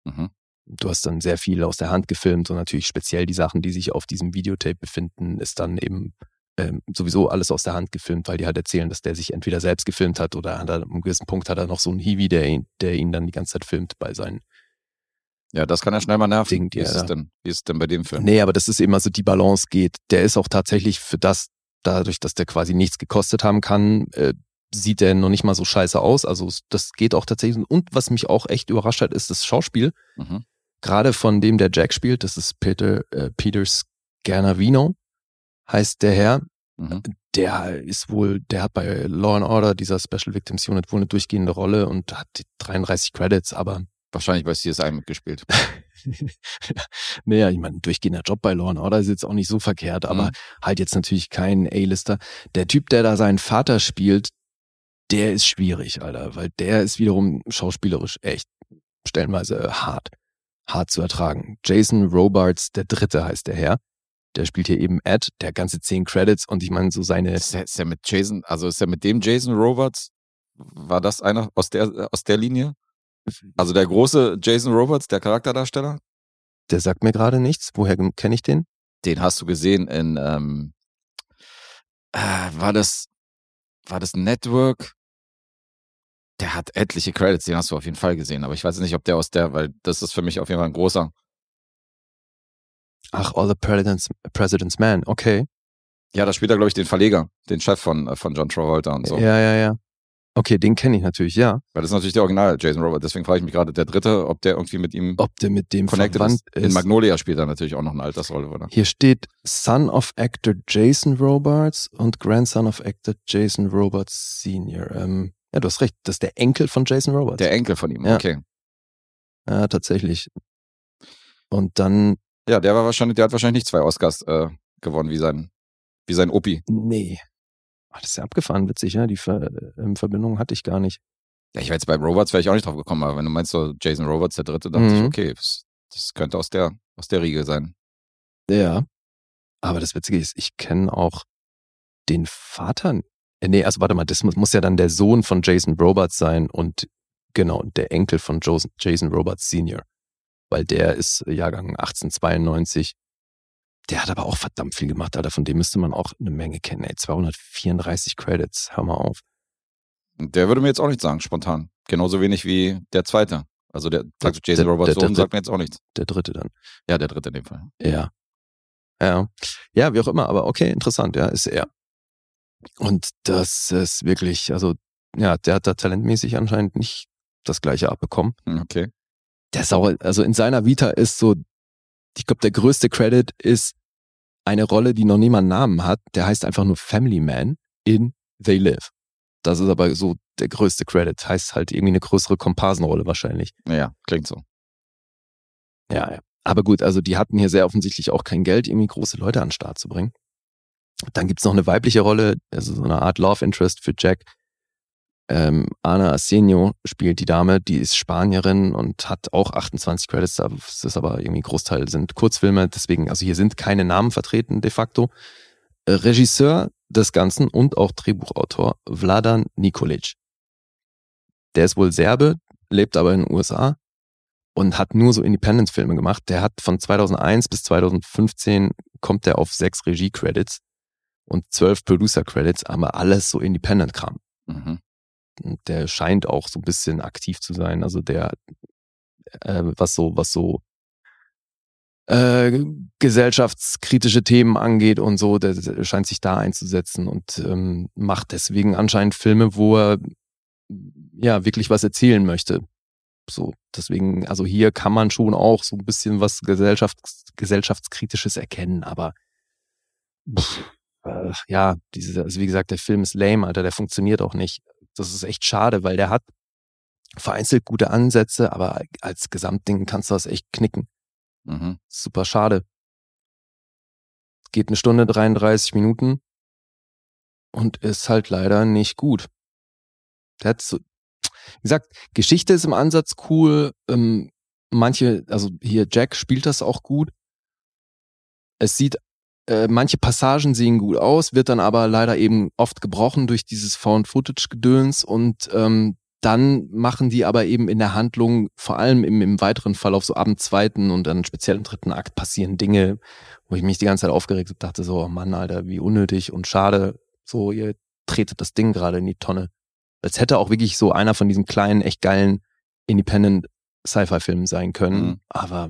Mhm. Du hast dann sehr viel aus der Hand gefilmt und natürlich speziell die Sachen, die sich auf diesem Videotape befinden, ist dann eben ähm, sowieso alles aus der Hand gefilmt, weil die halt erzählen, dass der sich entweder selbst gefilmt hat oder an einem gewissen Punkt hat er noch so einen Hiwi, der ihn, der ihn dann die ganze Zeit filmt bei seinen Ja, das kann ja schnell mal nerven. Ding, wie, ist ja. es denn, wie ist es denn bei dem Film? Nee, aber das ist immer so die Balance geht. Der ist auch tatsächlich für das, dadurch, dass der quasi nichts gekostet haben kann, äh, sieht der noch nicht mal so scheiße aus. Also das geht auch tatsächlich. Und was mich auch echt überrascht hat, ist das Schauspiel. Mhm. Gerade von dem, der Jack spielt, das ist Peter, äh, Peter Scanavino, heißt der Herr. Mhm. Der ist wohl, der hat bei Law and Order, dieser Special Victims Unit, wohl eine durchgehende Rolle und hat die 33 Credits, aber Wahrscheinlich bei CSI mitgespielt. naja, ich meine, ein durchgehender Job bei and Order ist jetzt auch nicht so verkehrt, aber Mhm. halt jetzt natürlich kein A-Lister. Der Typ, der da seinen Vater spielt, der ist schwierig, Alter, weil der ist wiederum schauspielerisch echt stellenweise hart, hart zu ertragen. Jason Robards, der Dritte heißt der Herr. Der spielt hier eben Ed, der ganze zehn Credits und ich meine so seine, Ist ja, ist ja mit Jason, also ist ja mit dem Jason Roberts, war das einer aus der, aus der Linie? Also der große Jason Roberts, der Charakterdarsteller, der sagt mir gerade nichts. Woher kenne ich den? den hast du gesehen in, ähm, äh, war das, war das Network? Der hat etliche Credits, den hast du auf jeden Fall gesehen, aber ich weiß nicht, ob der aus der, weil das ist für mich auf jeden Fall ein großer. Ach, All the President's, President's Man, okay. Ja, da spielt er, glaube ich, den Verleger, den Chef von, äh, von John Travolta und so. Ja, ja, ja. Okay, den kenne ich natürlich, ja. Weil das ist natürlich der Original Jason Roberts, deswegen frage ich mich gerade, der dritte, ob der irgendwie mit ihm Ob der mit dem connected verwandt ist. In Magnolia spielt er natürlich auch noch eine Altersrolle, oder? Hier steht Son of Actor Jason Robards und Grandson of Actor Jason Robards Senior. Ähm, ja, du hast recht, das ist der Enkel von Jason Robards. Der Enkel von ihm, Ja. okay. ja, tatsächlich. Und dann, Ja, der war wahrscheinlich, der hat wahrscheinlich nicht zwei Oscars äh, gewonnen wie sein, wie sein Opi. nee. Ach, das ist ja abgefahren, witzig, ja. Die Ver ähm, Verbindung hatte ich gar nicht. Ja, ich wäre jetzt bei Roberts wäre ich auch nicht drauf gekommen, aber wenn du meinst so Jason Roberts, der dritte, dachte ich, Mhm. okay, das, das könnte aus der, aus der Riege sein. Ja. Aber das Witzige ist, ich kenne auch den Vater. Äh, nee, also warte mal, das muss, muss ja dann der Sohn von Jason Robards sein und genau, der Enkel von Jason Robards Senior. Weil der ist Jahrgang 1892. Der hat aber auch verdammt viel gemacht, Alter. Von dem müsste man auch eine Menge kennen. Ey, 234 Credits. Hör mal auf. Der würde mir jetzt auch nichts sagen, spontan. Genauso wenig wie der zweite. Also der, Der- also Jason Roberts der- der- sagt mir jetzt auch nichts. Der dritte dann. Ja, der dritte in dem Fall. Ja. Ja. Ja, wie auch immer, aber okay, interessant, ja, ist er. Und das ist wirklich, also, ja, der hat da talentmäßig anscheinend nicht das gleiche abbekommen. Hm, Okay. Der Sau, also in seiner Vita ist so, ich glaube, der größte Credit ist eine Rolle, die noch niemand Namen hat. Der heißt einfach nur Family Man in They Live. Das ist aber so der größte Credit. Heißt halt irgendwie eine größere Komparsenrolle wahrscheinlich. Naja, klingt so. Ja, ja. Aber gut, also die hatten hier sehr offensichtlich auch kein Geld, irgendwie große Leute an den Start zu bringen. Dann gibt's noch eine weibliche Rolle, also so eine Art Love Interest für Jack. Ähm, Ana Asenio spielt die Dame, die ist Spanierin und hat auch 28 Credits, das ist aber irgendwie Großteil sind Kurzfilme, deswegen, also hier sind keine Namen vertreten de facto. Äh, Regisseur des Ganzen und auch Drehbuchautor Vladan Nikolic. Der ist wohl Serbe, lebt aber in den USA und hat nur so Independence-Filme gemacht. Der hat von 2001 bis 2015 kommt er auf sechs Regie-Credits und zwölf Producer-Credits, aber alles so Independent-Kram. Mhm. Der scheint auch so ein bisschen aktiv zu sein. Also der, äh, was so, was so äh, gesellschaftskritische Themen angeht und so, der, der scheint sich da einzusetzen und ähm, macht deswegen anscheinend Filme, wo er ja wirklich was erzählen möchte. So, deswegen, also hier kann man schon auch so ein bisschen was Gesellschafts gesellschaftskritisches erkennen, aber pff, äh, ja, diese, also wie gesagt, der Film ist lame, Alter, der funktioniert auch nicht. Das ist echt schade, weil der hat vereinzelt gute Ansätze, aber als Gesamtding kannst du das echt knicken. Mhm. Super schade. Geht eine Stunde 33 Minuten und ist halt leider nicht gut. Der hat so, wie gesagt, Geschichte ist im Ansatz cool, ähm, manche, also hier Jack spielt das auch gut. Es sieht, äh, manche Passagen sehen gut aus, wird dann aber leider eben oft gebrochen durch dieses Found-Footage-Gedöns und ähm, dann machen die aber eben in der Handlung, vor allem im, im weiteren Verlauf, so ab dem zweiten und dann speziell im dritten Akt passieren Dinge, wo ich mich die ganze Zeit aufgeregt habe, dachte so, oh Mann, Alter, wie unnötig und schade. So, ihr tretet das Ding gerade in die Tonne. Als hätte auch wirklich so einer von diesen kleinen, echt geilen Independent Sci-Fi-Filmen sein können, Mhm. aber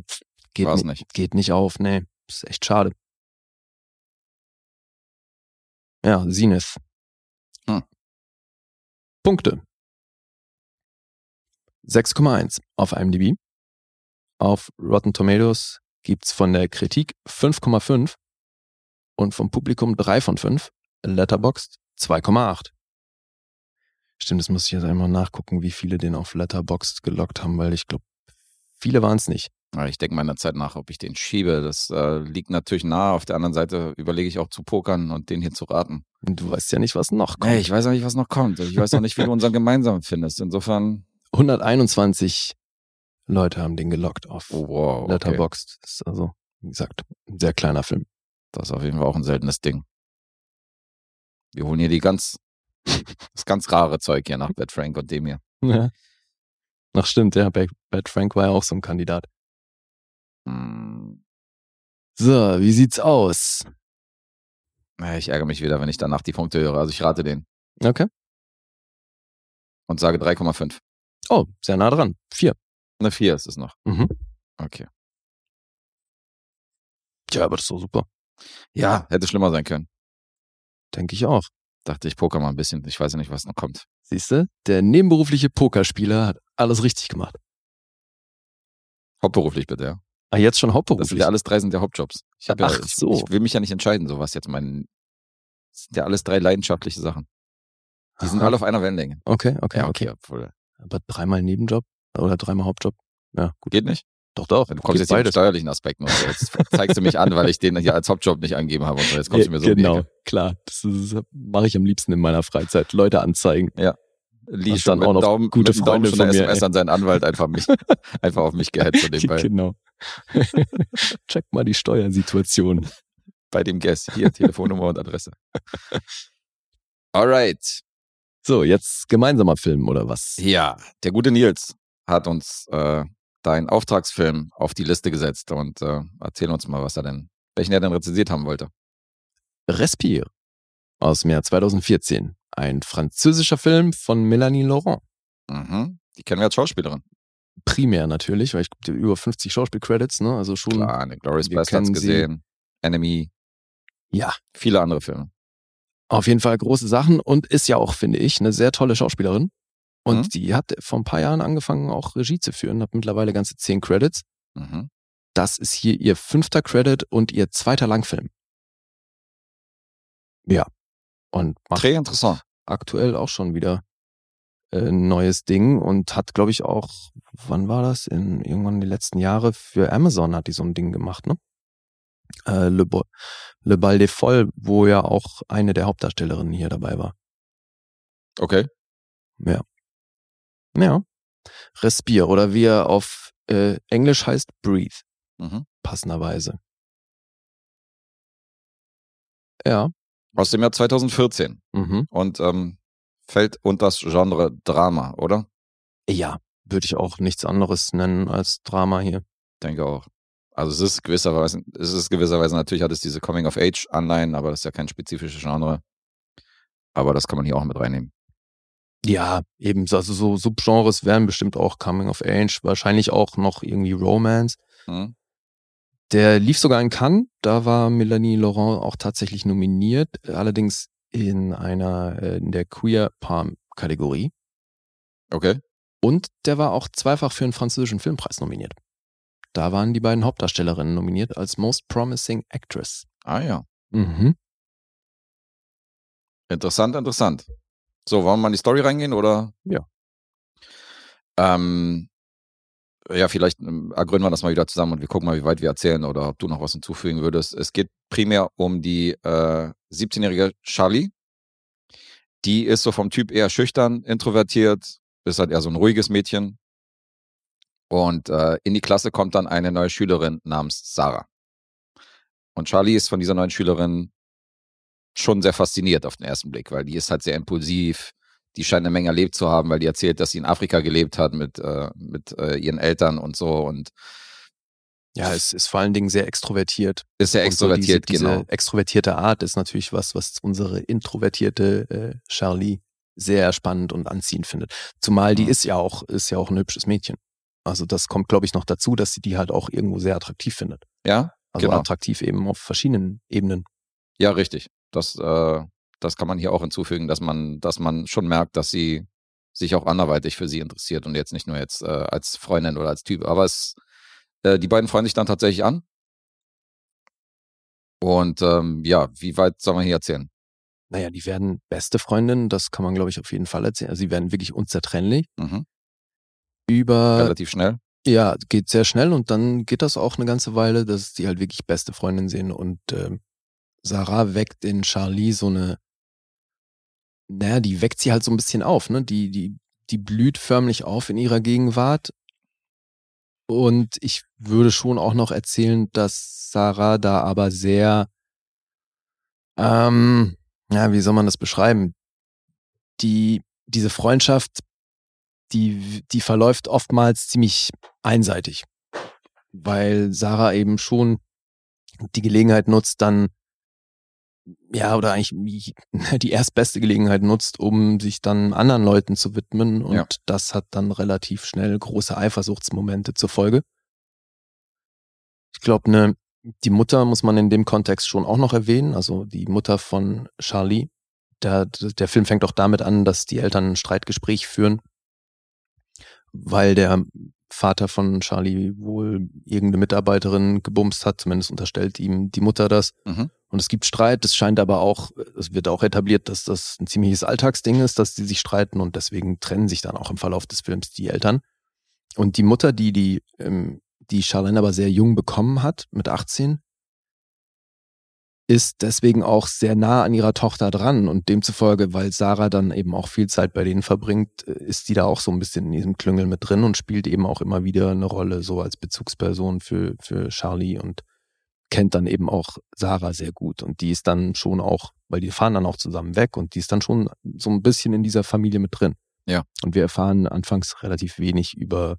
geht War's ni- nicht. geht nicht auf, nee, ist echt schade. Ja, Zenith. Hm. Punkte. 6,1 auf IMDb. Auf Rotten Tomatoes gibt's von der Kritik 5,5 und vom Publikum 3 von 5. Letterboxd 2,8. Stimmt, das muss ich jetzt einmal nachgucken, wie viele den auf Letterboxd gelockt haben, weil ich glaube, viele waren es nicht. Ja, Ich denke meiner Zeit nach, ob ich den schiebe. Das äh, liegt natürlich nahe. Auf der anderen Seite überlege ich auch zu pokern und den hier zu raten. Und du weißt ja nicht, was noch kommt. Nee, ich weiß auch nicht, was noch kommt. Ich weiß auch nicht, wie du unseren gemeinsam findest. Insofern, 121 Leute haben den gelockt auf oh, wow. Okay. Letterboxd. Das ist also, wie gesagt, ein sehr kleiner Film. Das ist auf jeden Fall auch ein seltenes Ding. Wir holen hier die ganz, das ganz rare Zeug hier nach Bad Frank und dem hier. Ja. Ach stimmt, ja, Bad Frank war ja auch so ein Kandidat. Hm, So, wie sieht's aus? ja, ich ärgere mich wieder, wenn ich danach die Punkte höre. Also ich rate den Okay. und sage 3,5. Oh, sehr nah dran. Vier. Eine 4 ist es noch. Mhm. Okay. Ja, aber das ist so super. Ja, hätte schlimmer sein können. Denke ich auch. Dachte ich, poker mal ein bisschen. Ich weiß ja nicht, was noch kommt. Siehst du, der nebenberufliche Pokerspieler hat alles richtig gemacht. Hauptberuflich bitte, ja. Ah, jetzt schon Das sind hauptberuflich. ja alles drei sind ja Hauptjobs. Ich, hab ja, Ach ich, so. ich will mich ja nicht entscheiden, so was jetzt mein. Das sind ja alles drei leidenschaftliche Sachen. Die sind Aha. alle auf einer Wellenlänge. Okay, okay, ja, okay. okay. Aber dreimal Nebenjob oder dreimal Hauptjob? Ja, gut. geht nicht? Doch, doch. Du kommst jetzt hier mit steuerlichen Aspekten und so. Jetzt zeigst du mich an, weil ich den hier als Hauptjob nicht angegeben habe und so. Jetzt kommst du mir so Genau, klar. Das, ist- mache ich am liebsten in meiner Freizeit. Leute anzeigen. Lee Schon dann auch noch Daumen, gute Freunde von mir, SMS ey. an seinen Anwalt einfach mich, einfach auf mich gehetzt nebenbei. Genau. Check mal die Steuersituation. Bei dem Guest. Hier, Telefonnummer und Adresse. Alright. So, jetzt gemeinsamer Film oder was? Ja, der gute Nils hat uns äh, deinen Auftragsfilm auf die Liste gesetzt und äh, erzähl uns mal, was er denn, welchen er denn rezensiert haben wollte. Respire aus dem Jahr 2014. Ein französischer Film von Melanie Laurent. Mhm. Die kennen wir als Schauspielerin. Primär natürlich, weil ich glaube, über 50 Schauspielcredits, ne? Also schon. Klar, eine Glorious Bastards gesehen, Enemy, Ja, viele andere Filme. auf jeden Fall große Sachen und ist ja auch, finde ich, eine sehr tolle Schauspielerin. Und Mhm. die hat vor ein paar Jahren angefangen, auch Regie zu führen, hat mittlerweile ganze zehn Credits. Mhm. Das ist hier ihr fünfter Credit und ihr zweiter Langfilm. Ja. Und macht Très interessant. aktuell auch schon wieder äh, ein neues Ding und hat, glaube ich, auch, wann war das? In irgendwann die letzten Jahre für Amazon hat die so ein Ding gemacht, ne? Äh, Le, Bo Le Bal des Folles, wo ja auch eine der Hauptdarstellerinnen hier dabei war. Okay. Ja. Ja. Respire oder wie er auf äh, Englisch heißt, Breathe, Mhm. passenderweise. Ja. Aus dem Jahr 2014 Mhm. und ähm, fällt unter das Genre Drama, oder? Ja, würde ich auch nichts anderes nennen als Drama hier. Denke auch. Also es ist gewisserweise, es ist gewisserweise natürlich hat es diese Coming of Age Anleihen, aber das ist ja kein spezifisches Genre. Aber das kann man hier auch mit reinnehmen. Ja, eben, also so Subgenres wären bestimmt auch Coming of Age, wahrscheinlich auch noch irgendwie Romance. Mhm. Der lief sogar in Cannes, da war Melanie Laurent auch tatsächlich nominiert, allerdings in einer, äh, in der Queer Palm Kategorie. Okay. Und der war auch zweifach für einen französischen Filmpreis nominiert. Da waren die beiden Hauptdarstellerinnen nominiert als Most Promising Actress. Ah ja. Mhm. Interessant, interessant. So, wollen wir mal in die Story reingehen oder? Ja. Ähm, ja, vielleicht ähm, ergründen wir das mal wieder zusammen und wir gucken mal, wie weit wir erzählen oder ob du noch was hinzufügen würdest. Es geht primär um die äh, 17-jährige Charlie. Die ist so vom Typ eher schüchtern, introvertiert, ist halt eher so ein ruhiges Mädchen. Und äh, in die Klasse kommt dann eine neue Schülerin namens Sarah. Und Charlie ist von dieser neuen Schülerin schon sehr fasziniert auf den ersten Blick, weil die ist halt sehr impulsiv. Die scheint eine Menge erlebt zu haben, weil die erzählt, dass sie in Afrika gelebt hat mit, äh, mit äh, ihren Eltern und so. Und Ja, es ist vor allen Dingen sehr extrovertiert. ist sehr Und so extrovertiert, diese, genau. Diese extrovertierte Art ist natürlich was, was unsere introvertierte äh, Charlie sehr spannend und anziehend findet. Zumal die Mhm. ist ja auch, ist ja auch ein hübsches Mädchen. Also das kommt, glaube ich, noch dazu, dass sie die halt auch irgendwo sehr attraktiv findet. Ja, Also Genau. attraktiv eben auf verschiedenen Ebenen. ja, richtig. Das, äh, das kann man hier auch hinzufügen, dass man, dass man schon merkt, dass sie sich auch anderweitig für sie interessiert und jetzt nicht nur jetzt äh, als Freundin oder als Typ. Aber es, äh, die beiden freuen sich dann tatsächlich an. Und ähm, ja, wie weit soll man hier erzählen? Naja, die werden beste Freundinnen, das kann man, glaube ich, auf jeden Fall erzählen. Also sie werden wirklich unzertrennlich. Mhm. Über, Relativ schnell. ja, geht sehr schnell und dann geht das auch eine ganze Weile, dass die halt wirklich beste Freundin sehen und ähm, Sarah weckt in Charlie so eine, naja, die weckt sie halt so ein bisschen auf, ne? Die, die, die blüht förmlich auf in ihrer Gegenwart. Und ich würde schon auch noch erzählen, dass Sarah da aber sehr, ähm, ja, wie soll man das beschreiben? Die, diese Freundschaft, die, die verläuft oftmals ziemlich einseitig, weil Sarah eben schon die Gelegenheit nutzt, dann ja, oder eigentlich die erstbeste Gelegenheit nutzt, um sich dann anderen Leuten zu widmen. Und Ja. das hat dann relativ schnell große Eifersuchtsmomente zur Folge. Ich glaube, ne, die Mutter muss man in dem Kontext schon auch noch erwähnen, also die Mutter von Charlie. Der, der Film fängt auch damit an, dass die Eltern ein Streitgespräch führen, weil der Vater von Charlie wohl irgendeine Mitarbeiterin gebumst hat, zumindest unterstellt ihm die Mutter das. Mhm. Und es gibt Streit, es scheint aber auch, es wird auch etabliert, dass das ein ziemliches Alltagsding ist, dass die sich streiten und deswegen trennen sich dann auch im Verlauf des Films die Eltern. Und die Mutter, die die, ähm, die Charlene aber sehr jung bekommen hat, mit 18, ist deswegen auch sehr nah an ihrer Tochter dran und demzufolge, weil Sarah dann eben auch viel Zeit bei denen verbringt, äh, ist die da auch so ein bisschen in diesem Klüngel mit drin und spielt eben auch immer wieder eine Rolle so als Bezugsperson für, für Charlie und kennt dann eben auch Sarah sehr gut und die ist dann schon auch, weil die fahren dann auch zusammen weg und die ist dann schon so ein bisschen in dieser Familie mit drin. Ja. Und wir erfahren anfangs relativ wenig über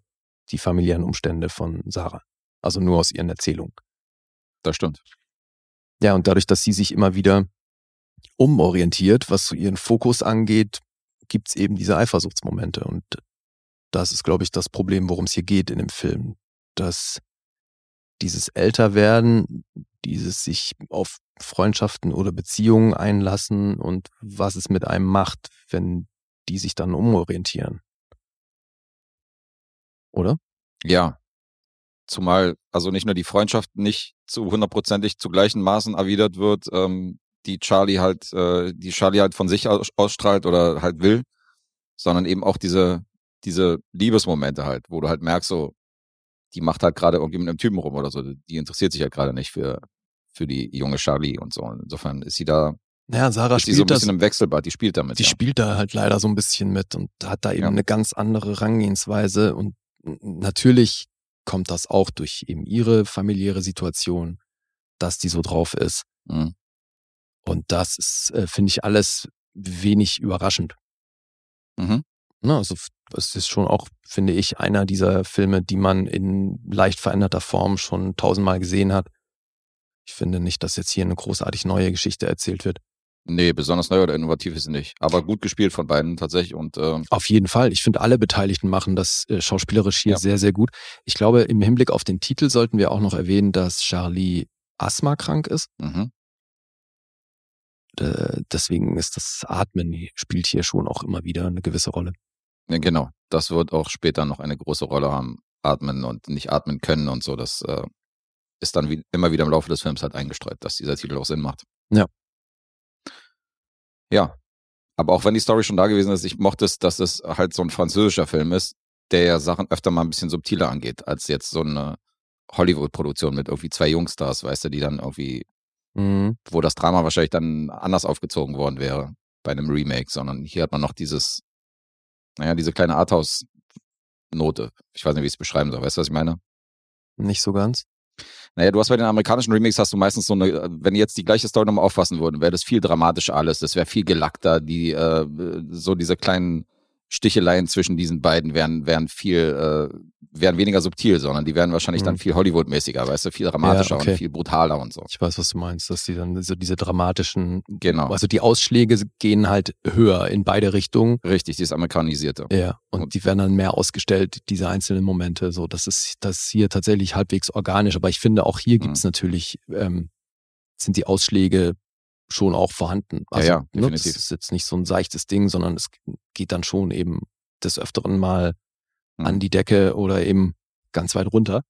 die familiären Umstände von Sarah. Also nur aus ihren Erzählungen. Das stimmt. Ja, und dadurch, dass sie sich immer wieder umorientiert, was so ihren Fokus angeht, gibt's eben diese Eifersuchtsmomente. Und das ist, glaube ich, das Problem, worum es hier geht in dem Film. Dass dieses Älterwerden, dieses sich auf Freundschaften oder Beziehungen einlassen und was es mit einem macht, wenn die sich dann umorientieren. Oder? Ja. Zumal also nicht nur die Freundschaft nicht zu hundertprozentig zu gleichen Maßen erwidert wird, ähm, die Charlie halt, äh, die Charlie halt von sich aus, ausstrahlt oder halt will, sondern eben auch diese, diese Liebesmomente halt, wo du halt merkst, so, die macht halt gerade irgendwie mit einem Typen rum oder so. Die interessiert sich halt gerade nicht für, für die junge Charlie und so. Und insofern ist sie da, Naja, Sarah ist sie so ein spielt das bisschen im Wechselbad, die spielt damit. die ja. spielt da halt leider so ein bisschen mit und hat da eben Ja. eine ganz andere Rangehensweise und natürlich kommt das auch durch eben ihre familiäre Situation, dass die so drauf ist. Mhm. Und das ist, äh, finde ich, alles wenig überraschend. Mhm. Ne, also es ist schon auch, finde ich, einer dieser Filme, die man in leicht veränderter Form schon tausendmal gesehen hat. Ich finde nicht, dass jetzt hier eine großartig neue Geschichte erzählt wird. Nee, besonders neu oder innovativ ist sie nicht. Aber gut gespielt von beiden tatsächlich und ähm, Auf jeden Fall. Ich finde, alle Beteiligten machen das äh, schauspielerisch hier Ja. sehr, sehr gut. Ich glaube, im Hinblick auf den Titel sollten wir auch noch erwähnen, dass Charlie asthmakrank ist. mhm. Äh, deswegen ist das Atmen spielt hier schon auch immer wieder eine gewisse Rolle. Ja, genau. Das wird auch später noch eine große Rolle haben. Atmen und nicht atmen können und so. Das äh, ist dann wie, immer wieder im Laufe des Films halt eingestreut, dass dieser Titel auch Sinn macht. Ja. Ja. Aber auch wenn die Story schon da gewesen ist, ich mochte es, dass es halt so ein französischer Film ist, der ja Sachen öfter mal ein bisschen subtiler angeht, als jetzt so eine Hollywood-Produktion mit irgendwie zwei Jungstars, weißt du, die dann irgendwie, Mhm. wo das Drama wahrscheinlich dann anders aufgezogen worden wäre bei einem Remake, sondern hier hat man noch dieses, naja, diese kleine Arthouse Note. Ich weiß nicht, wie ich es beschreiben soll. Weißt du, was ich meine? Nicht so ganz. Naja, du hast bei den amerikanischen Remakes hast du meistens so eine, wenn jetzt die gleiche Story nochmal auffassen würden, wäre das viel dramatischer alles. Das wäre viel gelackter. Die, äh, so diese kleinen Sticheleien zwischen diesen beiden wären, wären viel, äh, wären weniger subtil, sondern die wären wahrscheinlich dann Mhm. viel Hollywood-mäßiger, weißt du, viel dramatischer Ja, okay. und viel brutaler und so. Ich weiß, was du meinst, dass die dann so diese dramatischen, Genau. also die Ausschläge gehen halt höher in beide Richtungen. Richtig, dieses Amerikanisierte. Ja, und die werden dann mehr ausgestellt, diese einzelnen Momente. So, das ist das ist hier tatsächlich halbwegs organisch. Aber ich finde, auch hier Mhm. gibt's natürlich, ähm, sind die Ausschläge schon auch vorhanden. Also, ja, ne, definitiv. Das ist jetzt nicht so ein seichtes Ding, sondern es geht dann schon eben des Öfteren mal Mhm. an die Decke oder eben ganz weit runter.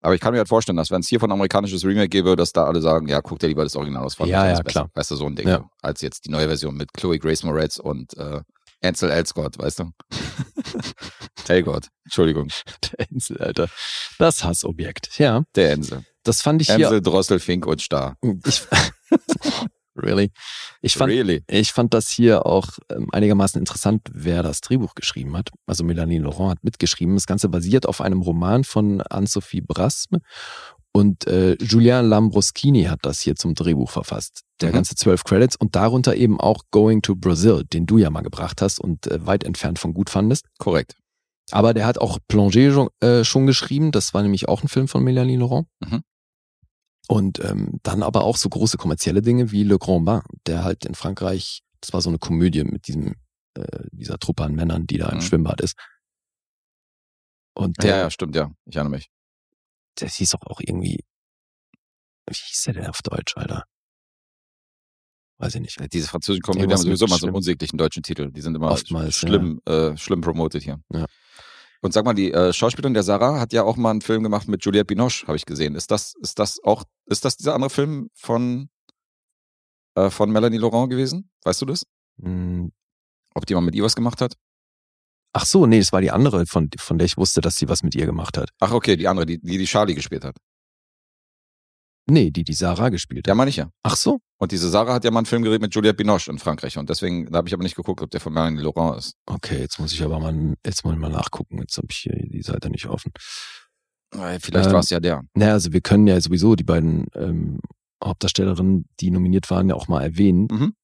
Aber ich kann mir halt vorstellen, dass wenn es hier von amerikanisches Remake gäbe, dass da alle sagen, ja, guck dir lieber das Original aus. Ja, das ist ja, besser. klar. Weißt du, so ein Ding. Ja. Als jetzt die neue Version mit Chloe Grace Moretz und äh, Ansel Elgort, weißt du? Elgort, Entschuldigung, Der Insel, Alter. Das Hassobjekt. Ja, der Ensel. das fand ich hier. Ensel, Drossel, Fink und Star. Ich, really? Ich fand, really? Ich fand das hier auch ähm, einigermaßen interessant, wer das Drehbuch geschrieben hat. Also Melanie Laurent hat mitgeschrieben. Das Ganze basiert auf einem Roman von Anne-Sophie Brasme und äh, Julien Lambroschini hat das hier zum Drehbuch verfasst. Der Mhm. ganze zwölf Credits und darunter eben auch Going to Brazil, den du ja mal gebracht hast und äh, weit entfernt von gut fandest. Korrekt. Aber der hat auch Plongé schon, äh, schon geschrieben. Das war nämlich auch ein Film von Melanie Laurent. Mhm. Und ähm, dann aber auch so große kommerzielle Dinge wie Le Grand Bain, der halt in Frankreich, das war so eine Komödie mit diesem, äh, dieser Truppe an Männern, die da im Mhm. Schwimmbad ist. Und Ja, der, ja, stimmt, ja. Ich erinnere mich. der hieß doch auch irgendwie, wie hieß der denn auf Deutsch, Alter? Weiß ich nicht. Diese französischen Komödien haben sowieso mal so einen unsäglichen deutschen Titel. Die sind immer Oftmals, schlimm, äh, schlimm promoted hier. Ja. Und sag mal, die äh, Schauspielerin der Sarah hat ja auch mal einen Film gemacht mit Juliette Binoche, habe ich gesehen. Ist das, ist das auch, ist das dieser andere Film von, äh, von Melanie Laurent gewesen? Weißt du das? Hm, Ob die mal mit ihr was gemacht hat? Ach so, nee, das war die andere, von, von der ich wusste, dass sie was mit ihr gemacht hat. Ach, okay, die andere, die die, die Charlie gespielt hat. Nee, die die Sarah gespielt Ja, hat. meine ich ja. Ach so? Und diese Sarah hat ja mal einen Film gedreht mit Juliette Binoche in Frankreich. Und deswegen, da habe ich aber nicht geguckt, ob der von Melanie Laurent ist. Okay, jetzt muss ich aber mal, jetzt muss ich mal nachgucken. Jetzt habe ich hier die Seite nicht offen. Äh, Vielleicht Ähm, war es ja der. Naja, also wir können ja sowieso die beiden ähm, Hauptdarstellerinnen, die nominiert waren, ja auch mal erwähnen. Mhm.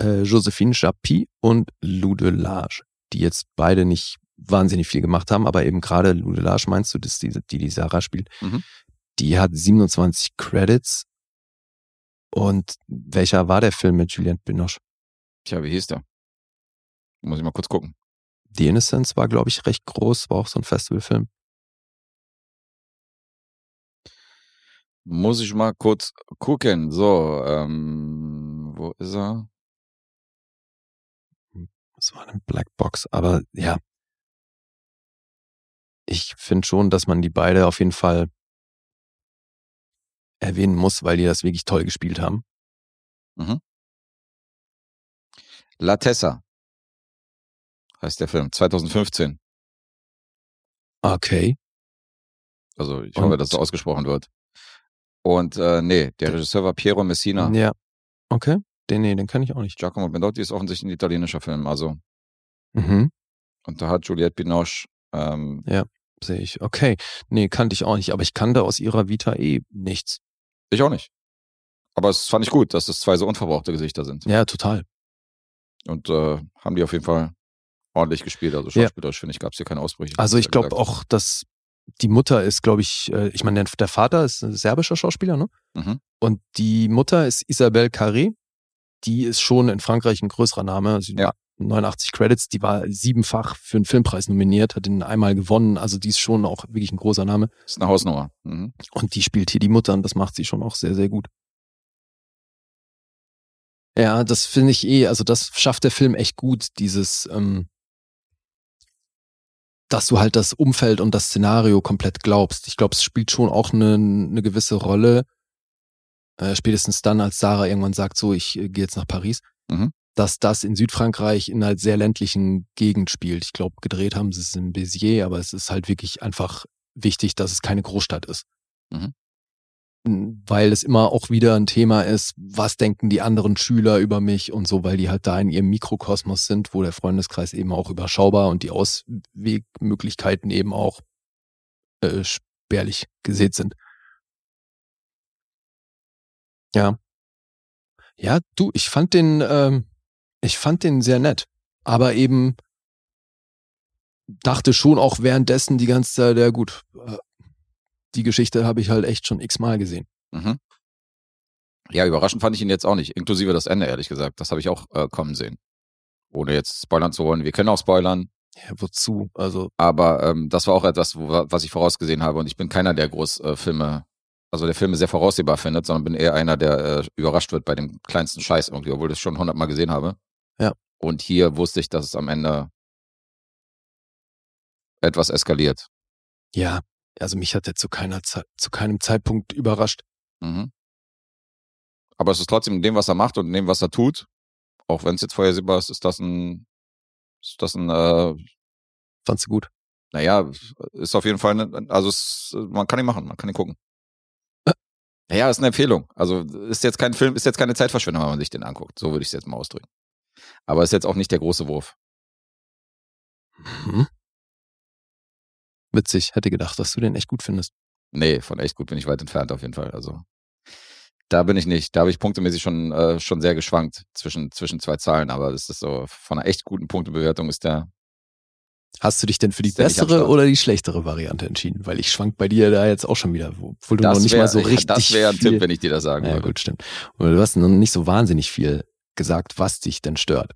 Äh, Josephine Chapuis und Lou Delage, die jetzt beide nicht wahnsinnig viel gemacht haben, aber eben gerade Lou Delage, meinst du, dass die, die die Sarah spielt, Mhm. Die hat 27 Credits. Und welcher war der Film mit Juliette Binoche? Tja, wie hieß der? Muss ich mal kurz gucken. The Innocence war, glaube ich, recht groß, war auch so ein Festivalfilm. Muss ich mal kurz gucken. So, ähm, wo ist er? Das war eine Blackbox, aber ja. Ich finde schon, dass man die beide auf jeden Fall erwähnen muss, weil die das wirklich toll gespielt haben. La Tessa heißt der Film, 2015. Okay. Also ich Und- hoffe, dass so ausgesprochen wird. Und äh, nee, der Regisseur war Piero Messina. Ja. Okay. Den, nee, den kann ich auch nicht. Giacomo Bendotti ist offensichtlich ein italienischer Film. Also, Mhm. und da hat Juliette Binoche, ähm, Sehe ich. Okay. Nee, kannte ich auch nicht, aber ich kannte aus ihrer Vita eh nichts. Ich auch nicht. Aber es fand ich gut, dass es zwei so unverbrauchte Gesichter sind. Ja, total. Und äh, haben die auf jeden Fall ordentlich gespielt. Also Ja. schauspielerisch, finde ich, gab es hier keine Ausbrüche. Also ich glaube auch, dass die Mutter ist, glaube ich, äh, ich meine, der, der Vater ist ein serbischer Schauspieler, ne? Mhm. Und die Mutter ist Isabelle Carré. Die ist schon in Frankreich ein größerer Name. Also Ja. 89 Credits, die war siebenfach für einen Filmpreis nominiert, hat ihn einmal gewonnen. Also die ist schon auch wirklich ein großer Name. Ist eine Hausnummer. Mhm. Und die spielt hier die Mutter und das macht sie schon auch sehr, sehr gut. Ja, das finde ich eh, also das schafft der Film echt gut, dieses, ähm, dass du halt das Umfeld und das Szenario komplett glaubst. Ich glaube, es spielt schon auch eine, eine gewisse Rolle, äh, spätestens dann, als Sarah irgendwann sagt, so, ich äh, gehe jetzt nach Paris, Mhm. Dass das in Südfrankreich in einer sehr ländlichen Gegend spielt. Ich glaube, gedreht haben sie es in Béziers, aber es ist halt wirklich einfach wichtig, dass es keine Großstadt ist. Mhm. weil es immer auch wieder ein Thema ist, was denken die anderen Schüler über mich und so, weil die halt da in ihrem Mikrokosmos sind, wo der Freundeskreis eben auch überschaubar und die Auswegmöglichkeiten eben auch äh, spärlich gesät sind. Ja. Ja, du, ich fand den, ähm, ich fand den sehr nett, aber eben dachte schon auch währenddessen die ganze Zeit, ja gut, äh, die Geschichte habe ich halt echt schon x-mal gesehen. Mhm. Ja, überraschend fand ich ihn jetzt auch nicht, inklusive das Ende, ehrlich gesagt. Das habe ich auch äh, kommen sehen. Ohne jetzt spoilern zu wollen. Wir können auch spoilern. Ja, wozu? Also. Aber ähm, das war auch etwas, wo, was ich vorausgesehen habe. Und ich bin keiner, der groß äh, Filme, also der Filme sehr voraussehbar findet, sondern bin eher einer, der äh, überrascht wird bei dem kleinsten Scheiß irgendwie, obwohl ich es schon hundertmal gesehen habe. Ja. Und hier wusste ich, dass es am Ende etwas eskaliert. Ja, also mich hat er zu keiner Ze zu keinem Zeitpunkt überrascht. Mhm. Aber es ist trotzdem in dem, was er macht und in dem, was er tut, auch wenn es jetzt vorhersehbar ist, ist das ein, ist das ein, äh, Fandst du gut? naja, ist auf jeden Fall, ne, also es, man kann ihn machen, man kann ihn gucken. Äh. Naja, ist eine Empfehlung. Also ist jetzt kein Film, ist jetzt keine Zeitverschwendung, wenn man sich den anguckt. So würde ich es jetzt mal ausdrücken. Aber ist jetzt auch nicht der große Wurf. Mhm. Witzig, hätte gedacht, dass du den echt gut findest. Nee, von echt gut bin ich weit entfernt auf jeden Fall. Also da bin ich nicht. Da habe ich punktemäßig schon, äh, schon sehr geschwankt zwischen, zwischen zwei Zahlen, aber das ist so, von einer echt guten Punktebewertung ist der, Hast du dich denn für die bessere oder die schlechtere Variante entschieden? Weil ich schwank bei dir da jetzt auch schon wieder, obwohl du noch das nicht wäre mal so richtig. das wäre ein Tipp, wenn ich dir das sagen Ja, würde. gut, stimmt. Und du hast noch nicht so wahnsinnig viel gesagt, was dich denn stört.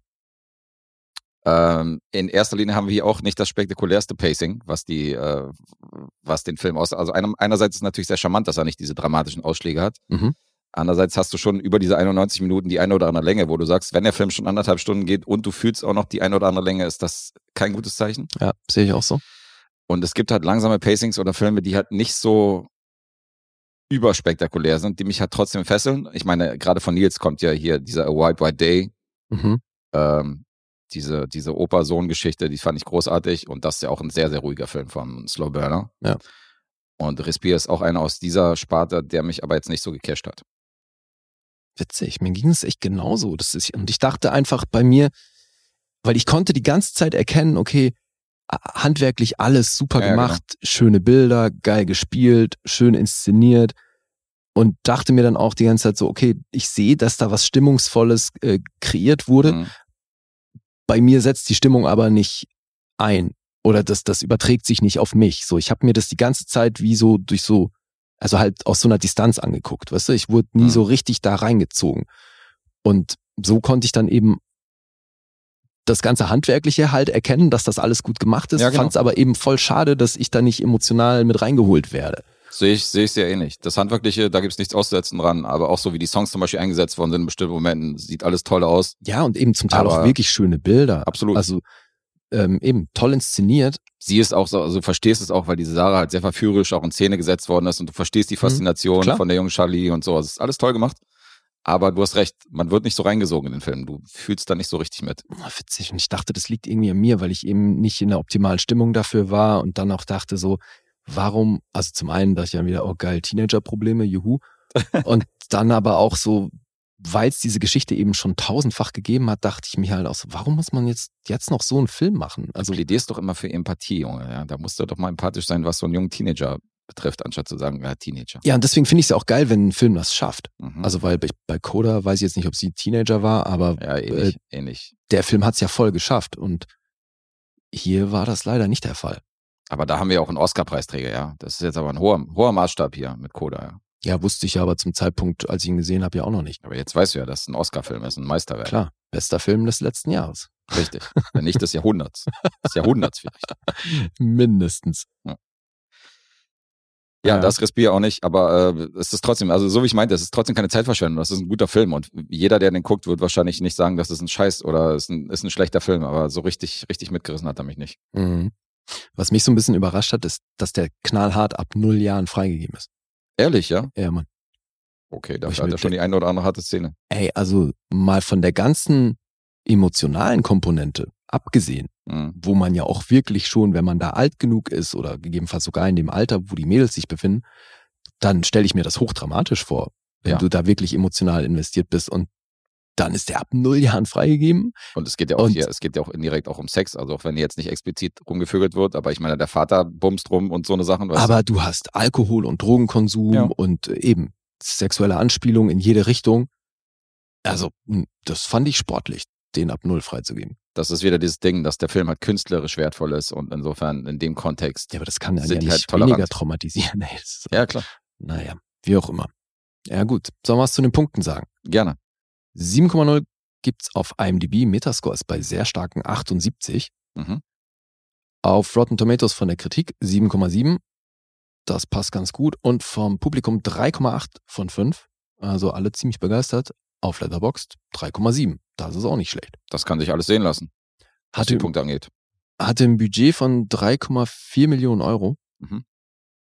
Ähm, in erster Linie haben wir hier auch nicht das spektakulärste Pacing, was die, äh, was den Film aus. Also einer, einerseits ist es natürlich sehr charmant, dass er nicht diese dramatischen Ausschläge hat. Mhm. Andererseits hast du schon über diese 91 Minuten die eine oder andere Länge, wo du sagst, wenn der Film schon anderthalb Stunden geht und du fühlst auch noch die eine oder andere Länge, ist das kein gutes Zeichen. Ja, sehe ich auch so. Und es gibt halt langsame Pacings oder Filme, die halt nicht so überspektakulär sind, die mich halt trotzdem fesseln. Ich meine, gerade von Nils kommt ja hier dieser A White White Day, Mhm. ähm, diese, diese Opa-Sohn-Geschichte, die fand ich großartig und das ist ja auch ein sehr, sehr ruhiger Film von Slow Burner. Ja. Und Respire ist auch einer aus dieser Sparte, der mich aber jetzt nicht so gecasht hat. Witzig, mir ging es echt genauso. Das ist, und ich dachte einfach bei mir, weil ich konnte die ganze Zeit erkennen, okay, handwerklich alles super Ja, genau. gemacht, schöne Bilder, geil gespielt, schön inszeniert und dachte mir dann auch die ganze Zeit so, okay, ich sehe, dass da was Stimmungsvolles äh, kreiert wurde. Mhm. Bei mir setzt die Stimmung aber nicht ein oder das, das überträgt sich nicht auf mich. So, ich habe mir das die ganze Zeit wie so durch so, also halt aus so einer Distanz angeguckt, weißt du, ich wurde nie Mhm. so richtig da reingezogen. Und so konnte ich dann eben das ganze Handwerkliche halt erkennen, dass das alles gut gemacht ist, Ja, genau. fand es aber eben voll schade, dass ich da nicht emotional mit reingeholt werde. Sehe ich, sehe ich sehr ähnlich. Das Handwerkliche, da gibt's nichts auszusetzen dran, aber auch so wie die Songs zum Beispiel eingesetzt worden sind in bestimmten Momenten, sieht alles toll aus. Ja, und eben zum Teil auch Aber- wirklich schöne Bilder. Absolut. Also ähm, eben toll inszeniert. Sie ist auch so, also du verstehst es auch, weil diese Sarah halt sehr verführerisch auch in Szene gesetzt worden ist und du verstehst die Faszination Mhm. von der jungen Charlie und so. Es ist alles toll gemacht. Aber du hast recht, man wird nicht so reingesogen in den Film. Du fühlst da nicht so richtig mit. Oh, witzig. Und ich dachte, das liegt irgendwie an mir, weil ich eben nicht in der optimalen Stimmung dafür war und dann auch dachte so, warum, also zum einen dachte ich dann wieder, oh geil, Teenager-Probleme, juhu. und dann aber auch so, weil es diese Geschichte eben schon tausendfach gegeben hat, dachte ich mir halt auch so, warum muss man jetzt, jetzt noch so einen Film machen? Also Also, plädierst doch immer für Empathie, Junge. Ja? Da musst du doch mal empathisch sein, was so einen jungen Teenager betrifft, anstatt zu sagen, ja, Teenager. ja, und deswegen finde ich es ja auch geil, wenn ein Film das schafft. Mhm. Also, weil bei, bei Coda weiß ich jetzt nicht, ob sie Teenager war, aber ja, ähnlich, ähnlich. der Film hat es ja voll geschafft und hier war das leider nicht der Fall. Aber da haben wir auch einen Oscar-Preisträger, ja. Das ist jetzt aber ein hoher, hoher Maßstab hier mit Coda, ja. Ja, wusste ich ja aber zum Zeitpunkt, als ich ihn gesehen habe, ja auch noch nicht. Aber jetzt weißt du ja, dass es ein Oscar-Film ist, ein Meisterwerk. Klar, bester Film des letzten Jahres. Richtig. Wenn nicht des Jahrhunderts. Des Jahrhunderts vielleicht. Mindestens. Ja, Ja. das Respire auch nicht, aber äh, es ist trotzdem, also so wie ich meinte, es ist trotzdem keine Zeitverschwendung. Das ist ein guter Film und jeder, der den guckt, wird wahrscheinlich nicht sagen, das ist ein Scheiß oder ist ein, ist ein schlechter Film, aber so richtig, richtig mitgerissen hat er mich nicht. Mhm. Was mich so ein bisschen überrascht hat, ist, dass der knallhart ab null Jahren freigegeben ist. Ehrlich, ja? Ja, Mann. Okay, dafür hat er schon die eine oder andere harte Szene. Ey, also mal von der ganzen emotionalen Komponente abgesehen, Mhm. wo man ja auch wirklich schon, wenn man da alt genug ist oder gegebenenfalls sogar in dem Alter, wo die Mädels sich befinden, dann stelle ich mir das hochdramatisch vor, wenn Ja. du da wirklich emotional investiert bist und dann ist der ab null Jahren freigegeben. Und es geht ja auch Und- hier, es geht ja auch indirekt auch um Sex, also auch wenn jetzt nicht explizit rumgevögelt wird, aber ich meine, der Vater bumst rum und so eine Sachen. Aber du hast Alkohol und Drogenkonsum Ja. und äh, eben sexuelle Anspielung in jede Richtung. Also, das fand ich sportlich, den ab null freizugeben. das ist wieder dieses Ding, dass der Film halt künstlerisch wertvoll ist und insofern in dem Kontext. Ja, aber das kann ja nicht halt tolerant. weniger traumatisieren. Ist, Ja, klar. Naja, wie auch immer. Ja gut, sollen wir was zu den Punkten sagen? Gerne. 7,0 gibt's auf IMDb, Metascore ist bei sehr starken 78. Mhm. Auf Rotten Tomatoes von der Kritik 7,7. Das passt ganz gut. Und vom Publikum 3,8 von 5. Also alle ziemlich begeistert. Auf Letterboxd 3,7. Das ist auch nicht schlecht. Das kann sich alles sehen lassen, was Hatte, die Punkte angeht. hatte ein Budget von 3,4 Millionen Euro. Mhm.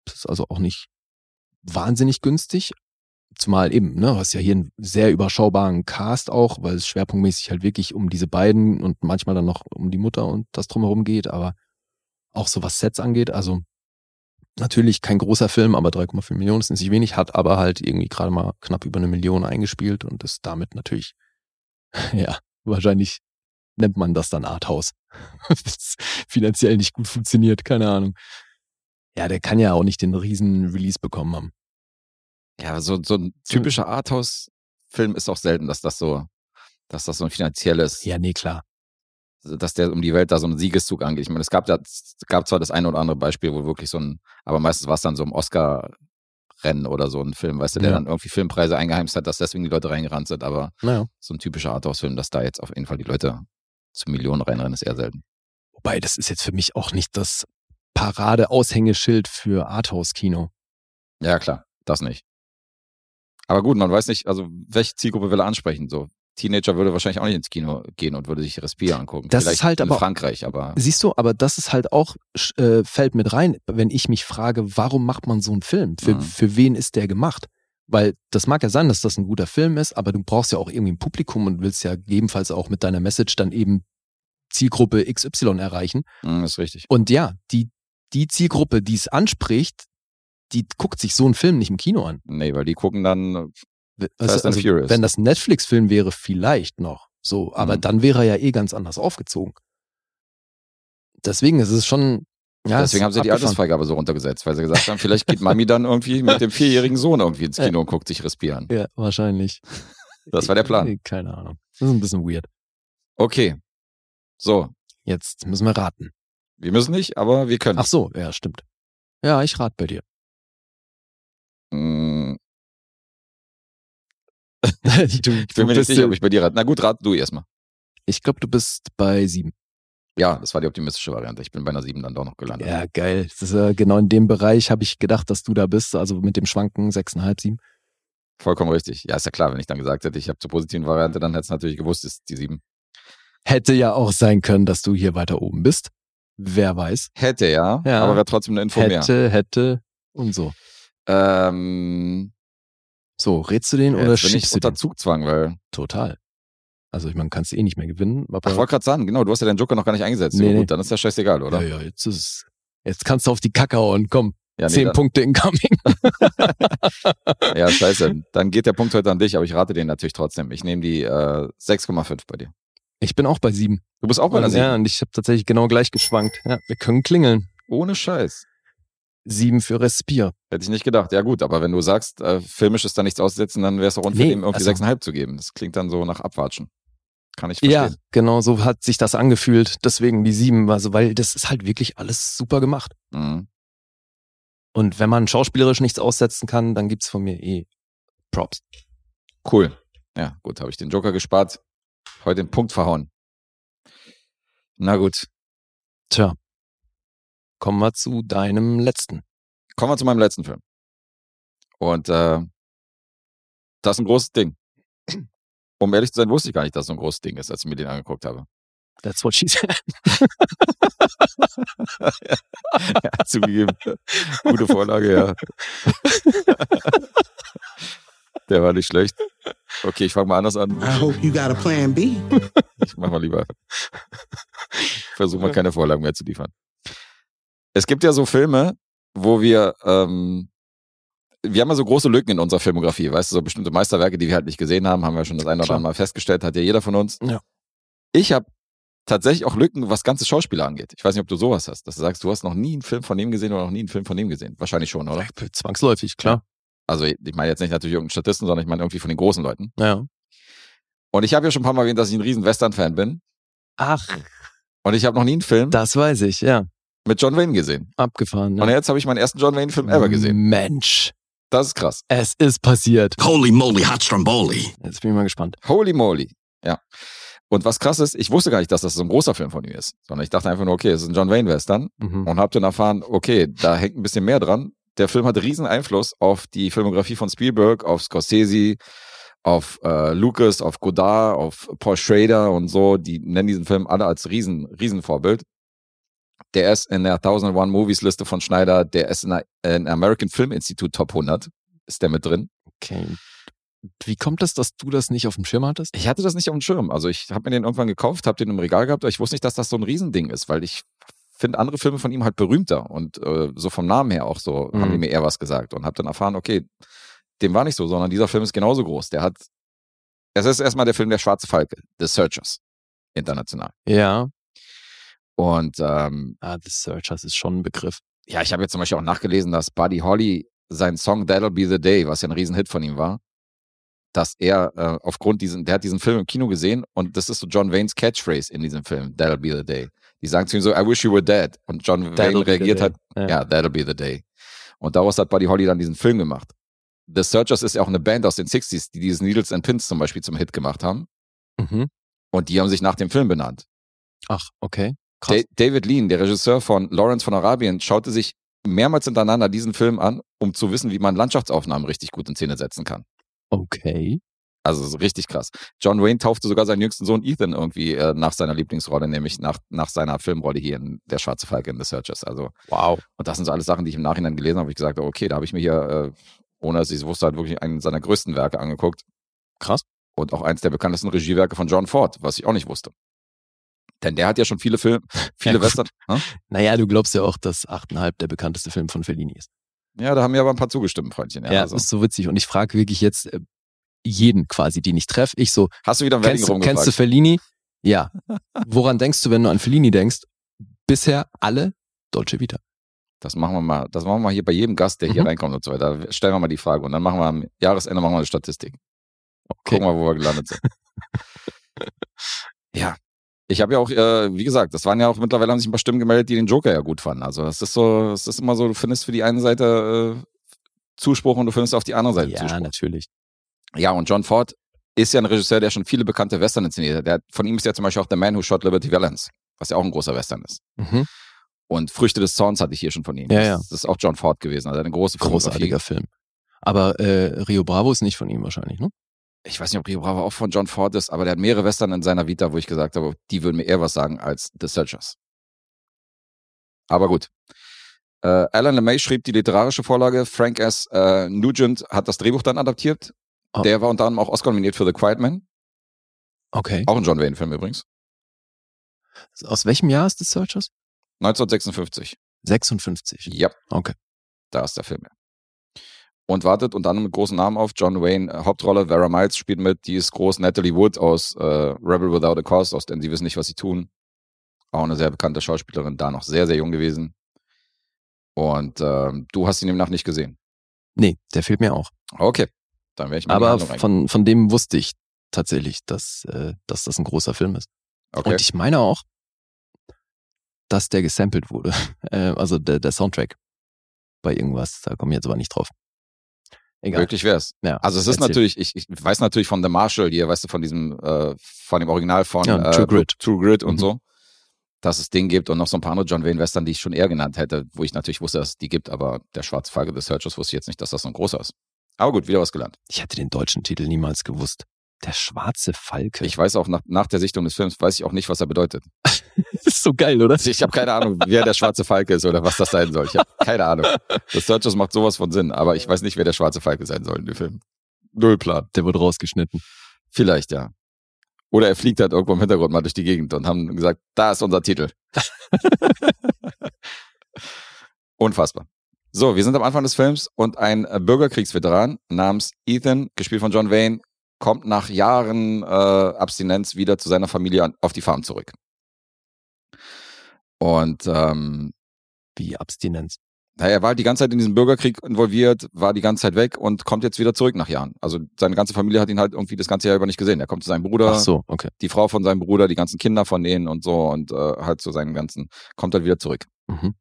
Das ist also auch nicht wahnsinnig günstig. Zumal eben, ne, hast ja hier einen sehr überschaubaren Cast auch, weil es schwerpunktmäßig halt wirklich um diese beiden und manchmal dann noch um die Mutter und das drumherum geht, aber auch so was Sets angeht, also natürlich kein großer Film, aber 3,4 Millionen ist nicht wenig, hat aber halt irgendwie gerade mal knapp über eine Million eingespielt und ist damit natürlich, ja, wahrscheinlich nennt man das dann Arthouse. das finanziell nicht gut funktioniert, keine Ahnung. Ja, der kann ja auch nicht den riesen Release bekommen haben. Ja, so, so ein typischer Arthouse-Film ist auch selten, dass das so, dass das so ein finanzielles, Ja, nee, klar. dass der um die Welt da so einen Siegeszug angeht. Ich meine, es gab da, es gab zwar das eine oder andere Beispiel, wo wirklich so ein, aber meistens war es dann so ein Oscar-Rennen oder so ein Film, weißt du, der Ja. dann irgendwie Filmpreise eingeheimst hat, dass deswegen die Leute reingerannt sind, aber Naja. so ein typischer Arthouse-Film, dass da jetzt auf jeden Fall die Leute zu Millionen reinrennen, ist eher selten. Wobei, das ist jetzt für mich auch nicht das Parade-Aushängeschild für Arthouse-Kino. Ja, klar, das nicht. Aber gut, man weiß nicht, also welche Zielgruppe will er ansprechen? So, Teenager würde wahrscheinlich auch nicht ins Kino gehen und würde sich Respire angucken. Das ist Vielleicht halt in aber- Frankreich, aber Siehst du, aber das ist halt auch, äh, fällt mit rein, wenn ich mich frage, warum macht man so einen Film? Für, Mhm. für wen ist der gemacht? Weil das mag ja sein, dass das ein guter Film ist, aber du brauchst ja auch irgendwie ein Publikum und willst ja gegebenenfalls auch mit deiner Message dann eben Zielgruppe XY erreichen. mh, ist richtig. Und ja, die, die Zielgruppe, die es anspricht, die guckt sich so einen Film nicht im Kino an. Nee, weil die gucken dann, We- Fast and also, Furious. wenn das Netflix-Film wäre, vielleicht noch. So, aber Mhm. dann wäre er ja eh ganz anders aufgezogen. Deswegen ist es schon. Ja, es deswegen haben sie die abgefahren. Altersfreigabe so runtergesetzt, weil sie gesagt haben, vielleicht geht Mami dann irgendwie mit dem vierjährigen Sohn irgendwie ins. Kino und guckt sich Respire an. Ja, wahrscheinlich. Das war der Plan. Keine Ahnung. Das ist ein bisschen weird. Okay. So, Jetzt müssen wir raten. wir müssen nicht, aber wir können. Ach so, ja, stimmt. Ja, ich rate bei dir. Mm, du, Ich bin mir nicht sicher, ob ich bei dir rate. Na gut, rat du erstmal. ich glaube, du bist bei sieben. Ja, das war die optimistische Variante. Ich bin bei einer 7 dann doch noch gelandet. Ja, geil. Das ist äh, genau in dem Bereich habe ich gedacht, dass du da bist. Also mit dem Schwanken sechseinhalb, sieben. Vollkommen richtig. Ja, ist ja klar, wenn ich dann gesagt hätte, ich habe zur positiven Variante, dann hätte es natürlich gewusst, ist die 7. Hätte ja auch sein können, dass du hier weiter oben bist. Wer weiß. Hätte ja, Ja. aber wäre trotzdem eine Info mehr. Hätte, hätte und so. Ähm, So, rätst du den oder bin ich schiebst du unter den? Zugzwang, weil Total. Also ich meine, kannst du eh nicht mehr gewinnen. Aber ich wollte gerade sagen, genau, du hast ja deinen Joker noch gar nicht eingesetzt. Nee, Ja, nee. gut, dann ist ja scheißegal, oder? ja, ja, jetzt ist es. Jetzt kannst du auf die Kacke hauen. Komm, Ja, nee, zehn dann, Punkte incoming. ja, scheiße. Dann geht der Punkt heute an dich, aber ich rate den natürlich trotzdem. Ich nehme die äh, 6,5 bei dir. Ich bin auch bei sieben. Du bist auch bei einer Und, 7. ja, und ich habe tatsächlich genau gleich geschwankt. Ja, wir können klingeln. Ohne Scheiß. Sieben für Respire. Hätte ich nicht gedacht. Ja gut, aber wenn du sagst, äh, filmisch ist da nichts auszusetzen, dann wäre es auch unfair, Nee, irgendwie also- 6,5 zu geben. Das klingt dann so nach Abwatschen. Kann ich Ja, verstehen. genau so hat sich das angefühlt. Deswegen die sieben. Also, weil das ist halt wirklich alles super gemacht. Mhm. Und wenn man schauspielerisch nichts aussetzen kann, dann gibt's von mir eh Props. Cool. Ja, gut, habe ich den Joker gespart. Heute den Punkt verhauen. Na gut, Tja. Kommen wir zu deinem letzten. kommen wir zu meinem letzten Film. Und äh, das ist ein großes Ding. Um ehrlich zu sein, wusste ich gar nicht, dass es so ein großes Ding ist, als ich mir den angeguckt habe. That's what she said. ja, zugegeben. Gute Vorlage, ja. Der war nicht schlecht. Okay, ich fange mal anders an. I hope you got a plan B. Ich mach mal lieber. Versuch mal keine Vorlagen mehr zu liefern. Es gibt ja so Filme, wo wir ähm, wir haben ja so große Lücken in unserer Filmografie, weißt du, so bestimmte Meisterwerke, die wir halt nicht gesehen haben, haben wir schon das eine oder andere Mal festgestellt, hat ja jeder von uns. Ja. Ich habe tatsächlich auch Lücken, was ganze Schauspieler angeht. Ich weiß nicht, ob du sowas hast, dass du sagst, du hast noch nie einen Film von dem gesehen oder noch nie einen Film von dem gesehen. Wahrscheinlich schon, oder? Zwangsläufig, klar. Also ich meine jetzt nicht natürlich irgendeinen Statisten, sondern ich meine irgendwie von den großen Leuten. Ja. Und ich habe ja schon ein paar Mal erwähnt, dass ich ein riesen Western-Fan bin. Ach, Und ich habe noch nie einen Film das weiß ich, ja. Mit John Wayne gesehen. Abgefahren. Und Ne? jetzt habe ich meinen ersten John Wayne-Film ever gesehen. Mensch, Das ist krass. es ist passiert. Holy moly, hot stromboli. Jetzt bin ich mal gespannt. Holy moly. Ja. Und was krass ist, ich wusste gar nicht, dass das so ein großer Film von ihm ist, sondern ich dachte einfach nur, okay, es ist ein John Wayne Western Mhm. und habe dann erfahren, okay, da hängt ein bisschen mehr dran. Der Film hat riesen Einfluss auf die Filmografie von Spielberg, auf Scorsese, auf äh, Lucas, auf Godard, auf Paul Schrader und so. Die nennen diesen Film alle als riesen, riesen Vorbild. Der ist in der 1001 Movies Liste von Schneider, der ist in der in American Film Institute Top 100, ist der mit drin. Okay. Wie kommt es, dass du das nicht auf dem Schirm hattest? Ich hatte das nicht auf dem Schirm. Also ich habe mir den irgendwann gekauft, habe den im Regal gehabt, aber ich wusste nicht, dass das so ein Riesending ist, weil ich finde andere Filme von ihm halt berühmter und äh, so vom Namen her auch so Mhm. haben die mir eher was gesagt und habe dann erfahren, okay, dem war nicht so, sondern dieser Film ist genauso groß. Der hat, es ist erstmal der Film Der Schwarze Falke, The Searchers, international. Ja. Und ähm, Ah, The Searchers ist schon ein Begriff. ja, ich habe jetzt zum Beispiel auch nachgelesen, dass Buddy Holly seinen Song That'll Be the Day, was ja ein Riesenhit von ihm war, dass er äh, aufgrund diesen, der hat diesen Film im Kino gesehen und das ist so John Waynes Catchphrase in diesem Film, That'll Be the Day. Die sagen zu ihm so, I wish you were dead. Und John That'll Wayne reagiert halt, Ja. ja, That'll Be the Day. Und daraus hat Buddy Holly dann diesen Film gemacht. The Searchers ist ja auch eine Band aus den 60s, die dieses Needles and Pins zum Beispiel zum Hit gemacht haben. Mhm. Und die haben sich nach dem Film benannt. Ach, okay. Krass. Da David Lean, der Regisseur von Lawrence von Arabien, schaute sich mehrmals hintereinander diesen Film an, um zu wissen, wie man Landschaftsaufnahmen richtig gut in Szene setzen kann. Okay. Also so richtig krass. John Wayne taufte sogar seinen jüngsten Sohn Ethan irgendwie äh, nach seiner Lieblingsrolle, nämlich nach, nach seiner Filmrolle hier in Der Schwarze Falke in The Searchers. Also, Wow. und das sind so alles Sachen, die ich im Nachhinein gelesen habe, wo ich gesagt habe, okay, da habe ich mir hier, äh, ohne dass ich es wusste, halt wirklich einen seiner größten Werke angeguckt. Krass. Und auch eins der bekanntesten Regiewerke von John Ford, was ich auch nicht wusste. Denn der hat ja schon viele Filme, viele Ja. Western. Hm? Naja, du glaubst ja auch, dass 8,5 der bekannteste Film von Fellini ist. Ja, da haben mir aber ein paar zugestimmt, Freundchen. Ja, Ja, also. ist so witzig. Und ich frage wirklich jetzt äh, jeden quasi, den ich treffe. Ich so, Hast du wieder Wedding kennst du, rumgefragt? kennst du Fellini? Ja. Woran denkst du, wenn du an Fellini denkst? Bisher alle Dolce Vita. Das machen wir mal, das machen wir mal hier bei jedem Gast, der hier Mhm. reinkommt und so weiter. Stellen wir mal die Frage und dann machen wir am Jahresende machen wir eine Statistik. Okay. Gucken wir, wo wir gelandet sind. ja. Ich habe ja auch, äh, wie gesagt, das waren ja auch mittlerweile haben sich ein paar Stimmen gemeldet, die den Joker ja gut fanden. Also es ist so, es ist immer so, du findest für die eine Seite äh, Zuspruch und du findest auf die andere Seite Ja, Zuspruch. natürlich. Ja, und John Ford ist ja ein Regisseur, der schon viele bekannte Western inszeniert hat. Der, von ihm ist ja zum Beispiel auch The Man Who Shot Liberty Valance, was ja auch ein großer Western ist. Mhm. Und Früchte des Zorns hatte ich hier schon von ihm. Ja, das, ja. das ist auch John Ford gewesen. Also eine große. Großartiger Film. Aber äh, Rio Bravo ist nicht von ihm wahrscheinlich, ne? Ich weiß nicht, ob Rio Bravo auch von John Ford ist, aber der hat mehrere Western in seiner Vita, wo ich gesagt habe, die würden mir eher was sagen als The Searchers. Aber gut. Äh, Alan LeMay schrieb die literarische Vorlage. Frank S. Äh, Nugent hat das Drehbuch dann adaptiert. Oh. Der war unter anderem auch Oscar nominiert für The Quiet Man. Okay. Auch ein John Wayne-Film übrigens. Aus welchem Jahr ist The Searchers? 1956. 56. Ja. Okay. Da ist der Film. ja. Und wartet unter anderem mit großen Namen auf. John Wayne, äh, Hauptrolle, Vera Miles spielt mit, die ist groß. Natalie Wood aus äh, Rebel Without a Cause, aus denn sie wissen nicht, was sie tun. Auch eine sehr bekannte Schauspielerin, da noch sehr, sehr jung gewesen. Und ähm, du hast ihn demnach nicht gesehen. Nee, der fehlt mir auch. Okay. Dann werde ich mal Aber von, von dem wusste ich tatsächlich, dass, äh, dass das ein großer Film ist. Okay. Und ich meine auch, dass der gesampelt wurde. Äh, also der, der Soundtrack bei irgendwas. Da komme ich jetzt aber nicht drauf. Egal. Möglich wär's. Ja, Also es ist erzähl. natürlich, ich, ich weiß natürlich von The Marshall hier, weißt du, von diesem, äh, von dem Original von Ja, äh, True Grit. True Grit und Mhm. so, dass es den gibt und noch so ein paar andere John Wayne Western, die ich schon eher genannt hätte, wo ich natürlich wusste, dass es die gibt, aber der Schwarze Falke des Searchers wusste ich jetzt nicht, dass das so ein großer ist. Aber gut, wieder was gelernt. Ich hätte den deutschen Titel niemals gewusst. Der schwarze Falke. Ich weiß auch nach, nach der Sichtung des Films, weiß ich auch nicht, was er bedeutet. das ist so geil, oder? Ich habe keine Ahnung, wer der Schwarze Falke ist oder was das sein soll. Ich habe keine Ahnung. Das Searchers macht sowas von Sinn, aber ich weiß nicht, wer der Schwarze Falke sein soll in dem Film. Null Plan. Der wird rausgeschnitten. Vielleicht, ja. Oder er fliegt halt irgendwo im Hintergrund mal durch die Gegend und haben gesagt, da ist unser Titel. Unfassbar. So, wir sind am Anfang des Films und ein Bürgerkriegsveteran namens Ethan, gespielt von John Wayne, kommt nach Jahren äh, Abstinenz wieder zu seiner Familie an, auf die Farm zurück. Und ähm, Wie Abstinenz. naja, er war halt die ganze Zeit in diesem Bürgerkrieg involviert, war die ganze Zeit weg und kommt jetzt wieder zurück nach Jahren. Also seine ganze Familie hat ihn halt irgendwie das ganze Jahr über nicht gesehen. Er kommt zu seinem Bruder, Ach so, okay. die Frau von seinem Bruder, die ganzen Kinder von denen und so und äh, halt zu seinen ganzen, kommt halt wieder zurück. Mhm.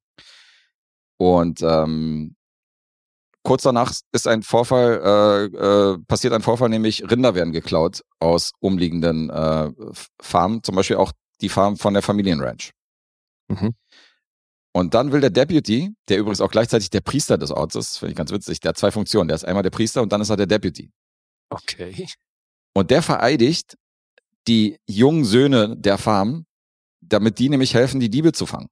Und ähm, kurz danach ist ein Vorfall, äh, äh, passiert ein Vorfall, nämlich Rinder werden geklaut aus umliegenden äh, Farmen, zum Beispiel auch die Farm von der Familienranch. Mhm. Und dann will der Deputy, der übrigens auch gleichzeitig der Priester des Orts ist, finde ich ganz witzig, der hat zwei Funktionen. Der ist einmal der Priester und dann ist er der Deputy. Okay. Und der vereidigt die jungen Söhne der Farm, damit die nämlich helfen, die Diebe zu fangen,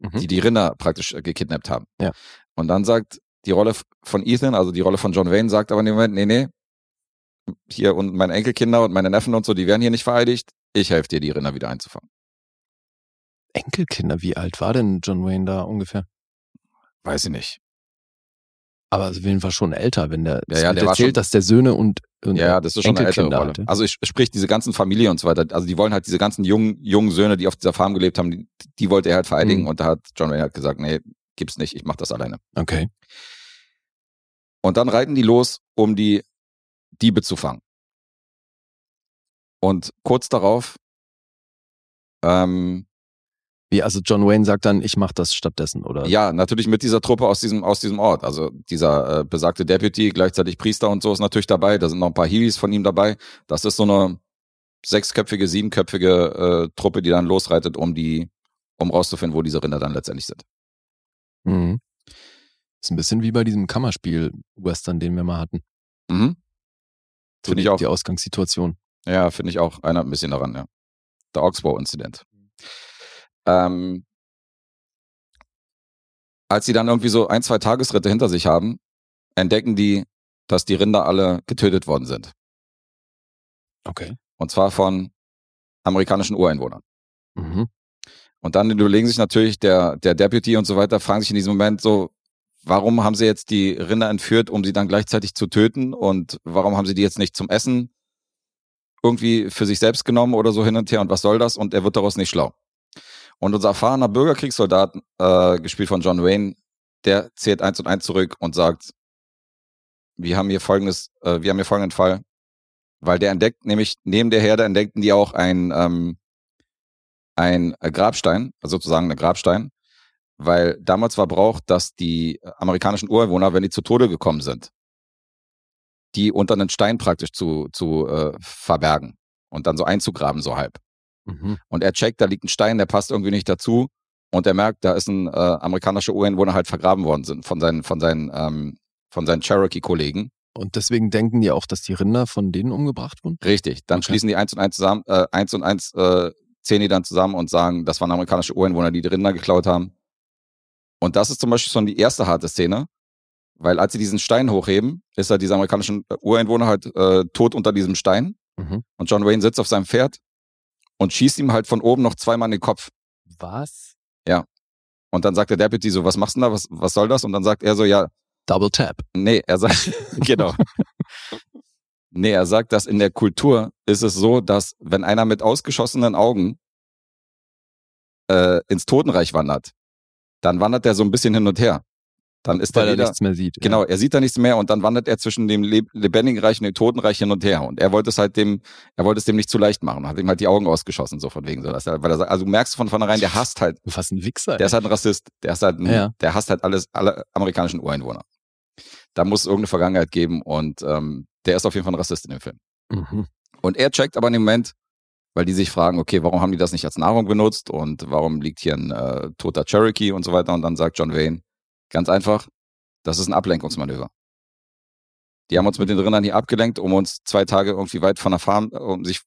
Mhm. die die Rinder praktisch äh, gekidnappt haben. Ja. Und dann sagt die Rolle von Ethan, also die Rolle von John Wayne, sagt aber in dem Moment, nee, nee, hier und meine Enkelkinder und meine Neffen und so, die werden hier nicht vereidigt. Ich helfe dir, die Rinder wieder einzufangen. Enkelkinder, wie alt war denn John Wayne da ungefähr? Weiß ich nicht. Aber auf jeden Fall schon älter, wenn der, Ja, ja, der erzählt, schon- dass der Söhne und, und Ja, das ist schon eine ältere Rolle. hatte. Also ich sprich diese ganzen Familie und so weiter. Also die wollen halt diese ganzen jungen, jungen Söhne, die auf dieser Farm gelebt haben, die, die wollte er halt vereidigen Mhm. und da hat John Wayne halt gesagt, nee, gibt's nicht, ich mach das alleine. Okay. Und dann reiten die los, um die Diebe zu fangen. Und kurz darauf, ähm, Wie, also John Wayne sagt dann, ich mach das stattdessen, oder? ja, natürlich mit dieser Truppe aus diesem, aus diesem Ort. Also dieser äh, besagte Deputy, gleichzeitig Priester und so ist natürlich dabei. Da sind noch ein paar Heelys von ihm dabei. Das ist so eine sechsköpfige, siebenköpfige äh, Truppe, die dann losreitet, um die, um rauszufinden, wo diese Rinder dann letztendlich sind. Mhm. Ist ein bisschen wie bei diesem Kammerspiel-Western, den wir mal hatten. Mhm. So Finde die, ich auch. Die Ausgangssituation. Ja, finde ich auch einer ein bisschen daran, ja. Der Oxbow-Incident. Ähm, als sie dann irgendwie so ein, zwei Tagesritte hinter sich haben, entdecken die, dass die Rinder alle getötet worden sind. Okay. Und zwar von amerikanischen Ureinwohnern. Mhm. Und dann überlegen sich natürlich der, der Deputy und so weiter, fragen sich in diesem Moment so, warum haben sie jetzt die Rinder entführt, um sie dann gleichzeitig zu töten? Und warum haben sie die jetzt nicht zum Essen irgendwie für sich selbst genommen oder so hin und her? Und was soll das? Und er wird daraus nicht schlau. Und unser erfahrener Bürgerkriegssoldat, äh, gespielt von John Wayne, der zählt eins und eins zurück und sagt, wir haben hier folgendes, äh, wir haben hier folgenden Fall. Weil der entdeckt, nämlich neben der Herde entdeckten die auch ein, ähm, ein äh, Grabstein, also sozusagen ein Grabstein, weil damals war Brauch, dass die amerikanischen Ureinwohner, wenn die zu Tode gekommen sind, die unter einen Stein praktisch zu, zu äh, verbergen und dann so einzugraben, so halb. Mhm. Und er checkt, da liegt ein Stein, der passt irgendwie nicht dazu. Und er merkt, da ist ein äh, amerikanischer Ureinwohner halt vergraben worden sind von seinen, von seinen, ähm, von seinen Cherokee-Kollegen. Und deswegen denken die auch, dass die Rinder von denen umgebracht wurden? Richtig. Dann Okay. schließen die eins und eins zusammen, äh, eins und eins äh, zählen die dann zusammen und sagen, das waren amerikanische Ureinwohner, die die Rinder geklaut haben. Und das ist zum Beispiel schon die erste harte Szene, weil als sie diesen Stein hochheben, ist halt dieser amerikanische Ureinwohner halt äh, tot unter diesem Stein Mhm. und John Wayne sitzt auf seinem Pferd und schießt ihm halt von oben noch zweimal in den Kopf. Was? Und dann sagt der Deputy so, was machst du denn da? Was, was soll das? Und dann sagt er so, ja, Double Tap. nee, er sagt, genau. Nee, er sagt, dass in der Kultur ist es so, dass wenn einer mit ausgeschossenen Augen äh, ins Totenreich wandert, dann wandert er so ein bisschen hin und her. Dann ist Weil er er wieder, nichts mehr sieht. genau, er sieht da nichts mehr und dann wandert er zwischen dem leb lebendigen Reich und dem Totenreich hin und her. Und er wollte es halt dem, er wollte es dem nicht zu leicht machen, hat ihm halt die Augen ausgeschossen, so von wegen so. Dass er, weil er, also du merkst von vornherein, der hasst halt Ja. Was ein Wichser. der ist halt ein Rassist. Der ist halt, ein, Ja. der hasst halt alles, alle amerikanischen Ureinwohner. Da muss es irgendeine Vergangenheit geben und ähm, der ist auf jeden Fall ein Rassist in dem Film. mhm. Und er checkt aber in dem Moment, weil die sich fragen, okay, warum haben die das nicht als Nahrung benutzt und warum liegt hier ein äh, toter Cherokee und so weiter. Und dann sagt John Wayne, ganz einfach, das ist ein Ablenkungsmanöver. Die haben uns mit den Rindern hier abgelenkt, um uns zwei Tage irgendwie weit von der Farm, um sich,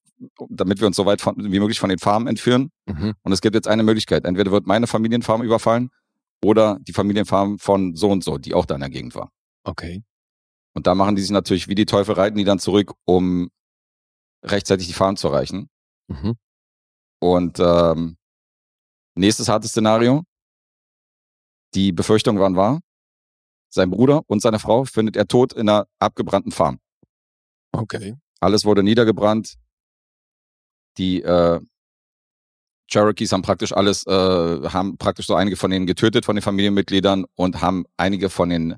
damit wir uns so weit von, wie möglich von den Farmen entführen. Mhm. Und es gibt jetzt eine Möglichkeit. Entweder wird meine Familienfarm überfallen oder die Familienfarm von so und so, die auch da in der Gegend war. Okay. Und da machen die sich natürlich wie die Teufel reiten die dann zurück, um rechtzeitig die Farm zu erreichen. Mhm. Und ähm, nächstes hartes Szenario. Die Befürchtungen waren wahr. Sein Bruder und seine Frau findet er tot in einer abgebrannten Farm. Okay. Alles wurde niedergebrannt. Die äh, Cherokees haben praktisch alles, äh, haben praktisch so einige von denen getötet, von den Familienmitgliedern und haben einige von den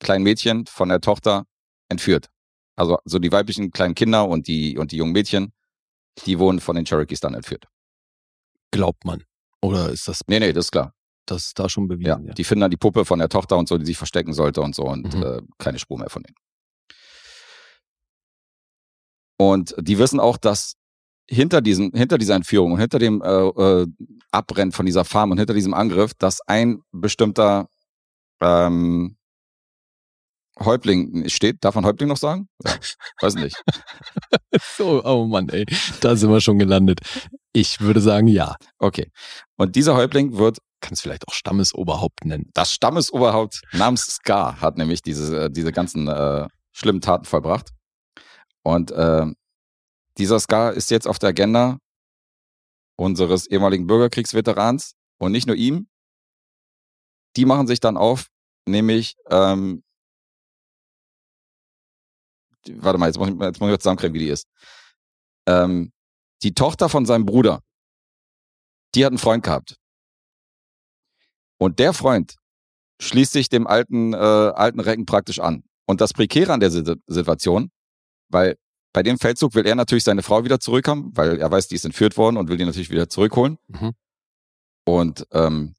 kleinen Mädchen, von der Tochter entführt. Also so die weiblichen kleinen Kinder und die und die jungen Mädchen, die wurden von den Cherokees dann entführt. Glaubt man. Oder ist das, Nee, nee, das ist klar. das da schon Ja, bewiesen? Ja. die finden dann die Puppe von der Tochter und so, die sich verstecken sollte und so und Mhm. äh, keine Spur mehr von denen. Und die wissen auch, dass hinter diesem, hinter dieser Entführung und hinter dem äh, äh, Abbrennen von dieser Farm und hinter diesem Angriff, dass ein bestimmter ähm, Häuptling steht. Darf man Häuptling noch sagen? Ja, weiß nicht. So, oh Mann, ey. Da sind wir schon gelandet. Ich würde sagen, ja. Okay. Und dieser Häuptling wird Kannst vielleicht auch Stammesoberhaupt nennen. das Stammesoberhaupt namens Scar hat nämlich diese, äh, diese ganzen äh, schlimmen Taten vollbracht. Und äh, dieser Scar ist jetzt auf der Agenda unseres ehemaligen Bürgerkriegsveterans und nicht nur ihm. Die machen sich dann auf, nämlich, ähm, warte mal, jetzt muss ich, jetzt muss ich zusammenkriegen, wie die ist. Ähm, die Tochter von seinem Bruder, die hat einen Freund gehabt. Und der Freund schließt sich dem alten, äh, alten Recken praktisch an. Und das Prekäre an der Sit- Situation, weil bei dem Feldzug will er natürlich seine Frau wieder zurückhaben, weil er weiß, die ist entführt worden und will die natürlich wieder zurückholen. Mhm. Und ähm,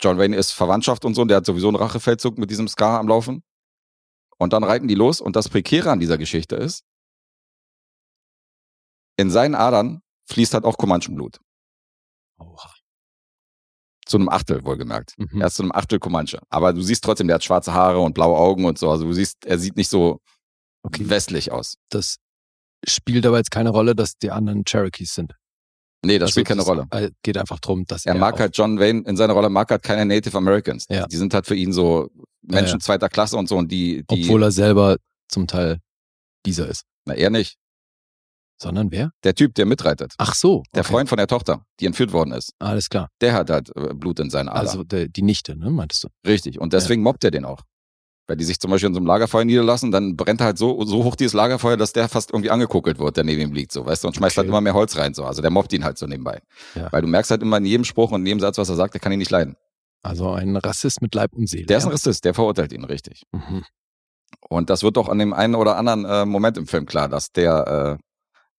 John Wayne ist Verwandtschaft und so, und der hat sowieso einen Rachefeldzug mit diesem Scar am Laufen. Und dann reiten die los. Und das Prekäre an dieser Geschichte ist, in seinen Adern fließt halt auch Comanche-Blut. Oha. Zu einem Achtel, wohlgemerkt. Mhm. Er ist zu einem Achtel Comanche. Aber du siehst trotzdem, der hat schwarze Haare und blaue Augen und so. Also du siehst, er sieht nicht so Okay. westlich aus. Das spielt aber jetzt keine Rolle, dass die anderen Cherokees sind. Nee, das Also spielt keine Rolle. äh, Geht einfach drum, dass Er er mag halt John Wayne in seiner Rolle mag halt keine Native Americans. Ja. Die sind halt für ihn so Menschen Ja, ja. zweiter Klasse und so und die, die obwohl er selber zum Teil dieser ist. na er nicht. Sondern wer? Der Typ, der mitreitet. Ach so. Der okay. Freund von der Tochter, die entführt worden ist. Alles klar. Der hat halt äh, Blut in seinen Adern. Also der, die Nichte, ne, meintest du? Richtig. Und deswegen mobbt er den auch. Weil die sich zum Beispiel in so einem Lagerfeuer niederlassen, dann brennt halt so, so hoch dieses Lagerfeuer, dass der fast irgendwie angekuckelt wird, der neben ihm liegt, so, weißt du, und schmeißt halt Okay. immer mehr Holz rein, so. Also der mobbt ihn halt so nebenbei. Ja. Weil du merkst halt immer in jedem Spruch und in jedem Satz, was er sagt, der kann ihn nicht leiden. Also ein Rassist mit Leib und Seele. Der ist ein? Rassist, der verurteilt ihn richtig. Mhm. Und das wird doch an dem einen oder anderen äh, Moment im Film klar, dass der, äh,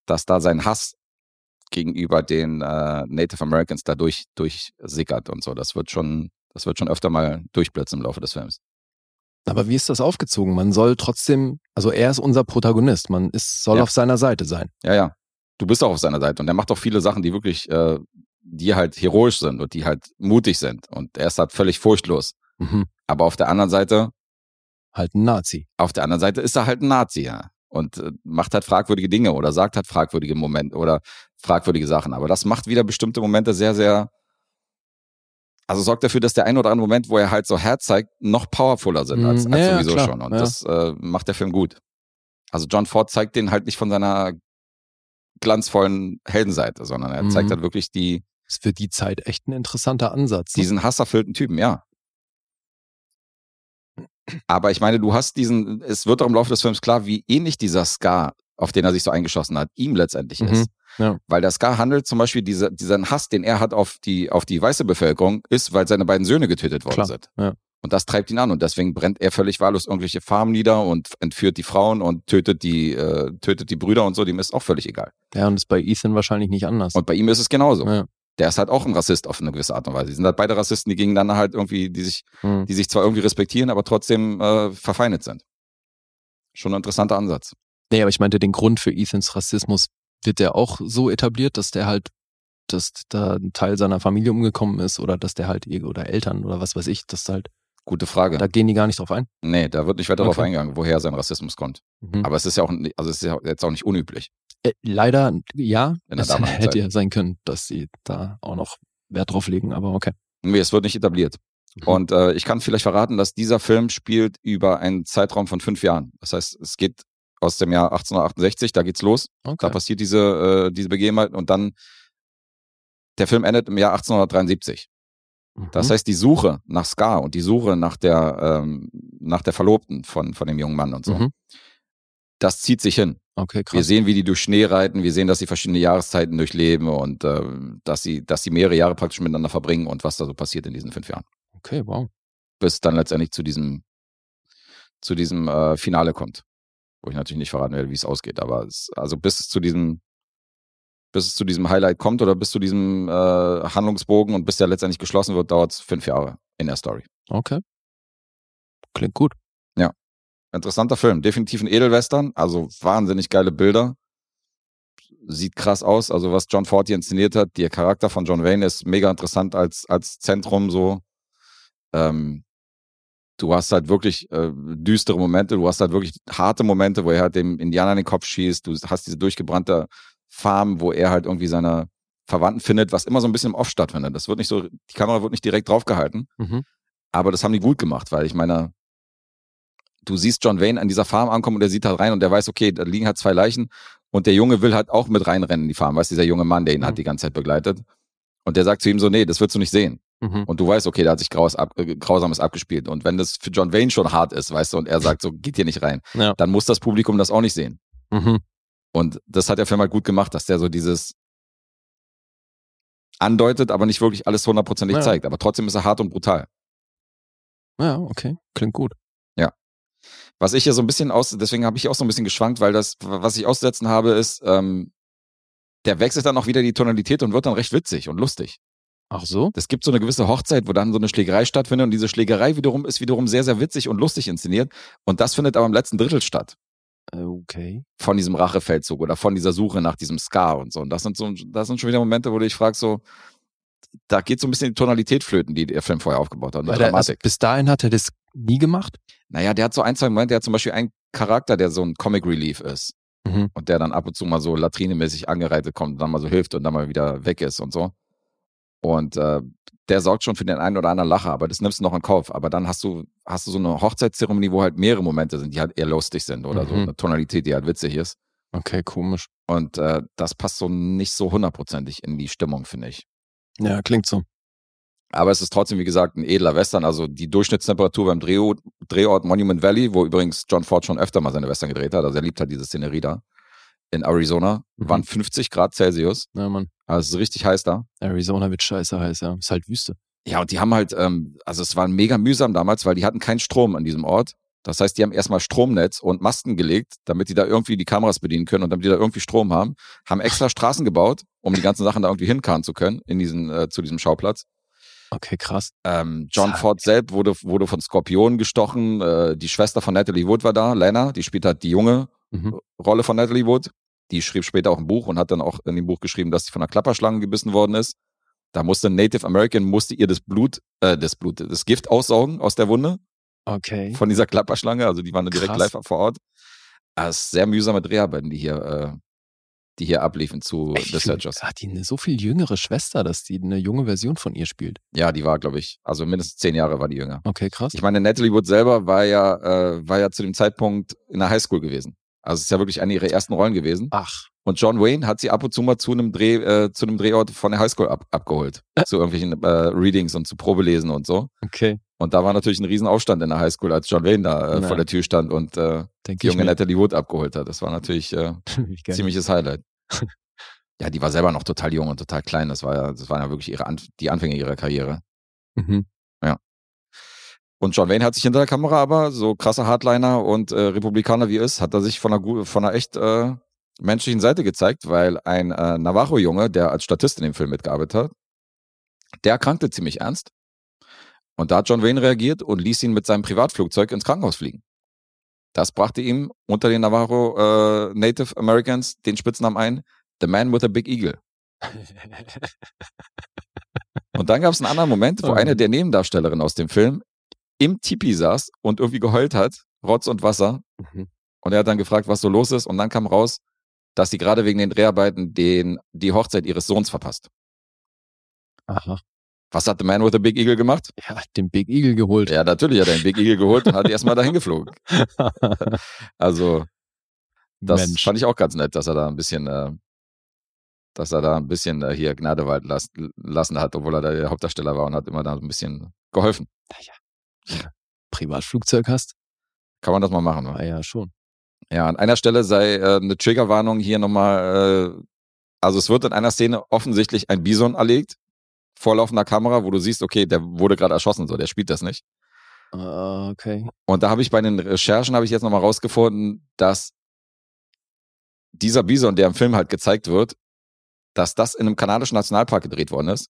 dass da sein Hass gegenüber den äh, Native Americans da durch, durchsickert und so. Das wird schon, das wird schon öfter mal durchblitzen im Laufe des Films. Aber wie ist das aufgezogen? Man soll trotzdem, also er ist unser Protagonist. Man ist, soll Ja. auf seiner Seite sein. Ja, ja. Du bist auch auf seiner Seite und er macht auch viele Sachen, die wirklich, äh, die halt heroisch sind und die halt mutig sind. Und er ist halt völlig furchtlos. Mhm. Aber auf der anderen Seite, Halt ein Nazi. auf der anderen Seite ist er halt ein Nazi, ja. Und äh, macht halt fragwürdige Dinge oder sagt halt fragwürdige Momente oder fragwürdige Sachen. Aber das macht wieder bestimmte Momente sehr, sehr, also sorgt dafür, dass der ein oder andere Moment, wo er halt so Herz zeigt, noch powerfuler sind als, Mhm. als Ja, ja, sowieso klar. schon. Und Ja. das äh, macht der Film gut. Also John Ford zeigt den halt nicht von seiner glanzvollen Heldenseite, sondern er zeigt Mhm. halt wirklich die, Ist für die Zeit echt ein interessanter Ansatz. ne? diesen hasserfüllten Typen, ja. Aber ich meine, du hast diesen, es wird auch im Laufe des Films klar, wie ähnlich dieser Scar, auf den er sich so eingeschossen hat, ihm letztendlich Mhm, ist. ja. Weil der Scar handelt zum Beispiel, dieser, diesen Hass, den er hat auf die, auf die weiße Bevölkerung, ist, weil seine beiden Söhne getötet worden Klar, sind. ja. Und das treibt ihn an und deswegen brennt er völlig wahllos irgendwelche Farmen nieder und entführt die Frauen und tötet die, äh, tötet die Brüder und so, dem ist auch völlig egal. Ja, und ist bei Ethan wahrscheinlich nicht anders. Und bei ihm ist es genauso. Ja. Der ist halt auch ein Rassist auf eine gewisse Art und Weise. Die sind halt beide Rassisten, die gegeneinander halt irgendwie, die sich, Mhm. die sich zwar irgendwie respektieren, aber trotzdem äh, verfeindet sind. Schon ein interessanter Ansatz. Nee, aber ich meinte, den Grund für Ethans Rassismus wird der auch so etabliert, dass der halt, dass da ein Teil seiner Familie umgekommen ist oder dass der halt, oder Eltern oder was weiß ich, dass halt, Gute Frage. da gehen die gar nicht drauf ein. nee, da wird nicht weiter darauf Okay. eingegangen, woher sein Rassismus kommt. Mhm. Aber es ist ja auch, also es ist ja jetzt auch nicht unüblich. Äh, leider, ja, es hätte ja sein können, dass sie da auch noch Wert drauf legen, aber okay. Nee, es wird nicht etabliert. Mhm. Und äh, ich kann vielleicht verraten, dass dieser Film spielt über einen Zeitraum von fünf Jahren. Das heißt, es geht aus dem Jahr 1868, da geht's los. Da okay. passiert diese, äh, diese Begebenheit und dann der Film endet im Jahr 1873. Das Mhm. heißt, die Suche nach Scar und die Suche nach der, ähm, nach der Verlobten von, von dem jungen Mann und so, Mhm. das zieht sich hin. Okay, Wir krass. sehen, wie die durch Schnee reiten, wir sehen, dass sie verschiedene Jahreszeiten durchleben und äh, dass, sie, dass sie mehrere Jahre praktisch miteinander verbringen und was da so passiert in diesen fünf Jahren. Okay, wow. Bis dann letztendlich zu diesem, zu diesem äh, Finale kommt. Wo ich natürlich nicht verraten werde, wie es ausgeht, aber es, also bis es zu diesem, bis es zu diesem Highlight kommt oder bis zu diesem äh, Handlungsbogen und bis der letztendlich geschlossen wird, dauert es fünf Jahre in der Story. Okay. Klingt gut. Interessanter Film, definitiv ein Edelwestern, also wahnsinnig geile Bilder. Sieht krass aus, also was John Ford hier inszeniert hat, der Charakter von John Wayne ist mega interessant als, als Zentrum so. Ähm, du hast halt wirklich äh, düstere Momente, du hast halt wirklich harte Momente, wo er halt dem Indianer in den Kopf schießt, du hast diese durchgebrannte Farm, wo er halt irgendwie seine Verwandten findet, was immer so ein bisschen im Off stattfindet. Das wird nicht so, die Kamera wird nicht direkt draufgehalten. Mhm. Aber das haben die gut gemacht, weil ich meine, du siehst John Wayne an dieser Farm ankommen und er sieht halt rein und der weiß, okay, da liegen halt zwei Leichen und der Junge will halt auch mit reinrennen in die Farm, weißt du, dieser junge Mann, der ihn Mhm. hat die ganze Zeit begleitet. Und der sagt zu ihm so, nee, das willst du nicht sehen. Mhm. Und du weißt, okay, da hat sich Graus ab, äh, Grausames abgespielt. Und wenn das für John Wayne schon hart ist, weißt du, und er sagt so, geht hier nicht rein, Ja. dann muss das Publikum das auch nicht sehen. Mhm. Und das hat der Film halt gut gemacht, dass der so dieses andeutet, aber nicht wirklich alles hundertprozentig Ja. zeigt. Aber trotzdem ist er hart und brutal. Ja, okay. Klingt gut. Was ich ja so ein bisschen aus, deswegen habe ich auch so ein bisschen geschwankt, weil das, was ich auszusetzen habe, ist, ähm, der wechselt dann auch wieder die Tonalität und wird dann recht witzig und lustig. Ach so? Es gibt so eine gewisse Hochzeit, wo dann so eine Schlägerei stattfindet und diese Schlägerei wiederum ist wiederum sehr, sehr witzig und lustig inszeniert. Und das findet aber im letzten Drittel statt. Äh, Okay. Von diesem Rachefeldzug oder von dieser Suche nach diesem Scar und so. Und das sind so, das sind schon wieder Momente, wo du dich fragst, so, da geht so ein bisschen die Tonalität flöten, die der Film vorher aufgebaut hat. Und der, also Dramatik. bis dahin hat er das nie gemacht. Naja, der hat so ein, zwei Momente, der hat zum Beispiel einen Charakter, der so ein Comic Relief ist. Mhm. Und der dann ab und zu mal so latrinemäßig angereitet kommt und dann mal so hilft und dann mal wieder weg ist und so. Und äh, der sorgt schon für den einen oder anderen Lacher, aber das nimmst du noch in Kauf. Aber dann hast du, hast du so eine Hochzeitszeremonie, wo halt mehrere Momente sind, die halt eher lustig sind oder so Mhm. eine Tonalität, die halt witzig ist. Okay, komisch. Und äh, das passt so nicht so hundertprozentig in die Stimmung, finde ich. Ja, klingt so. Aber es ist trotzdem, wie gesagt, ein edler Western. Also die Durchschnittstemperatur beim Drehort, Drehort Monument Valley, wo übrigens John Ford schon öfter mal seine Western gedreht hat. Also er liebt halt diese Szenerie da. In Arizona Mhm. waren 50 Grad Celsius. Ja, Mann. Also es ist richtig heiß da. Arizona wird scheiße heiß, ja. Ist halt Wüste. Ja, und die haben halt, ähm, also es war mega mühsam damals, weil die hatten keinen Strom an diesem Ort. Das heißt, die haben erstmal Stromnetz und Masten gelegt, damit die da irgendwie die Kameras bedienen können und damit die da irgendwie Strom haben. Haben extra Straßen gebaut, um die ganzen Sachen da irgendwie hinkarren zu können, in diesen, äh, zu diesem Schauplatz. Okay, krass. Ähm, John Sag- Ford selbst wurde, wurde von Skorpionen gestochen. Äh, die Schwester von Natalie Wood war da, Lena, die spielt halt die junge Mhm. Rolle von Natalie Wood. Die schrieb später auch ein Buch und hat dann auch in dem Buch geschrieben, dass sie von einer Klapperschlange gebissen worden ist. Da musste ein Native American, musste ihr das Blut, äh, das Blut, das Gift aussaugen aus der Wunde Okay. von dieser Klapperschlange. Also die waren dann direkt Krass. live vor Ort. Ah, Es ist sehr mühsame Dreharbeiten, die hier, äh, die hier abliefen zu The Searchers. Hat die eine so viel jüngere Schwester, dass die eine junge Version von ihr spielt? Ja, die war, glaube ich, also mindestens zehn Jahre war die jünger. Okay, krass. Ich meine, Natalie Wood selber war ja, äh, war ja zu dem Zeitpunkt in der Highschool gewesen. Also es ist ja wirklich eine ihrer ersten Rollen gewesen. Ach, Und John Wayne hat sie ab und zu mal zu einem Dreh, äh, zu einem Drehort von der Highschool ab, abgeholt. Zu irgendwelchen äh, Readings und zu Probelesen und so. okay. Und da war natürlich ein Riesenaufstand in der Highschool, als John Wayne da äh, vor der Tür stand und äh, die junge. Natalie Wood abgeholt hat. Das war natürlich äh, ziemliches Highlight. ja, die war selber noch total jung und total klein. Das war ja, das waren ja wirklich ihre Anf die Anfänge ihrer Karriere. Mhm. Und John Wayne hat sich hinter der Kamera aber, so krasser Hardliner und äh, Republikaner wie er ist, hat er sich von einer, von einer echt äh, menschlichen Seite gezeigt, weil ein äh, Navajo-Junge, der als Statist in dem Film mitgearbeitet hat, der erkrankte ziemlich ernst. Und da hat John Wayne reagiert und ließ ihn mit seinem Privatflugzeug ins Krankenhaus fliegen. Das brachte ihm unter den Navajo äh, Native Americans den Spitznamen ein, The Man with a Big Eagle. Und dann gab es einen anderen Moment, wo Oh. eine der Nebendarstellerinnen aus dem Film im Tipi saß und irgendwie geheult hat, Rotz und Wasser. Mhm. Und er hat dann gefragt, was so los ist. Und dann kam raus, dass sie gerade wegen den Dreharbeiten den, die Hochzeit ihres Sohns verpasst. Aha. Was hat The Man with the Big Eagle gemacht? Er hat den Big Eagle geholt. Ja, natürlich hat er den Big Eagle geholt und hat erstmal dahin geflogen. Also, das Mensch. fand ich auch ganz nett, dass er da ein bisschen, äh, dass er da ein bisschen äh, hier Gnade walten las lassen hat, obwohl er da der Hauptdarsteller war und hat immer da ein bisschen geholfen. Privatflugzeug hast? Kann man das mal machen, ne? Ah ja, schon. Ja, an einer Stelle sei äh, eine Triggerwarnung hier nochmal, äh, also es wird in einer Szene offensichtlich ein Bison erlegt, vor laufender Kamera, wo du siehst, okay, der wurde gerade erschossen, so, der spielt das nicht. Ah, okay. Und da habe ich bei den Recherchen, habe ich jetzt nochmal rausgefunden, dass dieser Bison, der im Film halt gezeigt wird, dass das in einem kanadischen Nationalpark gedreht worden ist.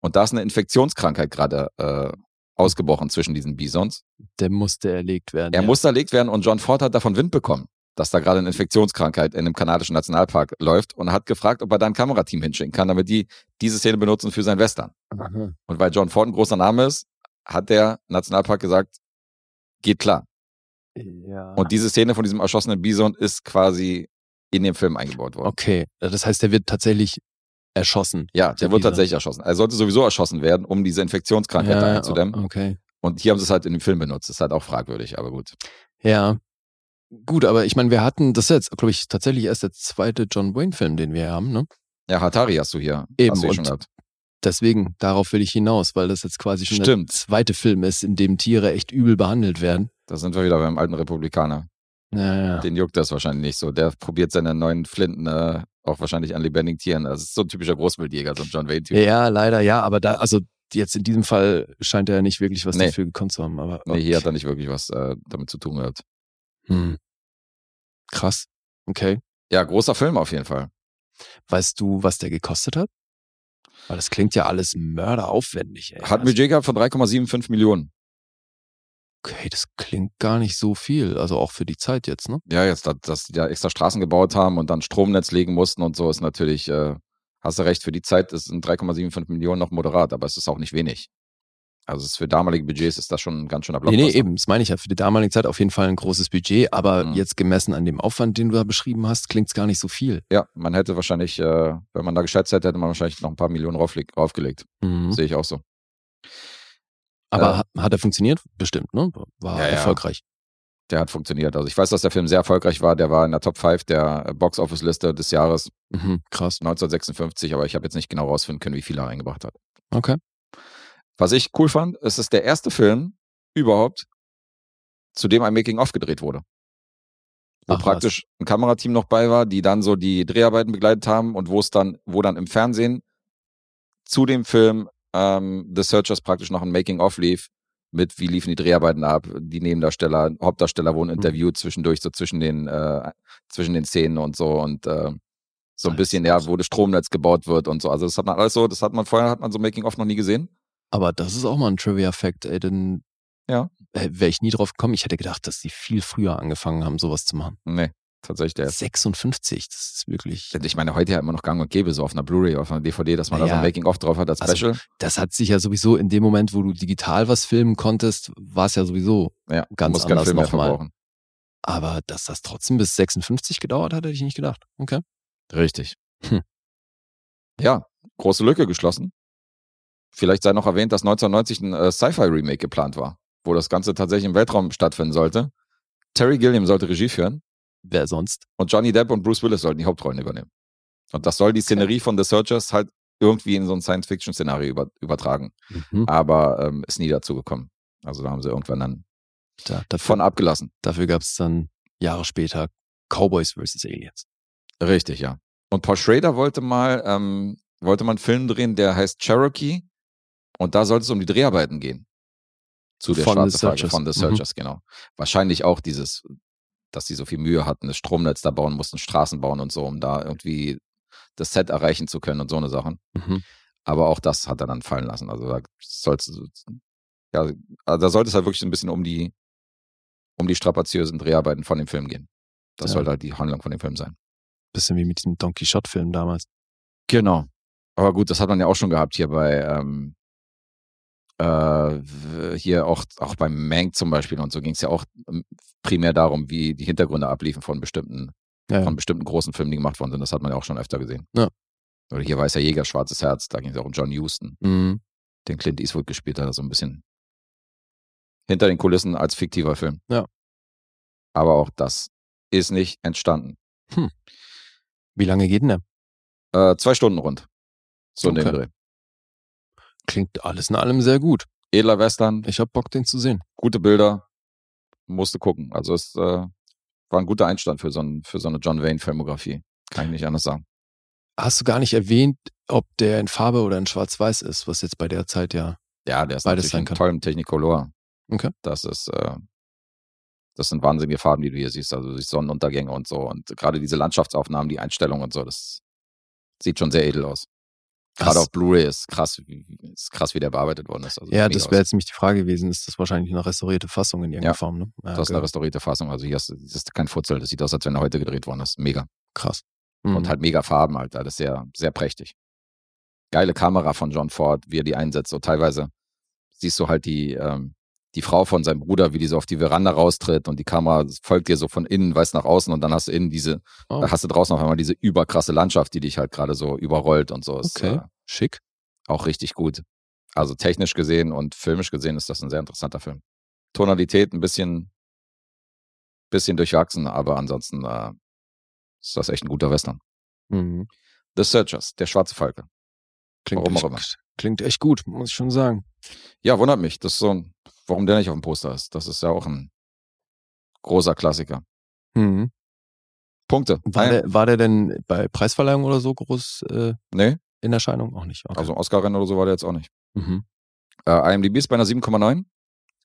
Und da ist eine Infektionskrankheit gerade äh, ausgebrochen zwischen diesen Bisons. Der musste erlegt werden. Er ja. musste erlegt werden und John Ford hat davon Wind bekommen, dass da gerade eine Infektionskrankheit in einem kanadischen Nationalpark läuft und hat gefragt, ob er da ein Kamerateam hinschicken kann, damit die diese Szene benutzen für sein Western. Aha. Und weil John Ford ein großer Name ist, hat der Nationalpark gesagt, geht klar. Ja. Und diese Szene von diesem erschossenen Bison ist quasi in den Film eingebaut worden. okay, das heißt, der wird tatsächlich erschossen. Ja, der wird tatsächlich erschossen. Er sollte sowieso erschossen werden, um diese Infektionskrankheit Ja, einzudämmen. okay. Und hier haben sie es halt in dem Film benutzt. Das ist halt auch fragwürdig, aber gut. Ja. Gut, aber ich meine, wir hatten, das ist jetzt, glaube ich, tatsächlich erst der zweite John Wayne-Film, den wir haben, ne? Ja, Hatari hast du hier. Eben, hast du schon gehabt. Deswegen, darauf will ich hinaus, weil das jetzt quasi schon Stimmt. der zweite Film ist, in dem Tiere echt übel behandelt werden. Da sind wir wieder beim alten Republikaner. Ja, ja. Den juckt das wahrscheinlich nicht so. Der probiert seine neuen Flinten äh, auch wahrscheinlich an lebendigen Tieren. Das ist so ein typischer Großwildjäger, so ein John Wayne-Typ. ja, leider ja, aber da, also jetzt in diesem Fall scheint er nicht wirklich was Nee. dafür gekonnt zu haben. Aber Nee, hier hat er nicht wirklich was äh, damit zu tun gehabt. Hm. Krass. Okay. Ja, großer Film auf jeden Fall. Weißt du, was der gekostet hat? Weil das klingt ja alles mörderaufwendig, ey. Hat Also, Budget gehabt von 3,75 Millionen. Okay, das klingt gar nicht so viel. Also auch für die Zeit jetzt, ne? Ja, jetzt, dass, die da extra Straßen gebaut haben und dann Stromnetz legen mussten und so, ist natürlich, äh, hast du recht, für die Zeit ist ein 3,75 Millionen noch moderat, aber es ist auch nicht wenig. Also für damalige Budgets ist das schon ein ganz schöner Nee, Blockbuster. nee, eben. Das meine ich ja. Für die damalige Zeit auf jeden Fall ein großes Budget, aber Mhm. jetzt gemessen an dem Aufwand, den du da beschrieben hast, klingt es gar nicht so viel. Ja, man hätte wahrscheinlich, äh, wenn man da geschätzt hätte, hätte man wahrscheinlich noch ein paar Millionen raufgelegt. Mhm. Sehe ich auch so. Aber Äh, hat, er funktioniert? Bestimmt, ne? War Ja, ja. erfolgreich. Der hat funktioniert. Also ich weiß, dass der Film sehr erfolgreich war. Der war in der Top 5 der äh, Box-Office-Liste des Jahres Mhm, krass. 1956, aber ich habe jetzt nicht genau rausfinden können, wie viel er reingebracht hat. Okay. Was ich cool fand, es ist der erste Film überhaupt, zu dem ein Making-of gedreht wurde. Wo Ach, praktisch ein Kamerateam noch bei war, die dann so die Dreharbeiten begleitet haben und wo es dann, wo dann im Fernsehen zu dem Film ähm, The Searchers praktisch noch ein Making-of lief, mit wie liefen die Dreharbeiten ab, die Nebendarsteller, Hauptdarsteller wurden Mhm. interviewt zwischendurch, so zwischen den, äh, zwischen den Szenen und so und äh, so ein bisschen, ja, wo das Stromnetz gebaut wird und so. Also das hat man alles so, das hat man vorher, hat man so Making-of noch nie gesehen. Aber das ist auch mal ein Trivia-Fact, ey, denn Ja. wäre ich nie drauf gekommen. Ich hätte gedacht, dass die viel früher angefangen haben, sowas zu machen. Nee, tatsächlich der. 56, das ist wirklich. Ich meine, heute ja immer noch gang und gäbe, so auf einer Blu-ray, auf einer DVD, dass man da so Ja. ein Making-of drauf hat als Also, Special. Das hat sich ja sowieso in dem Moment, wo du digital was filmen konntest, war es ja sowieso. ja, ganz muss keinen anders Film mehr nochmal. verbrauchen. Aber dass das trotzdem bis 56 gedauert hat, hätte ich nicht gedacht. Okay. Richtig. Hm. Ja, große Lücke geschlossen. Vielleicht sei noch erwähnt, dass 1990 ein äh, Sci-Fi-Remake geplant war, wo das Ganze tatsächlich im Weltraum stattfinden sollte. Terry Gilliam sollte Regie führen Wer sonst? und Johnny Depp und Bruce Willis sollten die Hauptrollen übernehmen. Und das soll die Szenerie von The Searchers halt irgendwie in so ein Science-Fiction-Szenario über, übertragen. Mhm. Aber ähm, ist nie dazu gekommen. Also da haben sie irgendwann dann Da, dafür von abgelassen. dafür gab es dann Jahre später Cowboys vs. Aliens. Richtig, ja. Und Paul Schrader wollte mal, ähm, wollte mal einen Film drehen, der heißt Cherokee. Und da sollte es um die Dreharbeiten gehen. Zu der Von The Searchers. von The Mhm. Searchers, genau. Wahrscheinlich auch dieses, dass sie so viel Mühe hatten, das Stromnetz da bauen mussten, Straßen bauen und so, um da irgendwie das Set erreichen zu können und so eine Sachen. Mhm. Aber auch das hat er dann fallen lassen. Also da soll's, ja, also da sollte es halt wirklich ein bisschen um die, um die strapaziösen Dreharbeiten von dem Film gehen. Das Ja. sollte halt die Handlung von dem Film sein. Bisschen wie mit diesem Don Quixote-Film damals. Genau. Aber gut, das hat man ja auch schon gehabt hier bei ähm, äh, hier auch, auch beim Mank zum Beispiel und so ging es ja auch ähm, primär darum, wie die Hintergründe abliefen von bestimmten, Ja. von bestimmten großen Filmen, die gemacht worden sind. Das hat man ja auch schon öfter gesehen. Ja. Oder hier Weißer Jäger, Schwarzes Herz, da ging es auch um John Huston, Mhm. den Clint Eastwood gespielt hat, so ein bisschen hinter den Kulissen als fiktiver Film. Ja. Aber auch das ist nicht entstanden. Wie lange geht denn der? Äh, zwei Stunden rund. So in dem Okay. Dreh. Klingt alles in allem sehr gut. Edler Western, Ich hab Bock, den zu sehen. gute Bilder, musste gucken. Also es äh, war ein guter Einstand für so, ein, für so eine John Wayne-Filmografie. Kann ich nicht anders sagen. Hast du gar nicht erwähnt, ob der in Farbe oder in Schwarz-Weiß ist, was jetzt bei der Zeit ja. Ja, der ist Beides natürlich sein in tollem Technicolor. Okay. Das ist, äh, das sind wahnsinnige Farben, die du hier siehst. Also du siehst Sonnenuntergänge und so. Und gerade diese Landschaftsaufnahmen, die Einstellungen und so, das sieht schon sehr edel aus. Gerade auf Blu-ray ist krass, ist krass, wie der bearbeitet worden ist. Also Ja, das wäre jetzt nämlich die Frage gewesen. Ist das wahrscheinlich eine restaurierte Fassung in irgendeiner Ja. Form, ne? Ja, Das ist eine restaurierte Fassung. Also hier ist, das ist kein Futzel. Das sieht aus, als wenn er heute gedreht worden ist. Mega. krass. Mhm. Und halt mega Farben, Alter. Das ist sehr, sehr prächtig. Geile Kamera von John Ford, wie er die einsetzt. So teilweise siehst du halt die, ähm, die Frau von seinem Bruder, wie die so auf die Veranda raustritt und die Kamera folgt dir so von innen, weiß nach außen und dann hast du innen diese, Oh. da hast du draußen auf einmal diese überkrasse Landschaft, die dich halt gerade so überrollt und so. Ist, Okay. äh, Schick. auch richtig gut. Also technisch gesehen und filmisch gesehen ist das ein sehr interessanter Film. Tonalität ein bisschen, bisschen durchwachsen, aber ansonsten äh, ist das echt ein guter Western. Mhm. The Searchers, der schwarze Falke. Klingt, Warum auch echt, immer. klingt echt gut, muss ich schon sagen. Ja, wundert mich. Das ist so ein, warum der nicht auf dem Poster ist. Das ist ja auch ein großer Klassiker. Mhm. Punkte. War, Ein- der, war der denn bei Preisverleihung oder so groß äh, nee, in Erscheinung? Auch nicht. Okay. also Oscar-Rennen oder so war der jetzt auch nicht. mhm. Äh, IMDb ist bei einer 7,9.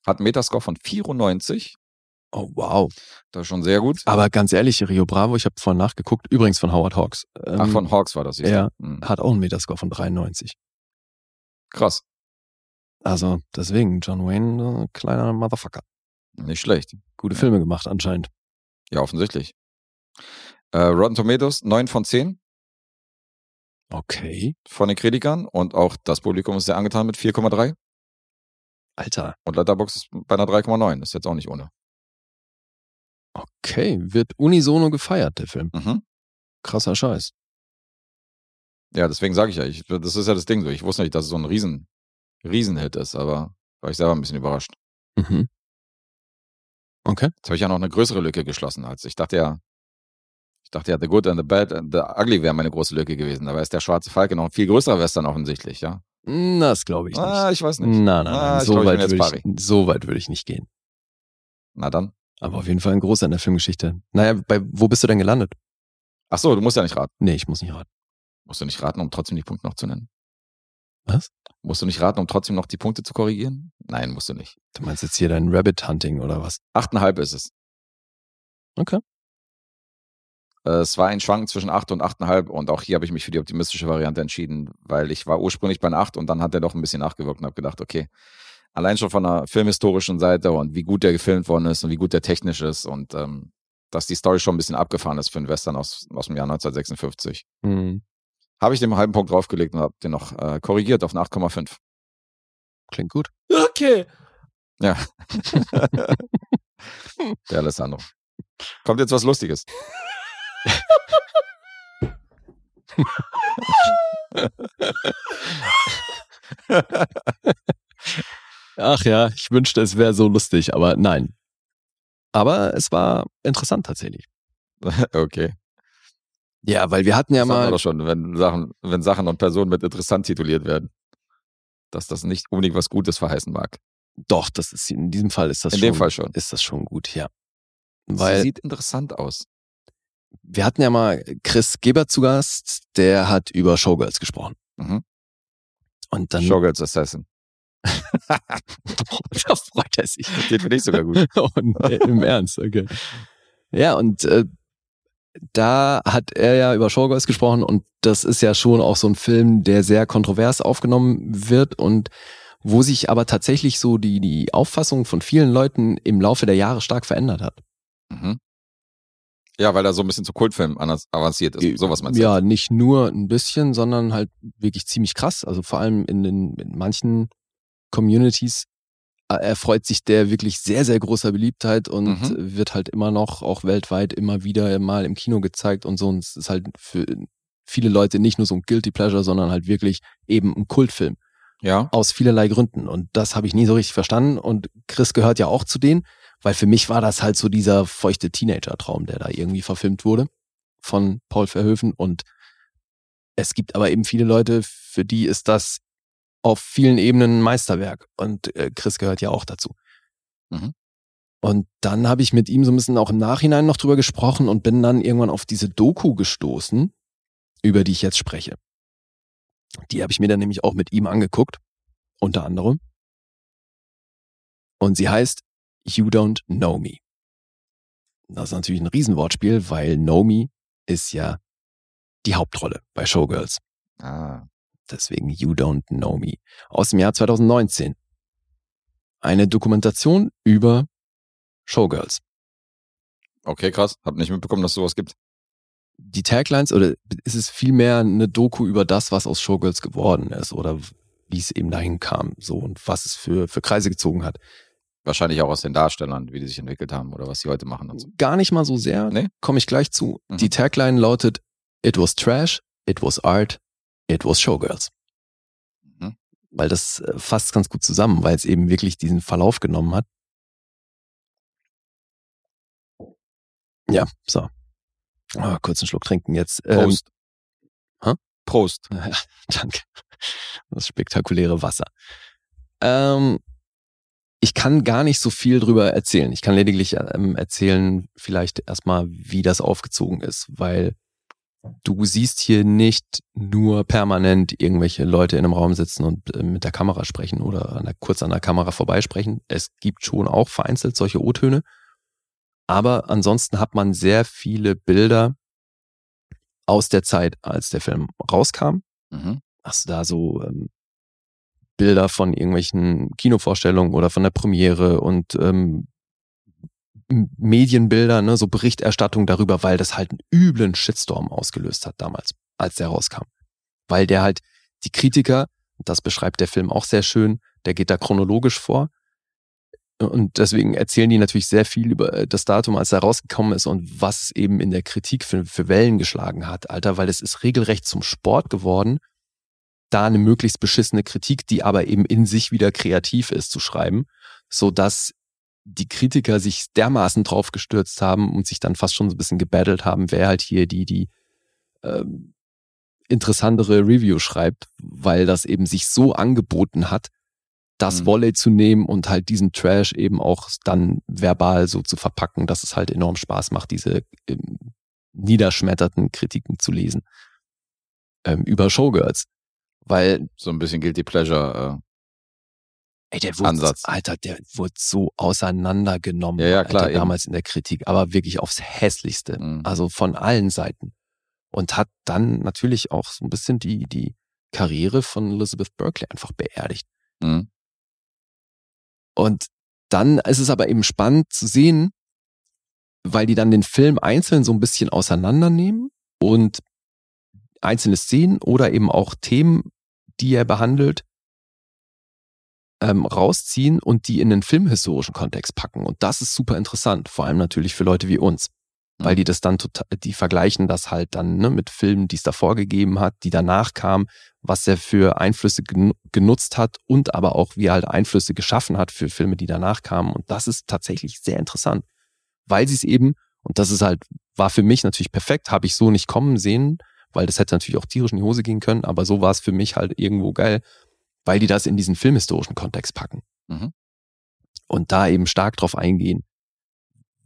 Hat einen Metascore von 94. Oh, wow. Das ist schon sehr gut. Aber ganz ehrlich, Rio Bravo, ich habe vorhin nachgeguckt, übrigens von Howard Hawks. Ähm, Ach, von Hawks war das. ja. Hm. Hat auch einen Metascore von 93. Krass. Also deswegen, John Wayne, äh, kleiner Motherfucker. Nicht schlecht. Gute Filme gemacht anscheinend. Ja, offensichtlich. Äh, Rotten Tomatoes 9 von 10 Okay. von den Kritikern und auch das Publikum ist sehr angetan mit 4,3 Alter. und Letterboxd ist bei einer 3,9. Ist jetzt auch nicht ohne. Okay. Wird unisono gefeiert, der Film. Mhm. Krasser Scheiß. Ja, deswegen sage ich ja, ich, das ist ja das Ding so. Ich wusste nicht, dass es so ein Riesen, Riesenhit ist, aber war ich selber ein bisschen überrascht. Mhm. Okay. Jetzt habe ich ja noch eine größere Lücke geschlossen als ich dachte ja, ich dachte ja, The Good and the Bad and the Ugly wäre meine große Lücke gewesen. Dabei ist der Schwarze Falke noch ein viel größerer Western offensichtlich, ja. Hm, Das glaube ich nicht. Ah, ich weiß nicht. Nein, nein, nein. Ah, ich so, glaub, ich weit würde ich, so weit würde ich nicht gehen. Na dann. Aber auf jeden Fall ein großer in der Filmgeschichte. Naja, bei, wo bist du denn gelandet? Ach so, du musst ja nicht raten. Nee, ich muss nicht raten. Musst du nicht raten, um trotzdem die Punkte noch zu nennen? Was? Musst du nicht raten, um trotzdem noch die Punkte zu korrigieren? Nein, musst du nicht. Du meinst jetzt hier dein Rabbit Hunting oder was? Achteinhalb ist es. Okay. Äh, Es war ein Schwank zwischen acht und achteinhalb und auch hier habe ich mich für die optimistische Variante entschieden, weil ich war ursprünglich bei einer acht und dann hat er doch ein bisschen nachgewirkt und habe gedacht, okay, allein schon von der filmhistorischen Seite und wie gut der gefilmt worden ist und wie gut der technisch ist und ähm, dass die Story schon ein bisschen abgefahren ist für einen Western aus, aus dem Jahr 1956. Hm, Habe ich dem einen halben Punkt draufgelegt und habe den noch äh, korrigiert auf eine 8,5. klingt gut. Okay. Ja. Der Alessandro. Kommt jetzt was Lustiges. Ach ja, ich wünschte, es wäre so lustig, aber nein. Aber es war interessant tatsächlich. okay. Ja, weil wir hatten ja das mal. doch schon, wenn Sachen, wenn Sachen und Personen mit interessant tituliert werden. Dass das nicht unbedingt was Gutes verheißen mag. Doch, das ist in diesem Fall ist das In schon, dem Fall schon. ist das schon gut, ja. Sie Weil sieht interessant aus. wir hatten ja mal Chris Gebert zu Gast, der hat über Showgirls gesprochen. Mhm. Und dann Showgirls Assassin. da freut er sich. Den finde ich sogar gut. und, äh, Im Ernst, okay. Ja, und äh, da hat er ja über Showgirls gesprochen und das ist ja schon auch so ein Film, der sehr kontrovers aufgenommen wird und wo sich aber tatsächlich so die, die Auffassung von vielen Leuten im Laufe der Jahre stark verändert hat. Mhm. Ja, weil er so ein bisschen zu Kultfilm anders avanciert ist. Sowas meinst du? Ja, nicht nur ein bisschen, sondern halt wirklich ziemlich krass. Also vor allem in den in manchen Communities äh, erfreut sich der wirklich sehr, sehr großer Beliebtheit und Mhm. wird halt immer noch auch weltweit immer wieder mal im Kino gezeigt und so. Und es ist halt für viele Leute nicht nur so ein Guilty Pleasure, sondern halt wirklich eben ein Kultfilm. Ja. Aus vielerlei Gründen. Und das habe ich nie so richtig verstanden. Und Chris gehört ja auch zu denen, weil für mich war das halt so dieser feuchte Teenager-Traum, der da irgendwie verfilmt wurde von Paul Verhoeven. Und Es gibt aber eben viele Leute, für die ist das auf vielen Ebenen ein Meisterwerk. Und äh, Chris gehört ja auch dazu. Mhm. Und dann habe ich mit ihm so ein bisschen auch im Nachhinein noch drüber gesprochen und bin dann irgendwann auf diese Doku gestoßen, über die ich jetzt spreche. Die habe ich mir dann nämlich auch mit ihm angeguckt, unter anderem. Und sie heißt You Don't Know Me. Das ist natürlich ein Riesenwortspiel, weil Know Me ist ja die Hauptrolle bei Showgirls. Ah. Deswegen You Don't Know Me. Aus dem Jahr 2019. Eine Dokumentation über Showgirls. Okay, krass. Hab nicht mitbekommen, dass sowas gibt. Die Taglines, oder ist es vielmehr eine Doku über das, was aus Showgirls geworden ist, oder wie es eben dahin kam, so, und was es für, für Kreise gezogen hat. Wahrscheinlich auch aus den Darstellern, wie die sich entwickelt haben oder was sie heute machen und so. Gar nicht mal so sehr, Nee? komme ich gleich zu. Mhm. Die Tagline lautet, It was trash, it was art, it was Showgirls. Mhm. Weil das äh, fasst ganz gut zusammen, weil es eben wirklich diesen Verlauf genommen hat. Ja, so. Ah, kurz einen Schluck trinken jetzt. Ähm, Prost. hä? Prost. Ja, danke. Das spektakuläre Wasser. Ähm, ich kann gar nicht so viel drüber erzählen. Ich kann lediglich ähm, erzählen, vielleicht erstmal, wie das aufgezogen ist, weil du siehst hier nicht nur permanent irgendwelche Leute in einem Raum sitzen und äh, mit der Kamera sprechen oder an der, kurz an der Kamera vorbeisprechen. Es gibt schon auch vereinzelt solche O-Töne. Aber ansonsten hat man sehr viele Bilder aus der Zeit, als der Film rauskam. Mhm. Hast du da so ähm, Bilder von irgendwelchen Kinovorstellungen oder von der Premiere und ähm, Medienbilder, ne, so Berichterstattung darüber, weil das halt einen üblen Shitstorm ausgelöst hat damals, als der rauskam. Weil der halt die Kritiker, das beschreibt der Film auch sehr schön, der geht da chronologisch vor. Und deswegen erzählen die natürlich sehr viel über äh, das Datum, als er rausgekommen ist und was eben in der Kritik für, für Wellen geschlagen hat, Alter, weil es ist regelrecht zum Sport geworden, da eine möglichst beschissene Kritik, die aber eben in sich wieder kreativ ist, zu schreiben, so dass die Kritiker sich dermaßen drauf gestürzt haben und sich dann fast schon so ein bisschen gebattelt haben, wer halt hier die, die ähm, interessantere Review schreibt, weil das eben sich so angeboten hat, das Mhm. Volley zu nehmen und halt diesen Trash eben auch dann verbal so zu verpacken, dass es halt enorm Spaß macht, diese ähm, niederschmetterten Kritiken zu lesen ähm, über Showgirls. Weil So ein bisschen Guilty Pleasure. Ey, der wurde, Ansatz. Alter, der wurde so auseinandergenommen, Ja, ja, klar, Alter, damals in der Kritik, aber wirklich aufs hässlichste. Mhm. Also von allen Seiten. Und hat dann natürlich auch so ein bisschen die, die Karriere von Elizabeth Berkeley einfach beerdigt. Mhm. Und dann ist es aber eben spannend zu sehen, weil die dann den Film einzeln so ein bisschen auseinandernehmen und einzelne Szenen oder eben auch Themen, die er behandelt, ähm, rausziehen und die in den filmhistorischen Kontext packen. Und das ist super interessant, vor allem natürlich für Leute wie uns. Weil Mhm. die das dann total, die vergleichen das halt dann ne, mit Filmen, die es davor gegeben hat, die danach kamen, was er für Einflüsse gen genutzt hat und aber auch wie er halt Einflüsse geschaffen hat für Filme, die danach kamen. Und das ist tatsächlich sehr interessant, weil sie es eben, und das ist halt, war für mich natürlich perfekt, habe ich so nicht kommen sehen, weil das hätte natürlich auch tierisch in die Hose gehen können, aber so war es für mich halt irgendwo geil, weil die das in diesen filmhistorischen Kontext packen. Mhm. Und da eben stark drauf eingehen,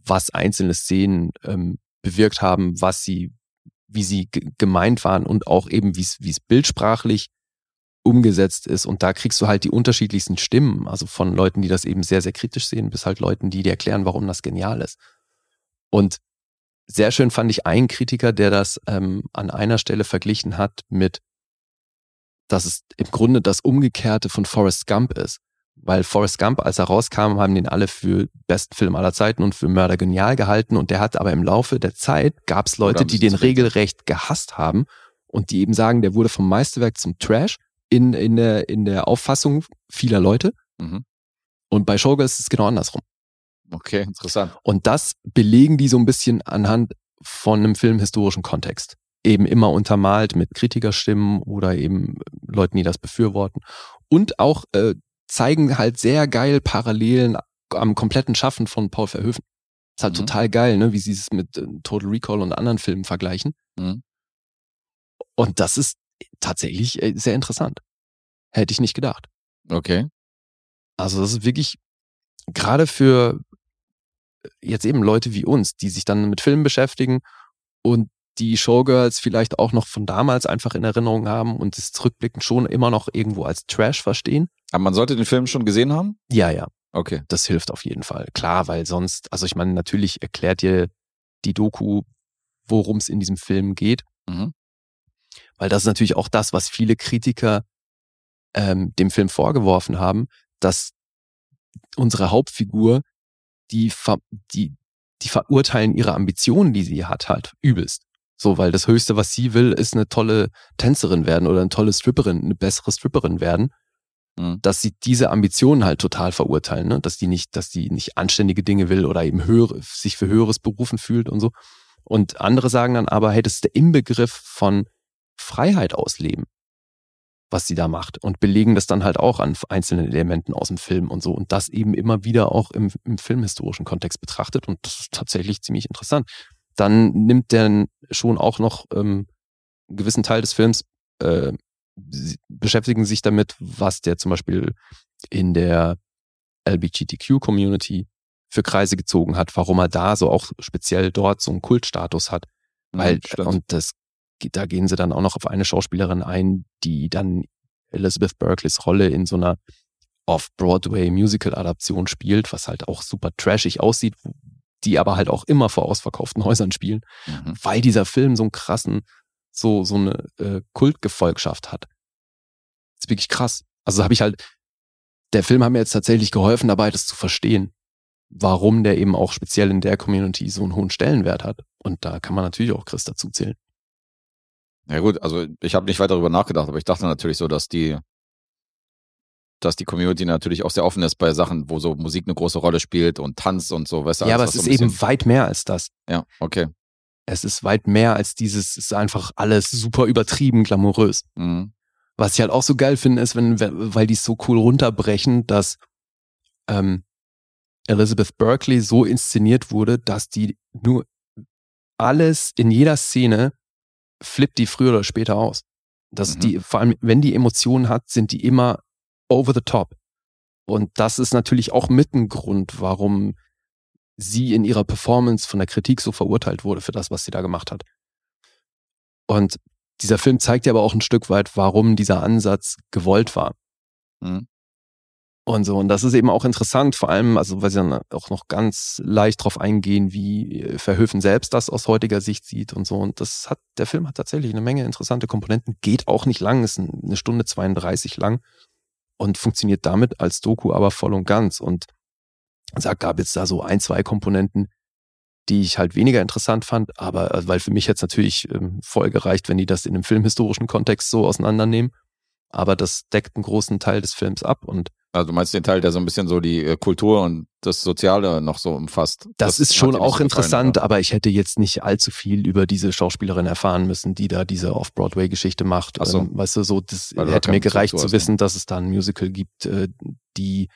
was einzelne Szenen ähm, bewirkt haben, was sie, wie sie ge- gemeint waren und auch eben, wie es wie es bildsprachlich umgesetzt ist. Und da kriegst du halt die unterschiedlichsten Stimmen, also von Leuten, die das eben sehr, sehr kritisch sehen, bis halt Leuten, die dir erklären, warum das genial ist. Und sehr schön fand ich einen Kritiker, der das ähm, an einer Stelle verglichen hat mit, dass es im Grunde das Umgekehrte von Forrest Gump ist. Weil Forrest Gump, als er rauskam, haben den alle für besten Film aller Zeiten und für Mörder genial gehalten. Und der hat aber im Laufe der Zeit gab es Leute, die den regelrecht gehasst haben und die eben sagen, der wurde vom Meisterwerk zum Trash in, in, der, in der Auffassung vieler Leute. Mhm. Und bei Showgirls ist es genau andersrum. Okay, interessant. Und das belegen die so ein bisschen anhand von einem filmhistorischen Kontext. Eben immer untermalt mit Kritikerstimmen oder eben Leuten, die das befürworten. Und auch äh, zeigen halt sehr geil Parallelen am kompletten Schaffen von Paul Verhoeven. Ist halt Mhm. total geil, ne, wie sie es mit äh, Total Recall und anderen Filmen vergleichen. Mhm. Und das ist tatsächlich äh, sehr interessant. Hätte ich nicht gedacht. Okay. Also das ist wirklich gerade für jetzt eben Leute wie uns, die sich dann mit Filmen beschäftigen und die Showgirls vielleicht auch noch von damals einfach in Erinnerung haben und das zurückblickend schon immer noch irgendwo als Trash verstehen. Aber man sollte den Film schon gesehen haben? Ja, ja, Okay. das hilft auf jeden Fall. Klar, weil sonst, also ich meine, natürlich erklärt dir die Doku, worum es in diesem Film geht, Mhm. weil das ist natürlich auch das, was viele Kritiker ähm, dem Film vorgeworfen haben, dass unsere Hauptfigur, die, ver die, die verurteilen ihre Ambitionen, die sie hat, halt übelst. So, weil das Höchste, was sie will, ist eine tolle Tänzerin werden oder eine tolle Stripperin, eine bessere Stripperin werden. Mhm. Dass sie diese Ambitionen halt total verurteilen, ne? dass die nicht, dass die nicht anständige Dinge will oder eben höhere, sich für höheres berufen fühlt und so. Und andere sagen dann aber, hey, das ist der Inbegriff von Freiheit ausleben, was sie da macht und belegen das dann halt auch an einzelnen Elementen aus dem Film und so und das eben immer wieder auch im, im filmhistorischen Kontext betrachtet und das ist tatsächlich ziemlich interessant. Dann nimmt der schon auch noch ähm, einen gewissen Teil des Films, äh, beschäftigen sich damit, was der zum Beispiel in der LGBTQ-Community für Kreise gezogen hat, warum er da so auch speziell dort so einen Kultstatus hat. Weil, Mhm, stimmt. und das, da gehen sie dann auch noch auf eine Schauspielerin ein, die dann Elizabeth Berkleys Rolle in so einer Off-Broadway-Musical-Adaption spielt, was halt auch super trashig aussieht, die aber halt auch immer vor ausverkauften Häusern spielen, Mhm. weil dieser Film so einen krassen, so, so eine äh, Kultgefolgschaft hat. Das ist wirklich krass. Also habe ich halt, der Film hat mir jetzt tatsächlich geholfen, dabei das zu verstehen, warum der eben auch speziell in der Community so einen hohen Stellenwert hat. Und da kann man natürlich auch Chris dazu zählen. Ja gut, also ich habe nicht weiter darüber nachgedacht, aber ich dachte natürlich so, dass die, dass die Community natürlich auch sehr offen ist bei Sachen, wo so Musik eine große Rolle spielt und Tanz und so, weißt du, ja, aber es ist so eben weit mehr als das. Ja, okay. Es ist weit mehr als dieses, es ist einfach alles super übertrieben glamourös. Mhm. Was ich halt auch so geil finde, ist, wenn, weil die es so cool runterbrechen, dass ähm, Elizabeth Berkeley so inszeniert wurde, dass die nur alles in jeder Szene flippt die früher oder später aus. Dass Mhm. die, vor allem, wenn die Emotionen hat, sind die immer over the top. Und das ist natürlich auch mit ein Grund, warum sie in ihrer Performance von der Kritik so verurteilt wurde für das, was sie da gemacht hat. Und dieser Film zeigt ja aber auch ein Stück weit, warum dieser Ansatz gewollt war. Mhm. Und so, und das ist eben auch interessant, vor allem, also weil sie dann auch noch ganz leicht drauf eingehen, wie äh, Verhöfen selbst das aus heutiger Sicht sieht und so. Und das hat, der Film hat tatsächlich eine Menge interessante Komponenten, geht auch nicht lang, ist eine Stunde 32 lang und funktioniert damit als Doku aber voll und ganz. Und da gab jetzt da so ein, zwei Komponenten, die ich halt weniger interessant fand, aber äh, weil für mich jetzt natürlich ähm, voll gereicht, wenn die das in einem filmhistorischen Kontext so auseinandernehmen. Aber das deckt einen großen Teil des Films ab und Also du meinst den Teil, der so ein bisschen so die äh, Kultur und das Soziale noch so umfasst. Das, ist hat schon auch gefallen, interessant, oder? aber ich hätte jetzt nicht allzu viel über diese Schauspielerin erfahren müssen, die da diese Off-Broadway-Geschichte macht. Ach so. Ähm, weißt du, so, das Weil hätte mir gereicht zu ne? wissen, dass es da ein Musical gibt, äh, die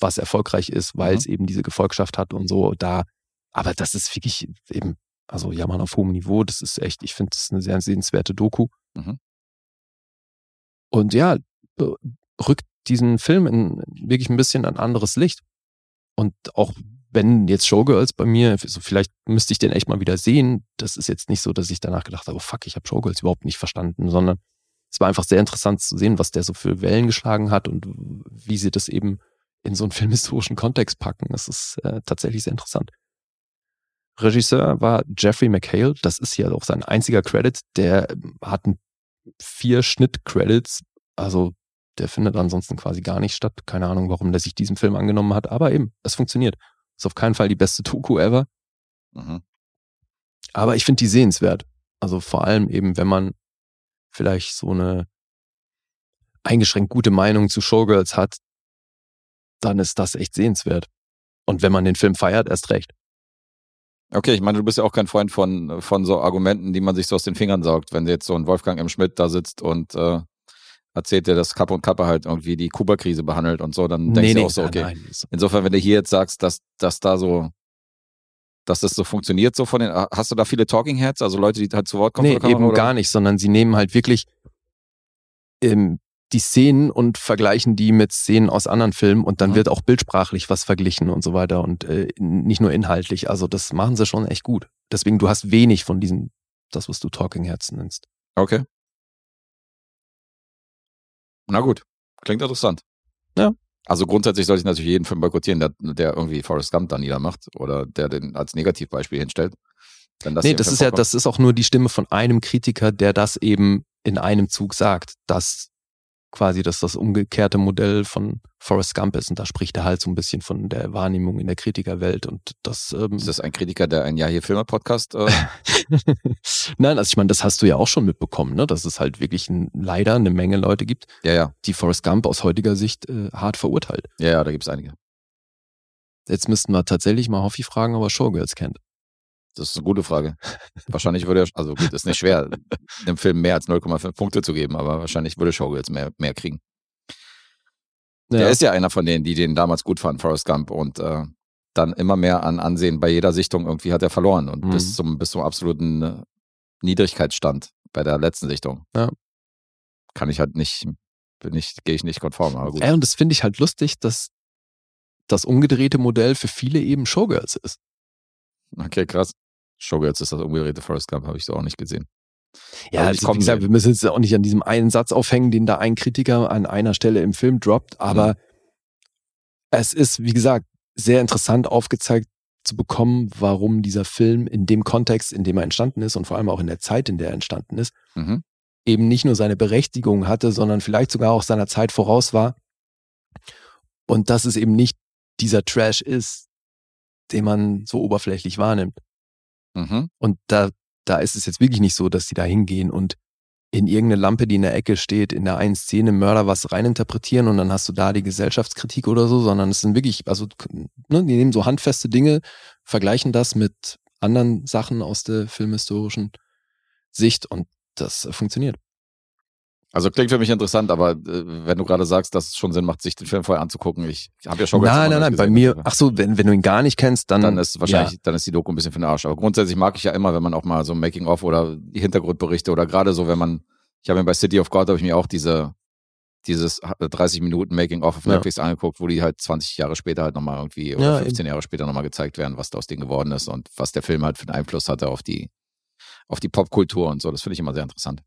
was erfolgreich ist, weil Mhm. es eben diese Gefolgschaft hat und so da. Aber das ist wirklich eben, also ja, man auf hohem Niveau, das ist echt, ich finde, das ist eine sehr sehenswerte Doku. Mhm. Und ja, rückt diesen Film in wirklich ein bisschen ein anderes Licht. Und auch wenn jetzt Showgirls bei mir, so vielleicht müsste ich den echt mal wieder sehen. Das ist jetzt nicht so, dass ich danach gedacht habe, oh fuck, ich habe Showgirls überhaupt nicht verstanden, sondern es war einfach sehr interessant zu sehen, was der so für Wellen geschlagen hat und wie sie das eben in so einen filmhistorischen Kontext packen. Das ist äh, tatsächlich sehr interessant. Regisseur war Jeffrey McHale. Das ist hier auch sein einziger Credit. Der ähm, hat ein- vier Schnitt-Credits. Also der findet ansonsten quasi gar nicht statt. Keine Ahnung, warum der sich diesem Film angenommen hat. Aber eben, es funktioniert. Ist auf keinen Fall die beste Doku ever. Mhm. Aber ich finde die sehenswert. Also vor allem eben, wenn man vielleicht so eine eingeschränkt gute Meinung zu Showgirls hat, dann ist das echt sehenswert. Und wenn man den Film feiert, erst recht. Okay, ich meine, du bist ja auch kein Freund von, von so Argumenten, die man sich so aus den Fingern saugt. Wenn jetzt so ein Wolfgang M. Schmidt da sitzt und äh, erzählt dir, dass Kappe und Kappe halt irgendwie die Kuba-Krise behandelt und so, dann denkst du auch so, nein, okay. nein. Insofern, wenn du hier jetzt sagst, dass, dass da so, dass das so funktioniert, so von den, hast du da viele Talking Heads, also Leute, die halt zu Wort kommen? Nee, eben oder? gar nicht, sondern sie nehmen halt wirklich ähm, die Szenen und vergleichen die mit Szenen aus anderen Filmen und dann Mhm. wird auch bildsprachlich was verglichen und so weiter und äh, nicht nur inhaltlich. Also das machen sie schon echt gut. Deswegen, du hast wenig von diesem, das, was du Talking Heads nennst. Okay. Na gut, klingt interessant. Ja. Also grundsätzlich sollte ich natürlich jeden Film boykottieren, der, der irgendwie Forrest Gump da niedermacht oder der den als Negativbeispiel hinstellt. Wenn das nee, das ist ja, vorkommt. das ist auch nur die Stimme von einem Kritiker, der das eben in einem Zug sagt, dass quasi das das umgekehrte Modell von Forrest Gump ist. Und da spricht er halt so ein bisschen von der Wahrnehmung in der Kritikerwelt und das, ähm, Ist das ein Kritiker, der ein Jahr hier Filme-Podcast? Äh, Nein, also ich meine, das hast du ja auch schon mitbekommen, ne? dass es halt wirklich ein, leider eine Menge Leute gibt, ja, ja, die Forrest Gump aus heutiger Sicht äh, hart verurteilt. ja, ja, da gibt es einige. Jetzt müssten wir tatsächlich mal Hoffi fragen, ob er Showgirls kennt. Das ist eine gute Frage. wahrscheinlich würde er, also gut, ist nicht schwer, dem Film mehr als 0,5 Punkte zu geben, aber wahrscheinlich würde Showgirls mehr, mehr kriegen. Der ist ja einer von denen, die den damals gut fanden, Forrest Gump, und äh, dann immer mehr an Ansehen bei jeder Sichtung irgendwie hat er verloren und Mhm. bis zum bis zum absoluten äh, Niedrigkeitsstand bei der letzten Sichtung. Ja. Kann ich halt nicht, bin ich, gehe ich nicht konform, aber gut. Ja, und das finde ich halt lustig, dass das umgedrehte Modell für viele eben Showgirls ist. Okay, krass. Showgirls ist das umgedrehte Forrest Gump, habe ich so auch nicht gesehen. Ja, also, ich komm wie gesagt, wir müssen jetzt auch nicht an diesem einen Satz aufhängen, den da ein Kritiker an einer Stelle im Film droppt, aber es ist, wie gesagt, sehr interessant aufgezeigt zu bekommen, warum dieser Film in dem Kontext, in dem er entstanden ist und vor allem auch in der Zeit, in der er entstanden ist, Mhm. eben nicht nur seine Berechtigung hatte, sondern vielleicht sogar auch seiner Zeit voraus war. Und dass es eben nicht dieser Trash ist, den man so oberflächlich wahrnimmt. Mhm. Und da, da ist es jetzt wirklich nicht so, dass die da hingehen und in irgendeine Lampe, die in der Ecke steht, in der einen Szene Mörder was reininterpretieren und dann hast du da die Gesellschaftskritik oder so, sondern es sind wirklich, also ne, die nehmen so handfeste Dinge, vergleichen das mit anderen Sachen aus der filmhistorischen Sicht und das äh, funktioniert. Also klingt für mich interessant, aber äh, wenn du gerade sagst, dass es schon Sinn macht, sich den Film vorher anzugucken, ich habe ja nein, immer nein, noch nein, bei mir, ach so, wenn, wenn du ihn gar nicht kennst, dann, dann ist wahrscheinlich, ja, dann ist die Doku ein bisschen für den Arsch. Aber grundsätzlich mag ich ja immer, wenn man auch mal so Making-of oder die Hintergrundberichte oder gerade so, wenn man, ich habe mir bei City of God, habe ich mir auch diese, dieses 30 Minuten Making-of auf Ja. Netflix angeguckt, wo die halt 20 Jahre später halt nochmal irgendwie oder Ja, 15 Jahre später nochmal gezeigt werden, was da aus denen geworden ist und was der Film halt für einen Einfluss hatte auf die, auf die Popkultur und so. Das finde ich immer sehr interessant.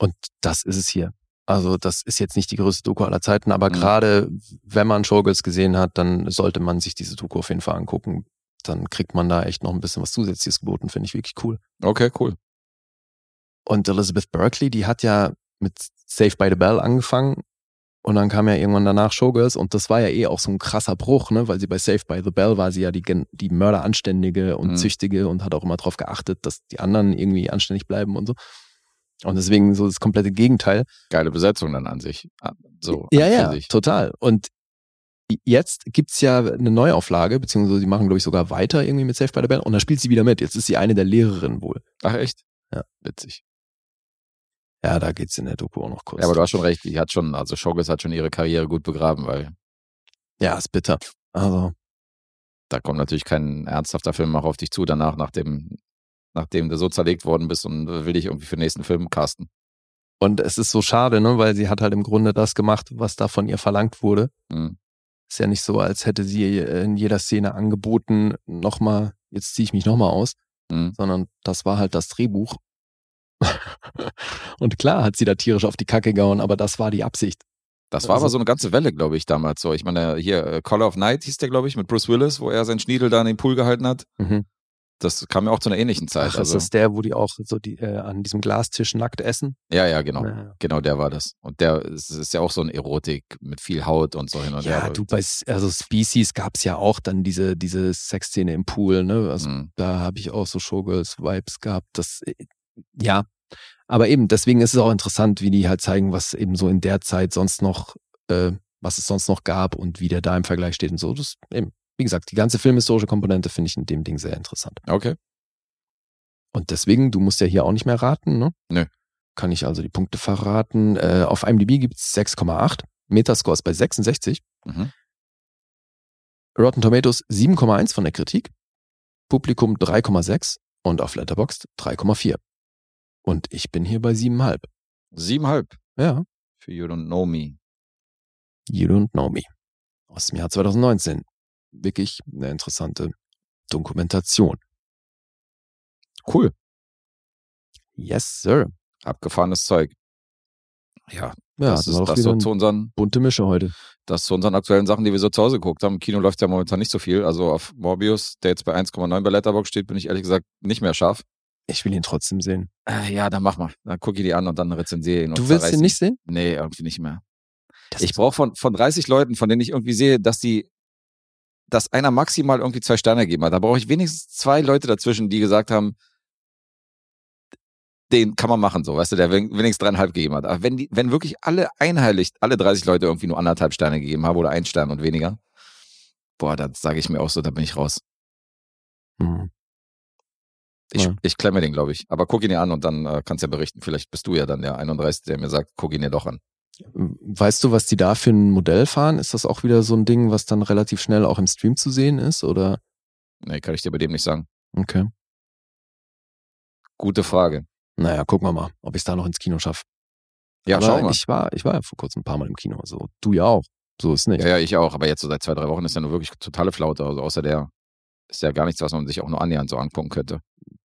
Und das ist es hier. Also das ist jetzt nicht die größte Doku aller Zeiten, aber Mhm. gerade wenn man Showgirls gesehen hat, dann sollte man sich diese Doku auf jeden Fall angucken. Dann kriegt man da echt noch ein bisschen was Zusätzliches geboten, finde ich wirklich cool. Okay, cool. Und Elizabeth Berkley, die hat ja mit Save by the Bell angefangen und dann kam ja irgendwann danach Showgirls und das war ja eh auch so ein krasser Bruch, ne, weil sie bei Save by the Bell war sie ja die, die Mörderanständige und Mhm. Züchtige und hat auch immer darauf geachtet, dass die anderen irgendwie anständig bleiben und so. Und deswegen so das komplette Gegenteil. Geile Besetzung dann an sich. So, Ja, ja, sich. total. Und jetzt gibt's ja eine Neuauflage, beziehungsweise die machen, glaube ich, sogar weiter irgendwie mit Safe by the Bell und da spielt sie wieder mit. Jetzt ist sie eine der Lehrerinnen wohl. Ach, echt? Ja. Witzig. Ja, da geht's in der Doku auch noch kurz. Ja, aber du hast schon recht, die hat schon, also Showgirls hat schon ihre Karriere gut begraben, weil ja, ist bitter. Also, da kommt natürlich kein ernsthafter Filmemacher auf dich zu danach, nachdem, nachdem du so zerlegt worden bist und will dich irgendwie für den nächsten Film casten. und es ist so schade, ne, weil sie hat halt im Grunde das gemacht, was da von ihr verlangt wurde. Hm. Ist ja nicht so, als hätte sie in jeder Szene angeboten, nochmal, jetzt ziehe ich mich nochmal aus, Hm. sondern das war halt das Drehbuch. und klar hat sie da tierisch auf die Kacke gehauen, aber das war die Absicht. Das war Also- aber so eine ganze Welle, glaube ich, damals so. Ich meine, hier, äh, Call of Night hieß der, glaube ich, mit Bruce Willis, wo er seinen Schniedel da in den Pool gehalten hat. Mhm. Das kam ja auch zu einer ähnlichen Zeit. Ach, also, ist das der, wo die auch so die äh, an diesem Glastisch nackt essen? ja, ja, genau. Ja, Genau, der war das. Und der ist, ist ja auch so ein Erotik mit viel Haut und so hin und ja her. du, bei also Species gab's ja auch dann diese, diese Sexszene im Pool, ne? Also Hm. da habe ich auch so Showgirls-Vibes gehabt. Das, äh, ja, aber eben, deswegen ist es auch interessant, wie die halt zeigen, was eben so in der Zeit sonst noch, äh, was es sonst noch gab und wie der da im Vergleich steht und so. Das eben, wie gesagt, die ganze filmhistorische Komponente finde ich in dem Ding sehr interessant. Okay. Und deswegen, du musst ja hier auch nicht mehr raten, ne? Nö. Kann ich also die Punkte verraten. Äh, auf IMDb gibt's 6,8. Metascore ist bei 66. Mhm. Rotten Tomatoes 7,1 von der Kritik. Publikum 3,6 und auf Letterboxd 3,4. Und ich bin hier bei 7,5. Siebenhalb. Ja. Für You Don't Know Me. You Don't Know Me. Aus dem Jahr 2019. Wirklich eine interessante Dokumentation. Cool. Yes, sir. Abgefahrenes Zeug. Ja, Ja, das ist das so zu unseren, bunte Mische heute. das zu unseren aktuellen Sachen, die wir so zu Hause geguckt haben. Im Kino läuft ja momentan nicht so viel. Also auf Morbius, der jetzt bei 1,9 bei Letterboxd steht, bin ich ehrlich gesagt nicht mehr scharf. Ich will ihn trotzdem sehen. Äh, ja, dann mach mal. Dann guck ich die an und dann rezensiere ihn. und Du willst ihn nicht sehen? Nee, irgendwie nicht mehr. Das Ich brauche von, von 30 Leuten, von denen ich irgendwie sehe, dass die, dass einer maximal irgendwie zwei Sterne gegeben hat. Da brauche ich wenigstens zwei Leute dazwischen, die gesagt haben, den kann man machen, so, weißt du, der wen- wenigstens dreieinhalb gegeben hat. Aber wenn die, wenn wirklich alle einheilig, alle 30 Leute irgendwie nur anderthalb Sterne gegeben haben oder ein Stern und weniger, boah, dann sage ich mir auch so, da bin ich raus. Hm. Ich, Ja. ich klemme den, glaube ich. Aber guck ihn dir an und dann äh, kannst du ja berichten. Vielleicht bist du ja dann der 31, der mir sagt, guck ihn dir doch an. Weißt du, was die da für ein Modell fahren? Ist das auch wieder so ein Ding, was dann relativ schnell auch im Stream zu sehen ist? Oder? Nee, kann ich dir bei dem nicht sagen. Okay. Gute Frage. Naja, gucken wir mal, ob ich es da noch ins Kino schaffe. Ja, Aber schauen wir. Ich war, ich war ja vor kurzem ein paar Mal im Kino. So, du ja auch. So ist nicht. Ja, ja, ich auch. Aber jetzt so seit zwei, drei Wochen ist ja nur wirklich totale Flaute. Also außer der ist ja gar nichts, was man sich auch nur annähernd so angucken könnte.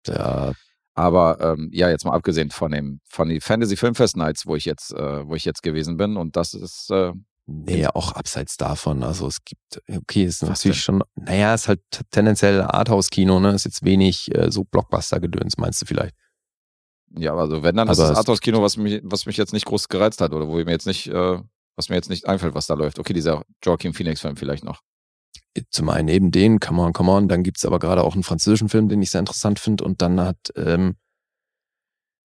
Ja, Aber ähm, ja, jetzt mal abgesehen von dem von den Fantasy Filmfest Nights, wo ich jetzt, äh, wo ich jetzt gewesen bin. Und das ist äh, nee, auch abseits davon. Also es gibt, okay, ist Was natürlich denn? schon, naja, ist halt tendenziell Arthouse-Kino, ne? Ist jetzt wenig äh, so Blockbuster-Gedöns, meinst du vielleicht? ja, also wenn dann ist Aber das es- Arthouse-Kino, was mich, was mich jetzt nicht groß gereizt hat oder wo mir jetzt nicht, äh, was mir jetzt nicht einfällt, was da läuft. Okay, dieser Joaquin Phoenix-Film vielleicht noch. Zum einen neben den, come on, come on, dann gibt's aber gerade auch einen französischen Film, den ich sehr interessant finde und dann hat, ähm,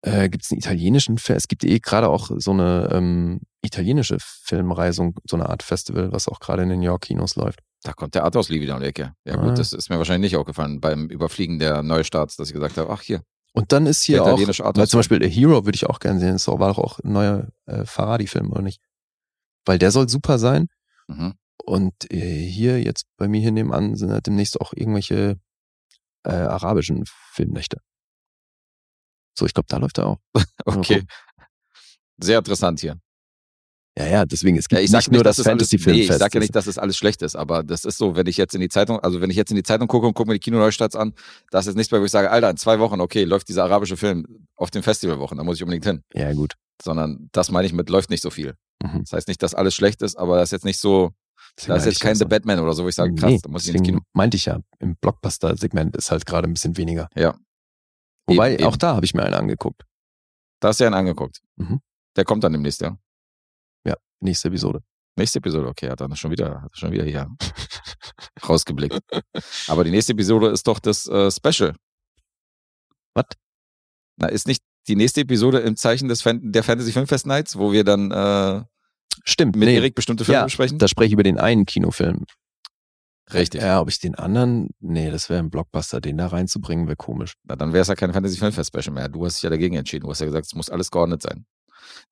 äh, gibt's einen italienischen Film, es gibt eh gerade auch so eine ähm, italienische Filmreihe, so, eine Art Festival, was auch gerade in den New York Kinos läuft. Da kommt der Arthouse Lee wieder um die Ecke. Ja Ah. gut, das ist mir wahrscheinlich nicht aufgefallen beim Überfliegen der Neustarts, dass ich gesagt habe, ach hier, Und dann ist hier auch, weil zum Beispiel der Hero würde ich auch gerne sehen, das war doch auch ein neuer äh, Faradi-Film, oder nicht? Weil der soll super sein. mhm. Und äh, hier jetzt bei mir hier nebenan sind halt demnächst auch irgendwelche äh, arabischen Filmnächte. So, ich glaube, da läuft er auch. okay. Sehr interessant hier. Ja, ja, deswegen, es gibt Ja, ich sag nicht nur das dass es alles- Fantasy-Filmfest. Nee, ich sag ja Das- nicht, dass es alles schlecht ist, aber das ist so, wenn ich jetzt in die Zeitung, also wenn ich jetzt in die Zeitung gucke und gucke mir die Kino-Neustarts an, das ist nichts mehr, wo ich sage, Alter, in zwei Wochen, okay, läuft dieser arabische Film auf den Festivalwochen, da muss ich unbedingt hin. Ja, gut. Sondern das meine ich mit, läuft nicht so viel. Mhm. Das heißt nicht, dass alles schlecht ist, aber das ist jetzt nicht so, Deswegen da ist jetzt kein The so. Batman oder so, wo ich sage, krass, Nee, da muss ich ins deswegen Kino. meinte ich ja, im Blockbuster-Segment ist halt gerade ein bisschen weniger. Ja. Wobei, Eben, auch eben. da habe ich mir einen angeguckt. Da hast du ja einen angeguckt. Mhm. Der kommt dann demnächst, ja. Nächste Episode. Nächste Episode, okay, hat er schon wieder, hat er schon wieder hier rausgeblickt. Aber die nächste Episode ist doch das äh, Special. Was? Na, ist nicht die nächste Episode im Zeichen des Fan der Fantasy Filmfest Nights, wo wir dann äh, Stimmt, mit nee, Erik bestimmte Filme Ja, besprechen? da spreche ich über den einen Kinofilm. Richtig. Ja, ob ich den anderen, nee, das wäre ein Blockbuster, den da reinzubringen, wäre komisch. Na, dann wäre es ja kein Fantasy Filmfest Special mehr. Du hast dich ja dagegen entschieden. Du hast ja gesagt, es muss alles geordnet sein.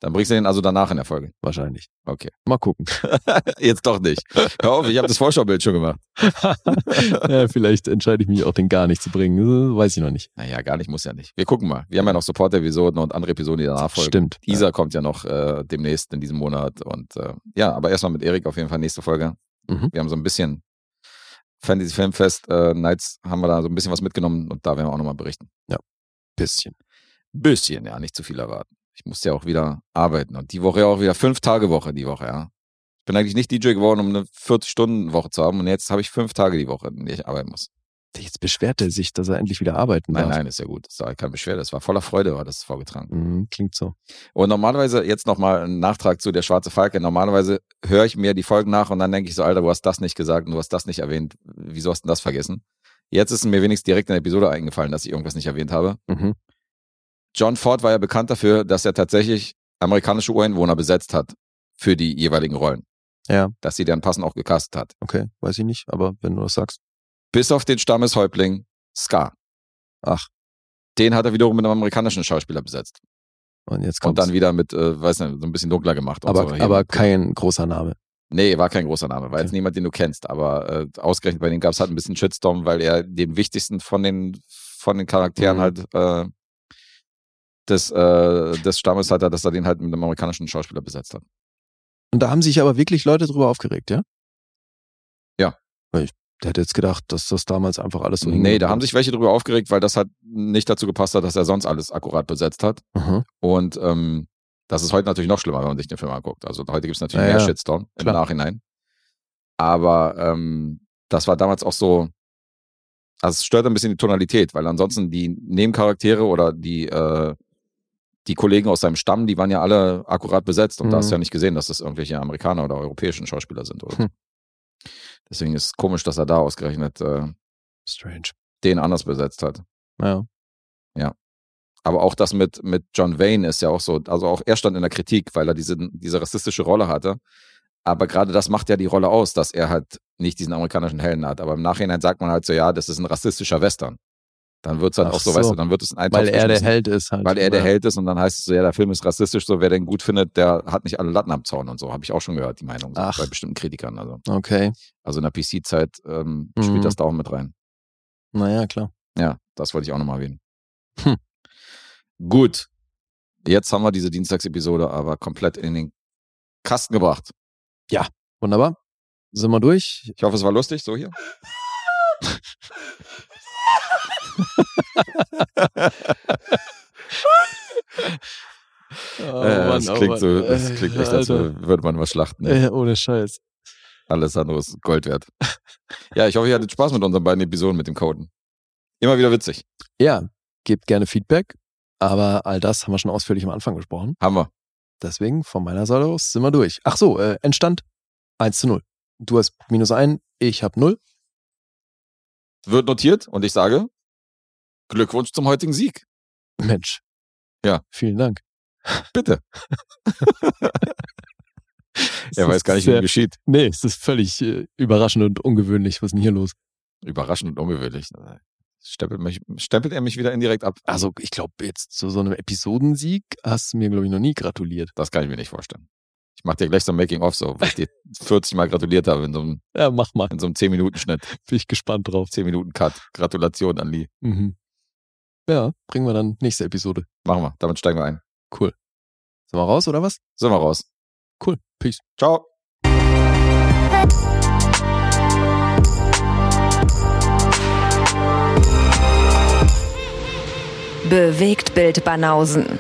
Dann bringst du den also danach in der Folge. Wahrscheinlich. Okay. Mal gucken. Jetzt doch nicht. Hör auf, ich habe das Vorschaubild schon gemacht. ja, vielleicht entscheide ich mich auch, den gar nicht zu bringen. Weiß ich noch nicht. Naja, gar nicht, muss ja nicht. Wir gucken mal. Wir haben ja noch Support-Episoden und andere Episoden, die danach folgen. Stimmt. Dieser kommt ja noch äh, demnächst in diesem Monat. Und äh, ja, aber erstmal mit Erik auf jeden Fall nächste Folge. Mhm. Wir haben so ein bisschen Fantasy Filmfest äh, Nights haben wir da so ein bisschen was mitgenommen und da werden wir auch nochmal berichten. Bisschen. Bisschen, ja, nicht zu viel erwarten. Ich musste ja auch wieder arbeiten und die Woche ja auch wieder fünf Tage Woche die Woche, ja. Ich bin eigentlich nicht DJ geworden, um eine 40-Stunden-Woche zu haben und jetzt habe ich fünf Tage die Woche, in der ich arbeiten muss. Jetzt beschwert er sich, dass er endlich wieder arbeiten Nein, darf. nein, ist ja gut. Das war keine Beschwerde. Das war voller Freude, war das vorgetragen. Mhm, klingt so. Und normalerweise, jetzt nochmal ein Nachtrag zu der Schwarze Falke. Normalerweise höre ich mir die Folgen nach und dann denke ich so, Alter, du hast das nicht gesagt und du hast das nicht erwähnt. Wieso hast du denn das vergessen? Jetzt ist mir wenigstens direkt in der Episode eingefallen, dass ich irgendwas nicht erwähnt habe. Mhm. John Ford war ja bekannt dafür, dass er tatsächlich amerikanische Ureinwohner besetzt hat für die jeweiligen Rollen. Ja. Dass sie deren Passen auch gecastet hat. Okay, weiß ich nicht, aber wenn du das sagst. Bis auf den Stammeshäuptling Scar. Ach. Den hat er wiederum mit einem amerikanischen Schauspieler besetzt. Und jetzt Und kommt dann wieder mit, äh, weiß nicht, so ein bisschen dunkler gemacht. und aber, so. Aber kein großer Name. Nee, war kein großer Name. War jetzt Okay. niemand, den du kennst. Aber äh, ausgerechnet bei denen gab es halt ein bisschen Shitstorm, weil er den wichtigsten von den, von den Charakteren Mhm. halt äh, des, äh, des Stammes hat er, dass er den halt mit einem amerikanischen Schauspieler besetzt hat. Und da haben sich aber wirklich Leute drüber aufgeregt, ja? Ja. Weil ich der hätte jetzt gedacht, dass das damals einfach alles so Nee, da haben sich welche drüber aufgeregt, weil das halt nicht dazu gepasst hat, dass er sonst alles akkurat besetzt hat. Aha. Und ähm, das ist heute natürlich noch schlimmer, wenn man sich den Film anguckt. Also heute gibt es natürlich Ja, mehr ja. Shitstorm im Klar. Nachhinein. Aber ähm, das war damals auch so, also es stört ein bisschen die Tonalität, weil ansonsten die Nebencharaktere oder die, äh, die Kollegen aus seinem Stamm, die waren ja alle akkurat besetzt und da Mhm. hast du ja nicht gesehen, dass das irgendwelche Amerikaner oder europäischen Schauspieler sind. Oder so. Hm. Deswegen ist es komisch, dass er da ausgerechnet äh, Strange. den anders besetzt hat. Ja. Aber auch das mit, mit John Wayne ist ja auch so, also auch er stand in der Kritik, weil er diese, diese rassistische Rolle hatte. Aber gerade das macht ja die Rolle aus, dass er halt nicht diesen amerikanischen Helden hat. Aber im Nachhinein sagt man halt so, ja, das ist ein rassistischer Western. Dann wird es halt Ach auch so, so. weißt du, dann wird es ein Eintopf Weil er der Held ist halt. Weil er der Ja. Held ist und dann heißt es so, ja, der Film ist rassistisch, so wer den gut findet, der hat nicht alle Latten am Zaun und so. Habe ich auch schon gehört, die Meinung so, bei bestimmten Kritikern. Also, Okay. also in der PC-Zeit ähm, Mhm. spielt das da auch mit rein. Naja, klar. Ja, das wollte ich auch nochmal erwähnen. Hm. Gut. Jetzt haben wir diese Dienstagsepisode aber komplett in den Kasten gebracht. Wunderbar. Sind wir durch? Ich hoffe, es war lustig, so hier. Oh, äh, das klingt so, das klingt echt, als würde man was schlachten. Äh, ohne Scheiß. Alles andere ist Gold wert. ja, ich hoffe, ihr hattet Spaß mit unseren beiden Episoden mit dem Coden. Immer wieder witzig. Ja, gebt gerne Feedback. Aber all das haben wir schon ausführlich am Anfang gesprochen. Haben wir. Deswegen von meiner Seite aus sind wir durch. Ach so, äh, Endstand 1 zu 0. Du hast minus 1, ich habe 0. Wird notiert und ich sage Glückwunsch zum heutigen Sieg. Mensch. Ja. Vielen Dank. Bitte. Er weiß gar nicht, wie sehr- ihm geschieht. Nee, es ist völlig äh, überraschend und ungewöhnlich. Was ist denn hier los? Überraschend und ungewöhnlich. Stempelt, mich, stempelt er mich wieder indirekt ab? Also, ich glaube, jetzt zu so einem Episodensieg hast du mir, glaube ich, noch nie gratuliert. Das kann ich mir nicht vorstellen. Ich mach dir gleich so ein Making-of, so, weil ich dir 40 Mal gratuliert habe in so einem, Ja, mach mal. in so einem 10-Minuten-Schnitt. Bin ich gespannt drauf. 10-Minuten-Cut. Gratulation an Lee. Mhm. Ja, bringen wir dann nächste Episode. Machen wir. Damit steigen wir ein. Cool. Sind wir raus oder was? Sind wir raus. Cool. Peace. Ciao. Bewegt Bild Banausen.